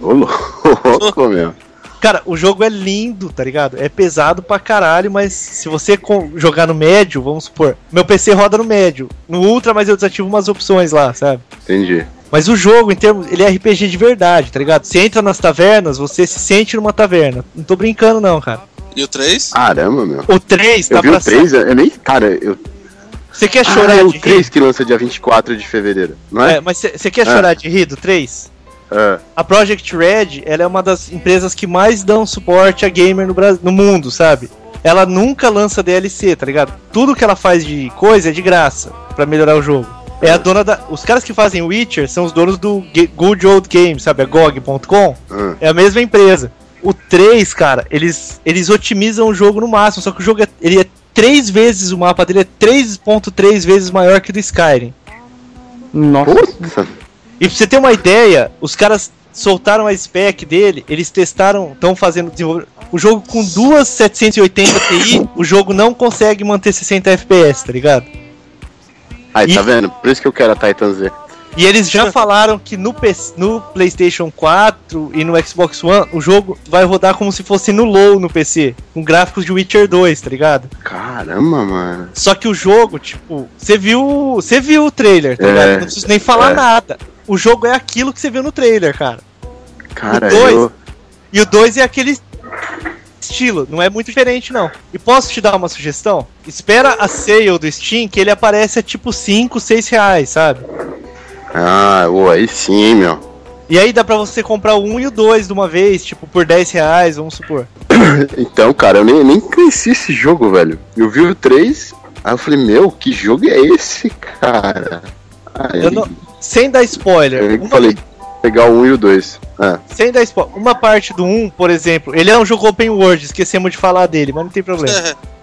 Ô louco, [LAUGHS] meu. Cara, o jogo é lindo, tá ligado? É pesado pra caralho, mas se você com- jogar no médio, vamos supor, meu PC roda no médio, no ultra, mas eu desativo umas opções lá, sabe? Entendi. Mas o jogo, em termos, ele é RPG de verdade, tá ligado? Você entra nas tavernas, você se sente numa taverna. Não tô brincando não, cara. E o 3? Caramba, meu. O 3 Eu tá vi pra o 3, eu nem. Cara, eu. Você quer Ah, chorar é o de 3 rir? que lança dia 24 de fevereiro, não é? É, mas você quer Ah. chorar de rir do 3? É. A Project Red, ela é uma das empresas que mais dão suporte a gamer no, Brasil, no mundo, sabe? Ela nunca lança DLC, tá ligado? Tudo que ela faz de coisa é de graça pra melhorar o jogo. É a dona da. Os caras que fazem Witcher são os donos do Good Old Games, sabe? A GOG.com. Ah, É a mesma empresa. O 3, cara, eles, eles otimizam o jogo no máximo, só que o jogo é, ele é três vezes, o mapa dele é 3.3 vezes maior que o do Skyrim. Nossa. Puta. E pra você ter uma ideia, os caras soltaram a spec dele, eles testaram, estão fazendo desenvolver- o jogo com duas 780 Ti, o jogo não consegue manter 60 FPS, tá ligado? Aí, tá E- vendo? Por isso que eu quero a Titan Z. E eles já falaram que no, PC no PlayStation 4 e no Xbox One o jogo vai rodar como se fosse no low no PC, com gráficos de Witcher 2, tá ligado? Caramba, mano. Só que o jogo, tipo, você viu, você viu o trailer, tá É, ligado? Não preciso nem falar é. nada. O jogo é aquilo que você viu no trailer, cara. Cara, O dois? eu. E o 2 é aquele estilo, não é muito diferente não. E posso te dar uma sugestão? Espera a sale do Steam que ele aparece a tipo 5, 6 reais, sabe? Ah, ô, aí sim, meu. E aí dá pra você comprar o 1 e o 2 de uma vez, tipo, por 10 reais, vamos supor. [COUGHS] Então, cara, eu nem, nem conheci esse jogo, velho. Eu vi o 3, aí eu falei, meu, que jogo é esse, cara? Aí, não- Sem dar spoiler, eu uma, falei, pegar o 1 e o 2. Ah, sem dar spoiler, uma parte do 1, por exemplo, ele é um jogo open world, esquecemos de falar dele, mas não tem problema. É, [LAUGHS]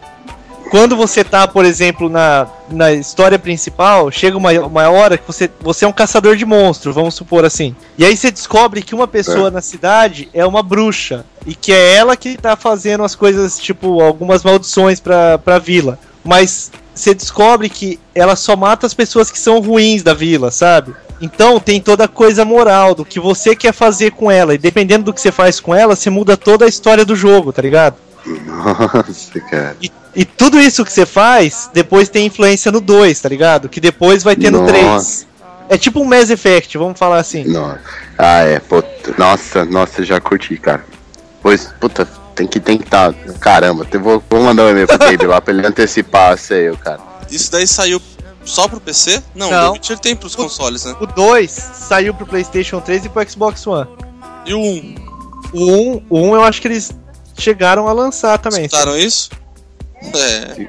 Quando você tá, por exemplo, na, na história principal, chega uma, uma hora que você, você é um caçador de monstros, vamos supor assim. E aí você descobre que uma pessoa na cidade é uma bruxa. E que é ela que tá fazendo as coisas, tipo, algumas maldições pra, pra vila. Mas você descobre que ela só mata as pessoas que são ruins da vila, sabe? Então tem toda a coisa moral do que você quer fazer com ela. E dependendo do que você faz com ela, você muda toda a história do jogo, tá ligado? nossa, cara. E, e tudo isso que você faz, depois tem influência no 2, tá ligado? Que depois vai ter no Nossa. 3. É tipo um Mass Effect, vamos falar assim. Nossa. Ah, é. Nossa, nossa, já curti, cara. Pois, puta, tem que tem que tá. Caramba, eu vou, vou mandar um e-mail pro Gabe lá pra ele antecipar a sale, cara. Isso daí saiu só pro PC? Não, Não. o Witcher tem pros consoles, né? O 2 saiu pro PlayStation 3 e pro Xbox One. E o 1? O 1, o 1 eu acho que eles chegaram a lançar também. Escutaram isso? É.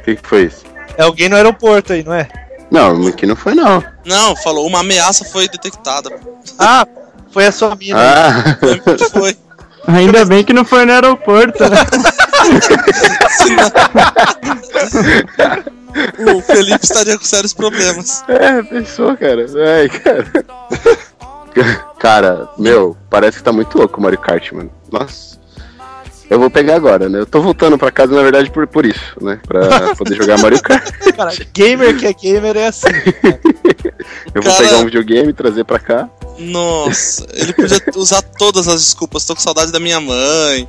O que, que foi isso? É alguém no aeroporto aí, não é? Não, aqui não foi não. Não, falou, uma ameaça foi detectada. Ah, foi a sua mina. Ah, Foi. Ainda bem que não foi no aeroporto, né? [LAUGHS] O Felipe estaria com sérios problemas. É, pensou, cara. Ai, cara. Cara, meu, parece que tá muito louco o Mario Kart, mano. Nossa. Eu vou pegar agora, né? Eu tô voltando pra casa, na verdade, por, por isso, né? Pra poder jogar Mario Kart. Cara, gamer que é gamer é assim. [LAUGHS] Eu vou Cara- pegar um videogame, trazer pra cá. Nossa, ele podia usar todas as desculpas. Tô com saudade da minha mãe.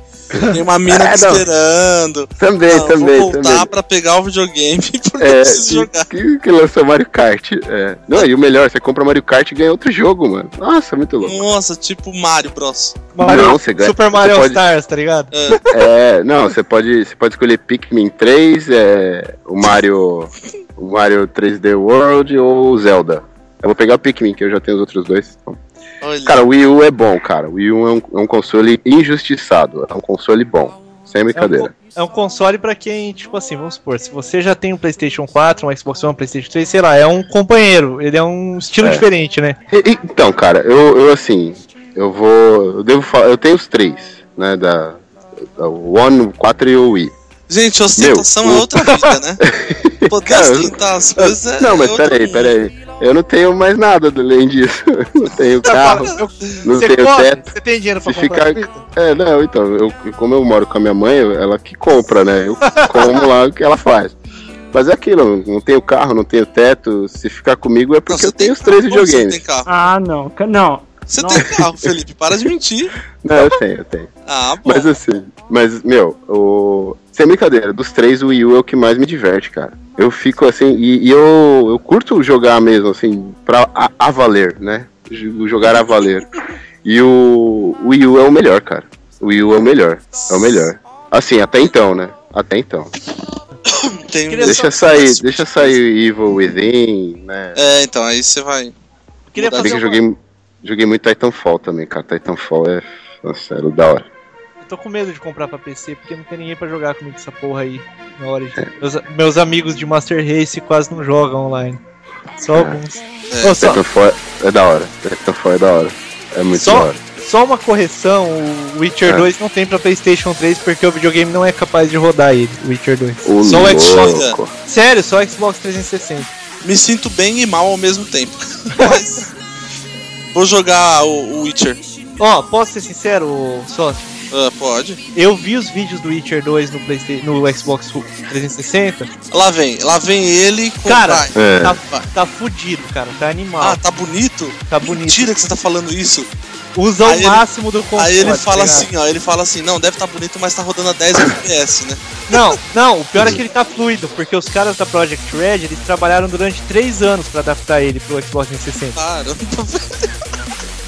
Tem uma mina É, esperando. Também, Não, também, vou voltar também. pra pegar o videogame [LAUGHS] porque eu É, preciso que, jogar. que, que lançou Mario Kart. É. Não, e o melhor, você compra Mario Kart e ganha outro jogo, mano. Nossa, muito louco. Nossa, tipo Mario Bros. Mario, Não, você ganha- Super Mario pode- Stars, tá ligado? É, não, você pode, você pode escolher Pikmin 3, é, o Mario, o Mario 3D World ou o Zelda. Eu vou pegar o Pikmin, que eu já tenho os outros dois. Então. Cara, o Wii U é bom, cara. O Wii U é um, é um console injustiçado. É um console bom. Sem É um, brincadeira. é um console pra quem, tipo assim, vamos supor, se você já tem um PlayStation 4, um Xbox One, um PlayStation 3, sei lá, é um companheiro, ele é um estilo É. diferente, né? E- e- então, cara, eu, eu assim, eu vou. Eu devo falar. Eu tenho os três, né? Da, da One, o 4 e o Wii. Gente, ostentação Meu, é outra vida, né? [LAUGHS] Poder Cara, ostentar as coisas é. Não, mas peraí, mundo. peraí. Eu não tenho mais nada além disso. [LAUGHS] Não tenho carro, não você tenho teto. Você tem dinheiro pra Se comprar ficar-? É, não, então, eu, como eu moro com a minha mãe, ela que compra, né? Eu como lá o que ela faz. Mas é aquilo, não tenho carro, não tenho teto. Se ficar comigo é Não, porque você eu tenho os três como Você videogames. tem carro. Ah, não. Não. Você Não. tem carro, Felipe. Para de mentir. Não, eu tenho, eu tenho. Ah, bom. Mas assim, mas, meu, o. Sem brincadeira, dos três, o Wii U é o que mais me diverte, cara. Eu fico assim, e, e eu, eu curto jogar mesmo, assim, pra a, a valer, né? Jogar a valer. E o, o Wii U é o melhor, cara. O Wii U é o melhor. É o melhor. Assim, até então, né? Até então. [COUGHS] Tem Queria Deixa sair, deixa sair o Evil Within, né? É, então, aí você vai. Queria Mudar Também fazer que eu uma... joguei, joguei muito Titanfall também, cara. Titanfall é. Nossa, era da hora. Tô com medo de comprar pra PC, porque não tem ninguém pra jogar comigo essa porra aí na hora É. de... meus, meus amigos de Master Race quase não jogam online. Só É. alguns. É. Ô, só, é da hora. Titanfall é da hora. É muito Só- da hora. só uma correção, o Witcher É. 2 não tem pra Playstation 3 porque o videogame não é capaz de rodar ele, o Witcher 2. O só o Xbox. louco. Sério, só o Xbox 360. Me sinto bem e mal ao mesmo tempo. [LAUGHS] Mas. Vou jogar o, o Witcher. Ó, posso ser sincero, sócio? Ah, pode. Eu vi os vídeos do Witcher 2 no, Playsta- no Xbox 360. Lá vem, lá vem ele com. Cara. É. Tá, tá fudido, cara. Tá animal. Ah, tá bonito? tá bonito. Mentira que você tá falando isso. Usa Aí o ele- máximo do console. Aí ele tá fala ligado? assim, ó, ele fala assim, não, deve tá bonito, mas tá rodando a 10 FPS, né? Não, [LAUGHS] não, o pior é que ele tá fluido, porque os caras da Project Red, eles trabalharam durante 3 anos pra adaptar ele pro Xbox 360. Caramba,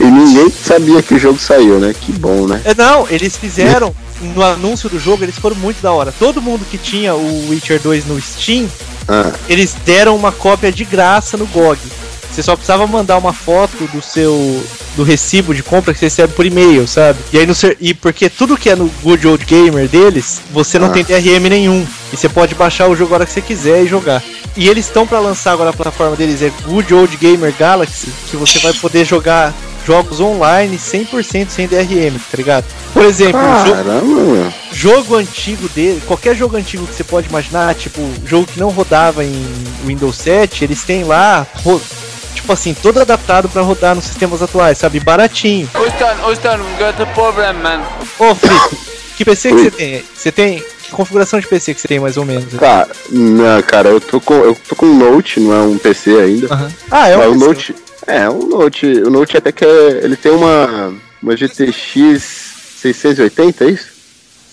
E ninguém sabia que o jogo saiu, né? Que bom, né? É, não, eles fizeram, no anúncio do jogo, eles foram muito da hora. Todo mundo que tinha o Witcher 2 no Steam, Ah, eles deram uma cópia de graça no GOG. Você só precisava mandar uma foto do seu do recibo de compra que você recebe por e-mail, sabe? E aí no e porque tudo que é no Good Old Gamer deles, você não Ah. tem DRM nenhum. E você pode baixar o jogo a hora que você quiser e jogar. E eles estão para lançar agora a plataforma deles é Good Old Gamer Galaxy, que você vai poder jogar jogos online 100% sem DRM, tá ligado? Por exemplo, jogo caramba, meu. jogo antigo dele, qualquer jogo antigo que você pode imaginar, tipo, jogo que não rodava em Windows 7, eles têm lá, tipo assim, todo adaptado pra rodar nos sistemas atuais, sabe? Baratinho. Ustan, we got a problem, man. Ô, Felipe, que PC que você tem? Você tem. Que configuração de PC que você tem mais ou menos? Cara, não, cara, eu tô com. Eu tô com um Note, não é um PC ainda. Aham. Ah, é um o PC. Note. É, o Note. O Note até que é, ele tem uma. Uma GTX 680, é isso?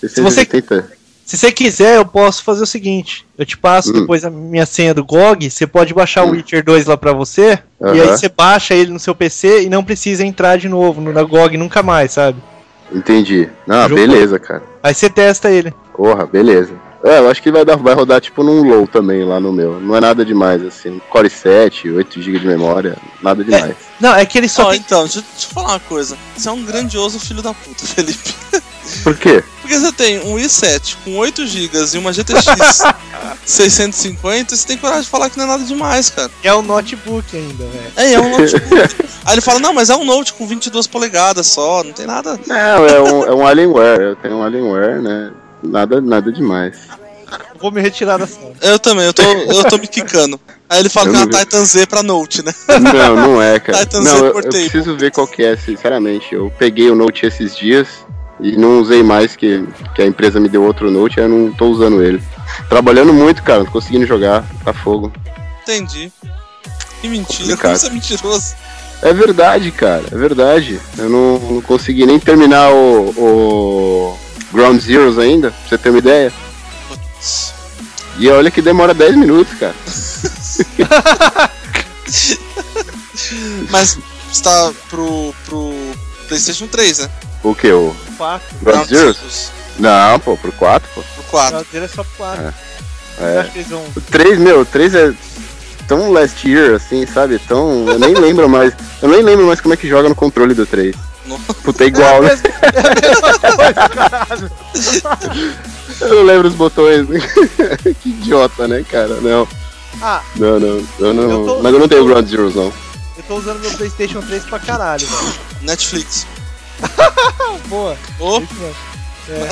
você- 680. Se você quiser, eu posso fazer o seguinte: eu te passo Hum. depois a minha senha do GOG, você pode baixar o Hum. Witcher 2 lá pra você, e aí você baixa ele no seu PC e não precisa entrar de novo no, na GOG nunca mais, sabe? Entendi. Não, Jogo- beleza, cara. Aí você testa ele. Porra, beleza. É, eu acho que vai, dar, vai rodar tipo num low também lá no meu. Não é nada demais, assim. Core 7, 8 GB de memória, nada demais. Não, é que ele só Ó, tem. então, deixa, deixa eu falar uma coisa. Você é um grandioso filho da puta, [LAUGHS] Felipe. Por quê? Porque você tem um i7 com 8 GB e uma GTX 650, [LAUGHS] e você tem coragem de falar que não é nada demais, cara. É o notebook ainda, velho. É, é um notebook. [LAUGHS] Aí ele fala, não, mas é um Note com 22 polegadas só, não tem nada. Não, é um, é um Alienware. Eu tenho um Alienware, né? Nada, nada demais. Vou me retirar da sala. Eu também, eu tô, eu tô me quicando. Aí ele fala Eu que é uma vi. Titan Z pra Note, né? Não, não é, cara. Titan Não, Z eu, eu preciso ver qual que é, sinceramente. Eu peguei o Note esses dias e não usei mais, que, que a empresa me deu outro Note, aí eu não tô usando ele. Trabalhando muito, cara, não tô conseguindo jogar, tá fogo. Entendi. Que mentira, como isso é mentiroso. É verdade, cara, é verdade. Eu não, não consegui nem terminar o, o Ground Zeroes ainda, pra você ter uma ideia. Putz. E olha que demora 10 minutos, cara. [LAUGHS] Mas está pro, pro PlayStation 3, né? O que? O 4. Ground Zeroes? Zeroes. Não, pô, pro 4, pô. Pro 4. O dele é só pro 4. Eu É. acho que eles vão. O 3, meu, o 3 é tão last year, assim, sabe? Tão. Eu nem lembro mais. Eu nem lembro mais como é que joga no controle do 3. Puta, é igual, né? [LAUGHS] Eu não lembro os botões. [LAUGHS] que idiota, né, cara? Não, Ah, não, não. Eu não. Eu tô- Mas eu não tenho Ground Zeroes, não. eu tô usando meu PlayStation 3 pra caralho, velho. Netflix. [LAUGHS] Boa. Mesmo. É.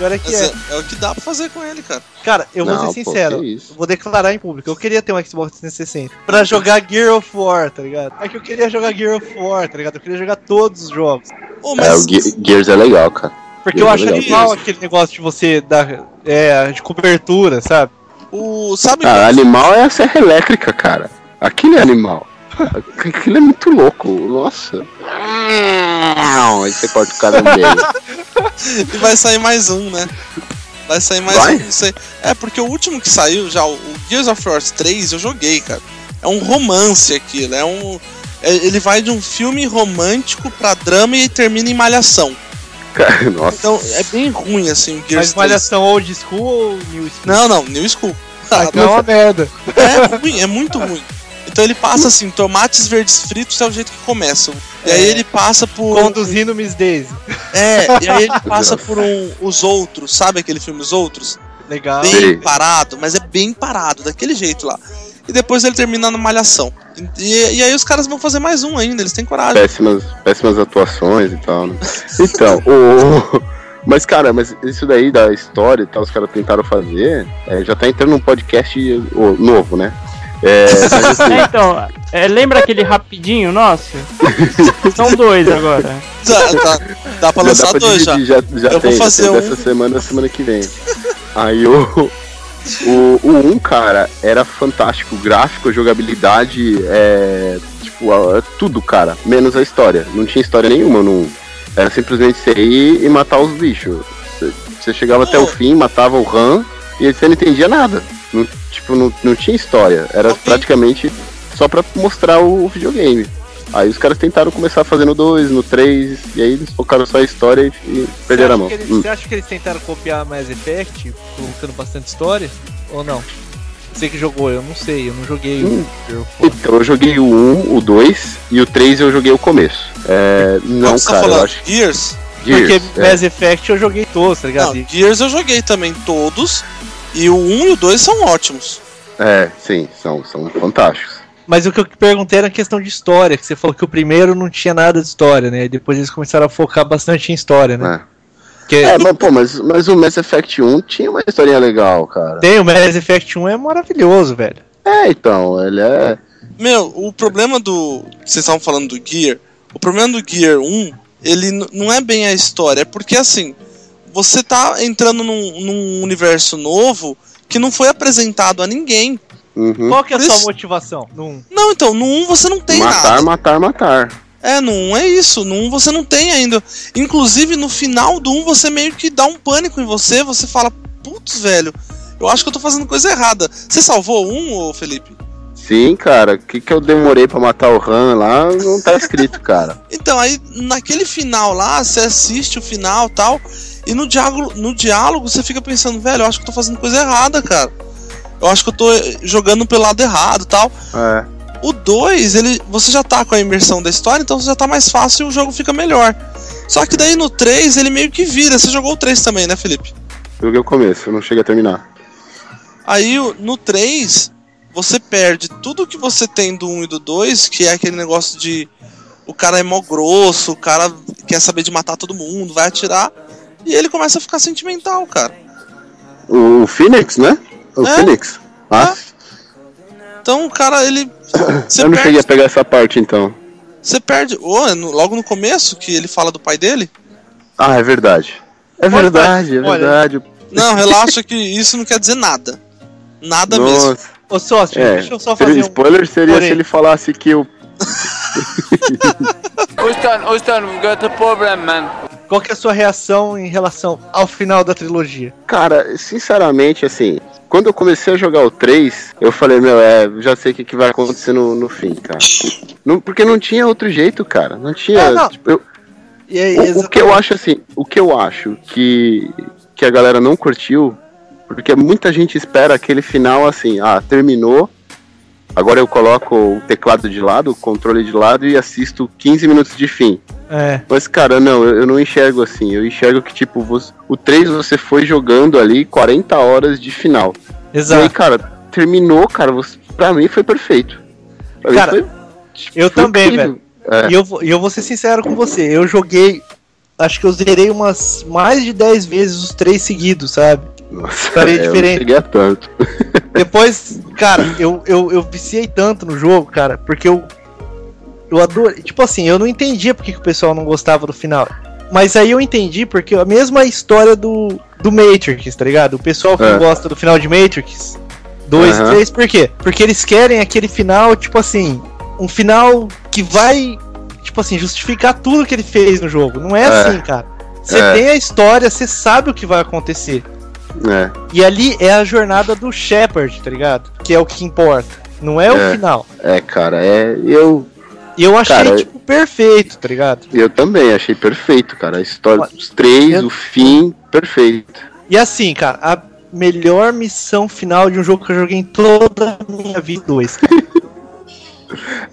Pior é que é. é, é o que dá pra fazer com ele, cara. Cara, eu vou Não, ser pô, sincero. eu vou declarar em público. Eu queria ter um Xbox 360 pra jogar Gear of War, tá ligado? É que eu queria jogar Gear of War, tá ligado? Eu queria jogar todos os jogos. É, mas o Ge- Gears é legal, cara. Porque eu Gears acho é legal. animal aquele negócio de você dar. É, de cobertura, sabe? o. Sabe Ah, qual- animal é a serra elétrica, cara. Aquilo é animal. [LAUGHS] Aquilo é muito louco. Nossa. Aí você corta o cara no meio. E vai sair mais um, né? Vai sair mais Vai? um, não sei. É, porque o último que saiu, já, o Gears of War 3, eu joguei, cara. É um romance aquilo, é um. é- ele vai de um filme romântico pra drama e termina em malhação. Cara, [LAUGHS] Nossa. Então é bem ruim assim o Gears Mas 3. malhação old school ou new school? Não, não, New School. Ah, [LAUGHS] então é uma merda. É ruim, é muito ruim. Então ele passa assim, tomates verdes fritos é o jeito que começam. E aí É. ele passa por. Conduzindo Miss Daisy. É, e aí ele [LAUGHS] passa por um. Os Outros, sabe aquele filme Os Outros? Legal. bem Sei. parado, mas é bem parado, daquele jeito lá. E depois ele termina na malhação. E, e aí os caras vão fazer mais um ainda, eles têm coragem. péssimas, péssimas atuações e tal, né? Então, o. Mas, cara, mas isso daí da história e tal, os caras tentaram fazer, é, já tá entrando num podcast novo, né? É, [LAUGHS] assim, É, então, é, lembra aquele rapidinho nosso? [LAUGHS] São dois agora. Dá, dá, dá pra já lançar dá pra dois já. dividir, já, já Eu vou tem, fazer já tem um. dessa semana, semana que vem. Aí o. O, o 1, cara, era fantástico. Gráfico, jogabilidade, é. Tipo, a- tudo, cara. Menos a história. Não tinha história nenhuma no 1. Era simplesmente você ir e matar os bichos. Você, você chegava até o Oh. fim, matava o RAM e você não entendia nada. Não, tipo, não, não tinha história. Era praticamente só pra mostrar o videogame. Aí os caras tentaram começar fazendo no 2, no 3, e aí eles focaram só a história e, perderam a mão. Você acha, que eles, Hum. você acha que eles tentaram copiar Mass Effect, colocando bastante história? Ou não? Você que jogou, eu não sei, eu não joguei Hum. o. Então, eu joguei o 1, o 2 e o 3 eu joguei o começo. É, não, você tá cara, eu falando? acho Gears? Gears, Porque é. Mass Effect eu joguei todos, tá ligado? Não, Gears eu joguei também todos. E o 1 e o 2 são ótimos. É, sim, são, são fantásticos. Mas o que eu perguntei era a questão de história, que você falou que o primeiro não tinha nada de história, né? E depois eles começaram a focar bastante em história, né? né? Porque É, mas, pô, mas, mas o Mass Effect 1 tinha uma historinha legal, cara. tem o Mass Effect 1 é maravilhoso, velho. É, então, ele é. Meu, o problema do. Vocês estavam falando do Gear. O problema do Gear 1, ele não é bem a história. É porque assim, você tá entrando num, num universo novo que não foi apresentado a ninguém. Uhum. Qual que é a sua isso- motivação? Num... Não, então, no 1 você não tem matar, nada. matar, matar. É, no 1 é isso. No 1 você não tem ainda. Inclusive, no final do 1 você meio que dá um pânico em você. Você fala, putz, velho, eu acho que eu tô fazendo coisa errada. Você salvou o 1, ô Felipe? Sim, cara, o que, que eu demorei pra matar o Han lá não tá escrito, [LAUGHS] cara. Então, aí naquele final lá, você assiste o final e tal, e no diálogo, no diálogo você fica pensando, velho, eu acho que eu tô fazendo coisa errada, cara. Eu acho que eu tô jogando pelo lado errado e tal. É. O 2, ele, você já tá com a imersão da história, então já tá mais fácil e o jogo fica melhor. Só que daí no 3 ele meio que vira. Você jogou o 3 também, né, Felipe? Joguei o começo, eu não cheguei a terminar. Aí no 3, você perde tudo que você tem do 1 e do 2, que é aquele negócio de o cara é mó grosso, o cara quer saber de matar todo mundo, vai atirar. e ele começa a ficar sentimental, cara. O Phoenix, né? O É. Phoenix. Ah, Então o cara, ele. [CLEARS THROAT] Eu não perde, cheguei a pegar essa parte então. você perde. É no- logo no começo que ele fala do pai dele? Ah, é verdade. É Olha, verdade, é olha. verdade. Não, [LAUGHS] relaxa que isso não quer dizer nada. Nada mesmo. Ô, sócio, é. deixa eu só Seria- fazer um... spoiler seria Porém. se ele falasse que o. Ustan, Ustan, we've got a problem, man. Qual que é a sua reação em relação ao final da trilogia? Cara, sinceramente, assim, quando eu comecei a jogar o 3, eu falei, meu, é, já sei o que, que vai acontecer no, no fim, cara. Não, porque não tinha outro jeito, cara. Não tinha. É, não. tipo, eu- E aí, o, o que eu acho assim, o que eu acho que, que a galera não curtiu, porque muita gente espera aquele final assim, ah, terminou, agora eu coloco o teclado de lado, o controle de lado e assisto 15 minutos de fim. É, Mas, cara, não, eu, eu não enxergo assim. Eu enxergo que, tipo, você- o 3 você foi jogando ali 40 horas de final. E aí, exato. cara, terminou, cara, você, pra mim foi perfeito. Pra Cara, foi- Eu foi também, incrível. velho. É. E eu, vou- eu vou ser sincero com você, eu joguei. Acho que eu zerei umas mais de 10 vezes os três seguidos, sabe? Nossa, Faria é, eu não diferente. a tanto. [LAUGHS] Depois, cara, eu, eu, eu viciei tanto no jogo, cara, porque eu. Eu adoro. Tipo assim, eu não entendia porque que o pessoal não gostava do final. Mas aí eu entendi porque a mesma história do, do Matrix, tá ligado? O pessoal que É. gosta do final de Matrix 2 e Aham. 3, por quê? Porque eles querem aquele final, tipo assim, um final que vai, tipo assim, justificar tudo que ele fez no jogo. Não é, É. assim, cara. Você É. tem a história, você sabe o que vai acontecer. É, E ali é a jornada do Shepard, tá ligado? Que é o que importa. Não é, É. o final. é, cara, é. Eu, eu achei, Cara, tipo, perfeito, tá ligado? eu também achei perfeito, cara. A história dos três, Eu- o fim, perfeito. E assim, cara, a melhor missão final de um jogo que eu joguei em toda a minha vida, dois. [LAUGHS]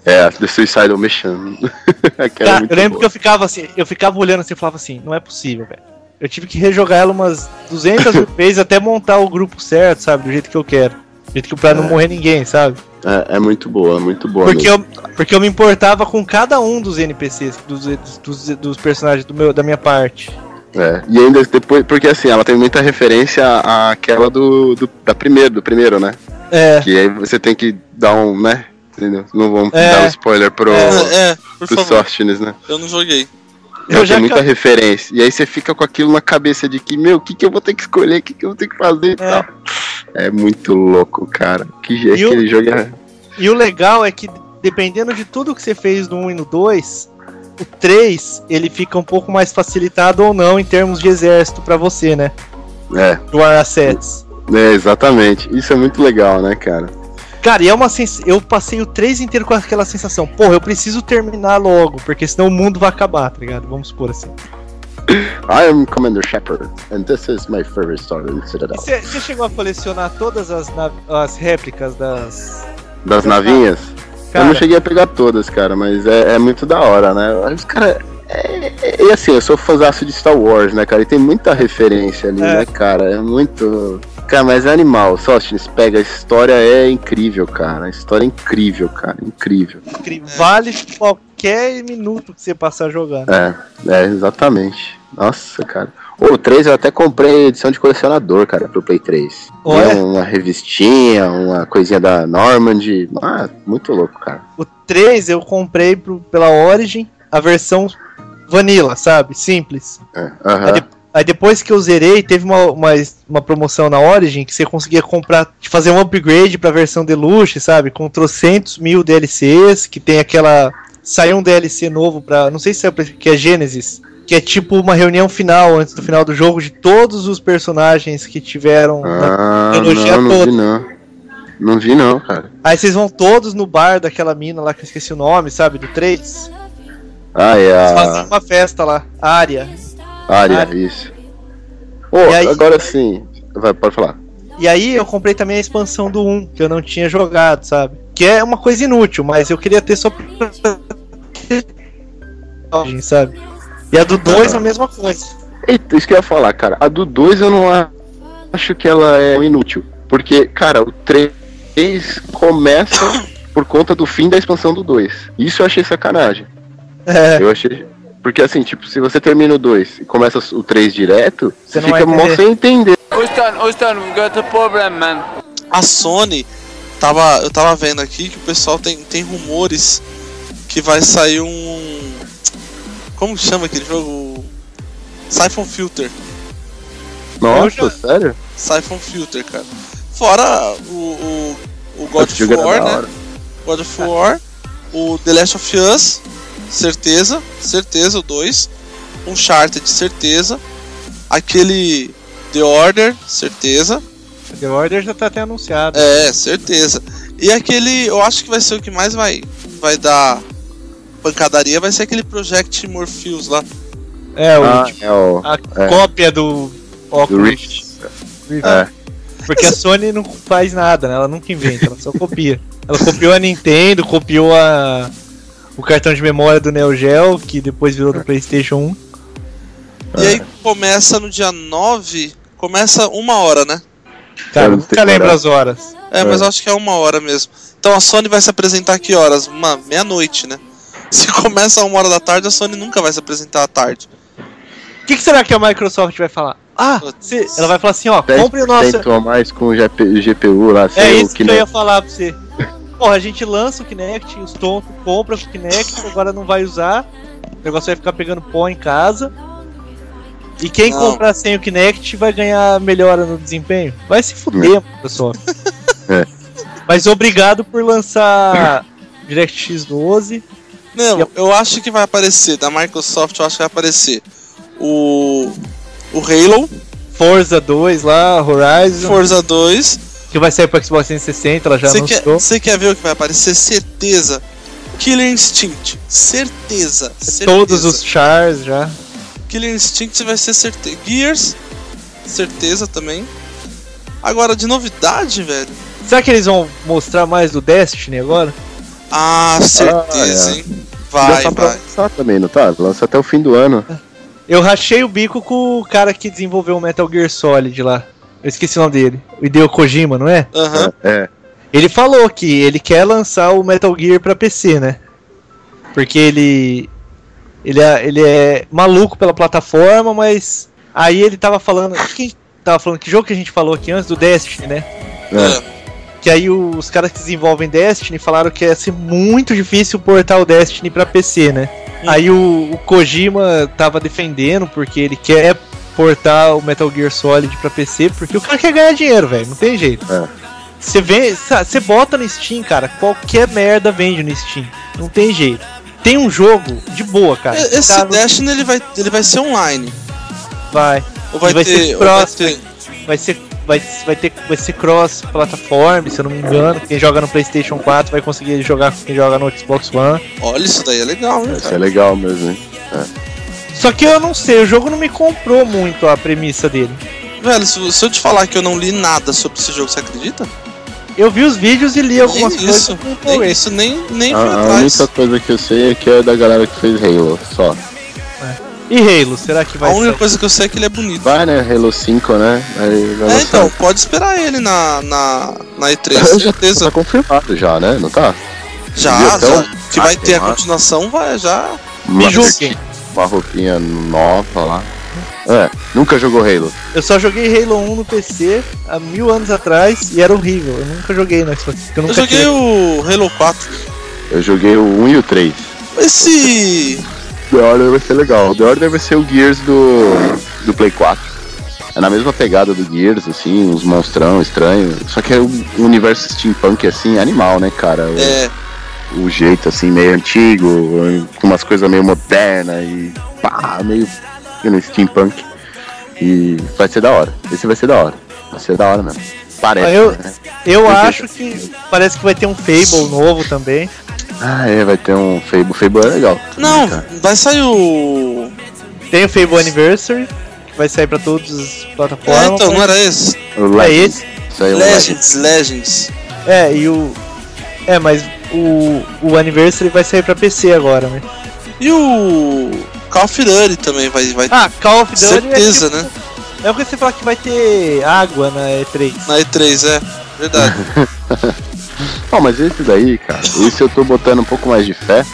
É, The Suicidal [LAUGHS] é Cara, muito eu lembro boa. que eu ficava assim, eu ficava olhando assim e falava assim, não é possível, velho. Eu tive que rejogar ela umas 200 mil [LAUGHS] vezes até montar o grupo certo, sabe? Do jeito que eu quero. Do jeito que pra não É. morrer ninguém, sabe? É, é muito boa, muito boa. Porque mesmo. eu, porque eu me importava com cada um dos NPCs, dos, dos, dos personagens do meu, da minha parte. É, e ainda depois, porque assim, ela tem muita referência à- àquela do, do da primeiro, do primeiro, né? É, Que aí você tem que dar um, né? Entendeu? Não vamos É. dar um spoiler pro, É, é, pro. Sóstenes, né? Eu não joguei. Eu já tem muita ca- referência. E aí você fica com aquilo na cabeça de que, meu, o que, que eu vou ter que escolher, o que, que eu vou ter que fazer e É. tal. É muito louco, cara. Que E o- aquele jogo é. E o legal é que, dependendo de tudo que você fez no 1 e no 2, o 3 ele fica um pouco mais facilitado ou não em termos de exército pra você, né? É, Do Assets. é, exatamente. Isso é muito legal, né, cara? Cara, e é uma sens... eu passei o 3 inteiro com aquela sensação, porra, eu preciso terminar logo, porque senão o mundo vai acabar, tá ligado? Vamos supor assim. I am Commander Shepard, and this is my favorite story in Citadel. Você você chegou a colecionar todas as, nav- as réplicas das. Das navinhas? eu Cara, não cheguei a pegar todas, cara, mas é, é muito da hora, né? Os caras. É, é- e assim, eu sou fãzaço de Star Wars, né, cara? E tem muita referência ali, É. né, cara? É muito. Cara, mas é animal. Sóstenes, pega, a história é incrível, cara. A história é incrível, cara. Incrível. incrível. Vale qualquer minuto que você passar jogando. É, é, exatamente. Nossa, cara. O 3 eu até comprei edição de colecionador, cara, pro Play 3. Olha. Tinha uma revistinha, uma coisinha da Normandy. Ah, muito louco, cara. O 3 eu comprei pro- pela Origin, a versão vanilla, sabe? Simples. É, aham. Aí, de- aí depois que eu zerei, teve uma, uma, uma promoção na Origin que você conseguia comprar, fazer um upgrade pra versão Deluxe, sabe? Com trocentos mil DLCs, que tem aquela. Saiu um DLC novo pra. Não sei se é que é Genesis. Que é tipo uma reunião final antes do final do jogo de todos os personagens que tiveram. na- Ah, trilogia não, não toda. vi não. Não vi não, cara. Aí vocês vão todos no bar daquela mina lá que eu esqueci o nome, sabe? Do 3. Ah, é Eles fazem uma festa lá. Área. Área, Área. isso. E aí- agora sim. Vai, pode falar. E aí eu comprei também a expansão do 1, que eu não tinha jogado, sabe? Que é uma coisa inútil, mas eu queria ter só pra- sabe? E a do 2 a mesma coisa. Eita, isso que eu ia falar, cara. A do 2 eu não acho que ela é inútil. Porque, cara, o 3 começa por conta do fim da expansão do 2. Isso eu achei sacanagem. É, Eu achei. Porque assim, tipo, se você termina o 2 e começa o 3 direto, Você fica mó entender. sem entender. A problem, man. A Sony, tava, eu tava vendo aqui que o pessoal tem, tem rumores que vai sair um. Como chama aquele jogo? Siphon Filter. Nossa, já- sério? Siphon Filter, cara. Fora o, o, o God Esse of War, né? God of War, o The Last of Us, certeza, certeza, o 2. Uncharted, certeza. Aquele The Order, certeza. The Order já tá até anunciado. É, certeza. E aquele, eu acho que vai ser o que mais vai, vai dar pancadaria, vai ser aquele Project Morpheus lá. É, o, Ah, tipo, é o a é. cópia do do Oculus. Rift. Rift. É. Porque a Sony não faz nada, né? Ela nunca inventa, ela só copia. Ela copiou a Nintendo, copiou a o cartão de memória do Neo Geo, que depois virou do PlayStation 1. E aí começa no dia 9, começa uma hora, né? Cara, não nunca sei lembro as horas. É, mas eu acho que é uma hora mesmo. Então a Sony vai se apresentar que horas? Uma meia-noite, né? [LAUGHS] Se começa a uma hora da tarde, a Sony nunca vai se apresentar à tarde. O que, que será que a Microsoft vai falar? Ah, você- ela vai falar assim, ó, compre o nosso. 10% a mais com o GP, GPU lá, É sem o isso que eu ia falar pra você. Porra, a gente lança o Kinect, os tontos compram o Kinect, agora não vai usar. O negócio vai ficar pegando pó em casa. E quem Não. comprar sem o Kinect vai ganhar melhora no desempenho. Vai se fuder, Microsoft. [LAUGHS] É. Mas obrigado por lançar DirectX 12. Não, eu acho que vai aparecer, da Microsoft eu acho que vai aparecer o, o Halo, Forza 2 lá, Horizon, Forza 2. Que vai sair pro Xbox 360, ela já quer, anunciou. você quer ver o que vai aparecer? Certeza. Killer Instinct, certeza. certeza. Todos os chars já. Killer Instinct vai ser certeza. Gears, certeza também. Agora, de novidade, velho. Será que eles vão mostrar mais do Destiny agora? Ah, certeza, Ah, é. hein? Já Vai, tá vai. lançar também, não tá? Lança até o fim do ano. Eu rachei o bico com o cara que desenvolveu o Metal Gear Solid lá. Eu esqueci o nome dele. O Hideo Kojima, não é? Aham. É. Ele falou que ele quer lançar o Metal Gear pra PC, né? Porque ele. Ele é, ele é maluco pela plataforma, mas. Aí ele tava falando. o Que a gente tava falando? Que jogo que a gente falou aqui antes? Do Destiny, né? É. Que aí os caras que desenvolvem Destiny falaram que ia ser muito difícil portar o Destiny pra PC, né? Aí o, o Kojima tava defendendo porque ele quer portar o Metal Gear Solid pra PC, porque o cara quer ganhar dinheiro, velho, não tem jeito. É. Você vê, você bota no Steam, cara, qualquer merda vende no Steam. Não tem jeito. Tem um jogo de boa, cara. Esse Tá no- Destiny ele vai, ele vai ser online. vai, Ou vai, vai ter. ser ou vai cross, ter- vai ser vai, vai ter vai ser cross plataforma, se eu não me engano. Quem joga no PlayStation 4 vai conseguir jogar com quem joga no Xbox One. Olha, isso daí é legal, hein? Isso é legal mesmo, hein? Só que eu não sei, o jogo não me comprou muito a premissa dele. Velho, se, se eu te falar que eu não li nada sobre esse jogo, você acredita? Eu vi os vídeos e li algumas nem coisas. isso, nem isso, nem, nem A, fui a única coisa que eu sei é que é da galera que fez Halo, só. E Halo, será que vai A única ser? coisa que eu sei é que ele é bonito. Vai, né? Halo 5, né? É, lançar. então, pode esperar ele na, na, na E3, [LAUGHS] Já tá certeza. confirmado já, né? Não tá? Já, já. o- Que vai Ah, ter a lá. continuação, vai já. Me julguem. Uma roupinha nova lá. É, nunca jogou Halo. Eu só joguei Halo 1 no PC há mil anos atrás e era horrível. Eu nunca joguei no Xbox. Eu, Eu nunca joguei tive- o Halo 4. Eu joguei o 1 e o 3. Esse. The Order vai ser legal. The Order vai ser o Gears do, do Play 4. É na mesma pegada do Gears, assim, uns monstrão estranho. Só que é um universo steampunk, assim, animal, né, cara? É, o jeito, assim, meio antigo, com umas coisas meio modernas e pá, meio no steampunk. E vai ser da hora. Esse vai ser da hora. Vai ser da hora mesmo. Parece, Ah, eu- né? Eu acho que parece que vai ter um Fable novo também. Ah, é, vai ter um Fable. Fable é legal. não, Tá. vai sair o. Tem o Fable Anniversary, que vai sair pra todas as plataformas. É, então, não era esse? O É Legends. esse. É Legends, Legends. É, e o. É, mas o, o Anniversary vai sair pra PC agora, né? E o. Call of Duty também vai, vai Ah, Call of Duty certeza, é, tipo, né? é o que você fala que vai ter água na E3. Na E3, é. Verdade. [LAUGHS] Não, mas esse daí, cara, esse eu tô botando um pouco mais de fé.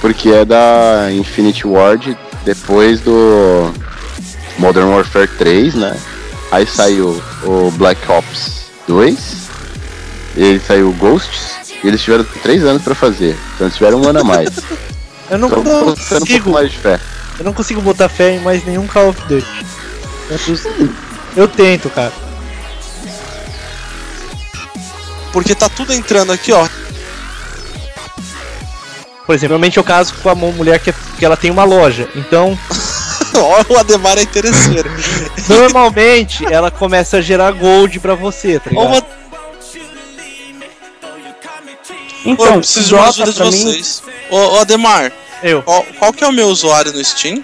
porque é da Infinity Ward depois do Modern Warfare 3, né? Aí saiu o Black Ops 2, e saiu o Ghosts, e eles tiveram 3 anos pra fazer, então eles tiveram um ano a mais. [LAUGHS] Eu não Então botando um consigo. mais de fé. Eu não consigo botar fé em mais nenhum Call of Duty. É. Eu tento, cara. Porque tá tudo entrando aqui, ó. Por exemplo, realmente eu caso com a mu- mulher que, que ela tem uma loja. Então, [LAUGHS] Ó, o Ademar é interesseiro. normalmente ela começa a gerar gold pra você, tá ligado? Ô, Então, eu preciso de uma ajuda de mim, vocês. Ô, ô, Ademar, Eu. qual, qual que é o meu usuário no Steam?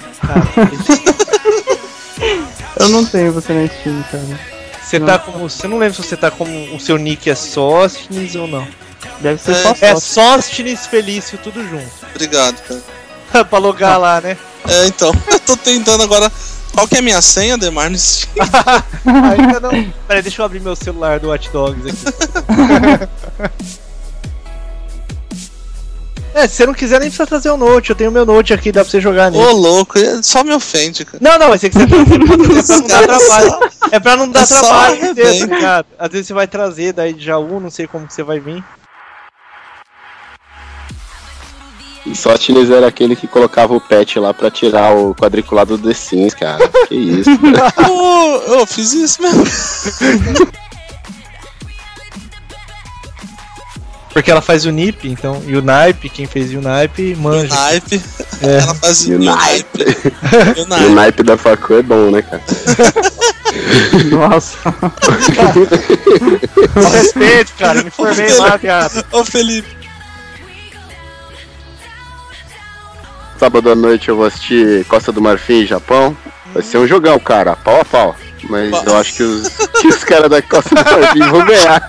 eu não tenho você na Steam, cara. Você tá como. Você não lembra se você tá como o seu nick é Sóstines ou não. Deve ser É, só É. Sóstines Felício, tudo junto. [LAUGHS] Obrigado, cara. pra logar lá, né? É, então, [LAUGHS] eu tô tentando agora. Qual que é a minha senha, Ademar, no Steam? [LAUGHS] Ainda não. Peraí, deixa eu abrir meu celular do Watch Dogs aqui. É, se você não quiser nem precisa trazer o Note, eu tenho meu Note aqui, dá pra você jogar nele. Ô, louco, é- só me ofende, cara. Não, não, mas é que você é [LAUGHS] pra não dar trabalho. É pra não dar É só trabalho tá arrebenta. ligado? Às vezes você vai trazer daí de Jaú, não sei como que você vai vir. Sótines era aquele que colocava o pet lá pra tirar o quadriculado do The Sims, cara. Que isso. [LAUGHS] Ô, eu fiz isso mesmo. [LAUGHS] Porque ela faz o NIP, então, e o Naipe, quem fez o Naipe, manja. Naipe. É. [LAUGHS] Ela fazia [LAUGHS] E o naipe. E o E o naipe. naipe da facu é bom, né, cara? [LAUGHS] Nossa. Com respeito, cara, eu me formei lá, viado. Ô, Felipe. Sábado à noite eu vou assistir Costa do Marfim, Japão. Vai ser um jogão, cara, pau a pau. Mas Pa- eu acho que os, que os caras da Costa do Marfim vão ganhar.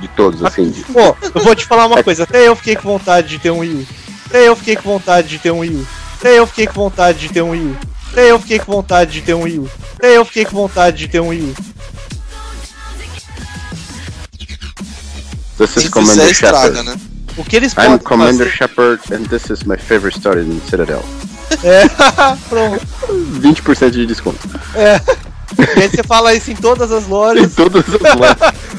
De todos, assim. de- Pô, eu vou te falar uma coisa, até eu fiquei com vontade de ter um Wii U. Até eu fiquei com vontade de ter um Wii U. Até eu fiquei com vontade de ter um Wii U. Até eu fiquei com vontade de ter um Wii U. Até eu fiquei com vontade de ter um Wii U. This is fizer Commander Shepard. né? O que eles I'm podem Commander fazer... Shepard and this is my favorite story in Citadel. É, [LAUGHS] pronto. 20% de desconto. É. E aí você fala isso em todas as Em lojas. todas as lojas. [LAUGHS]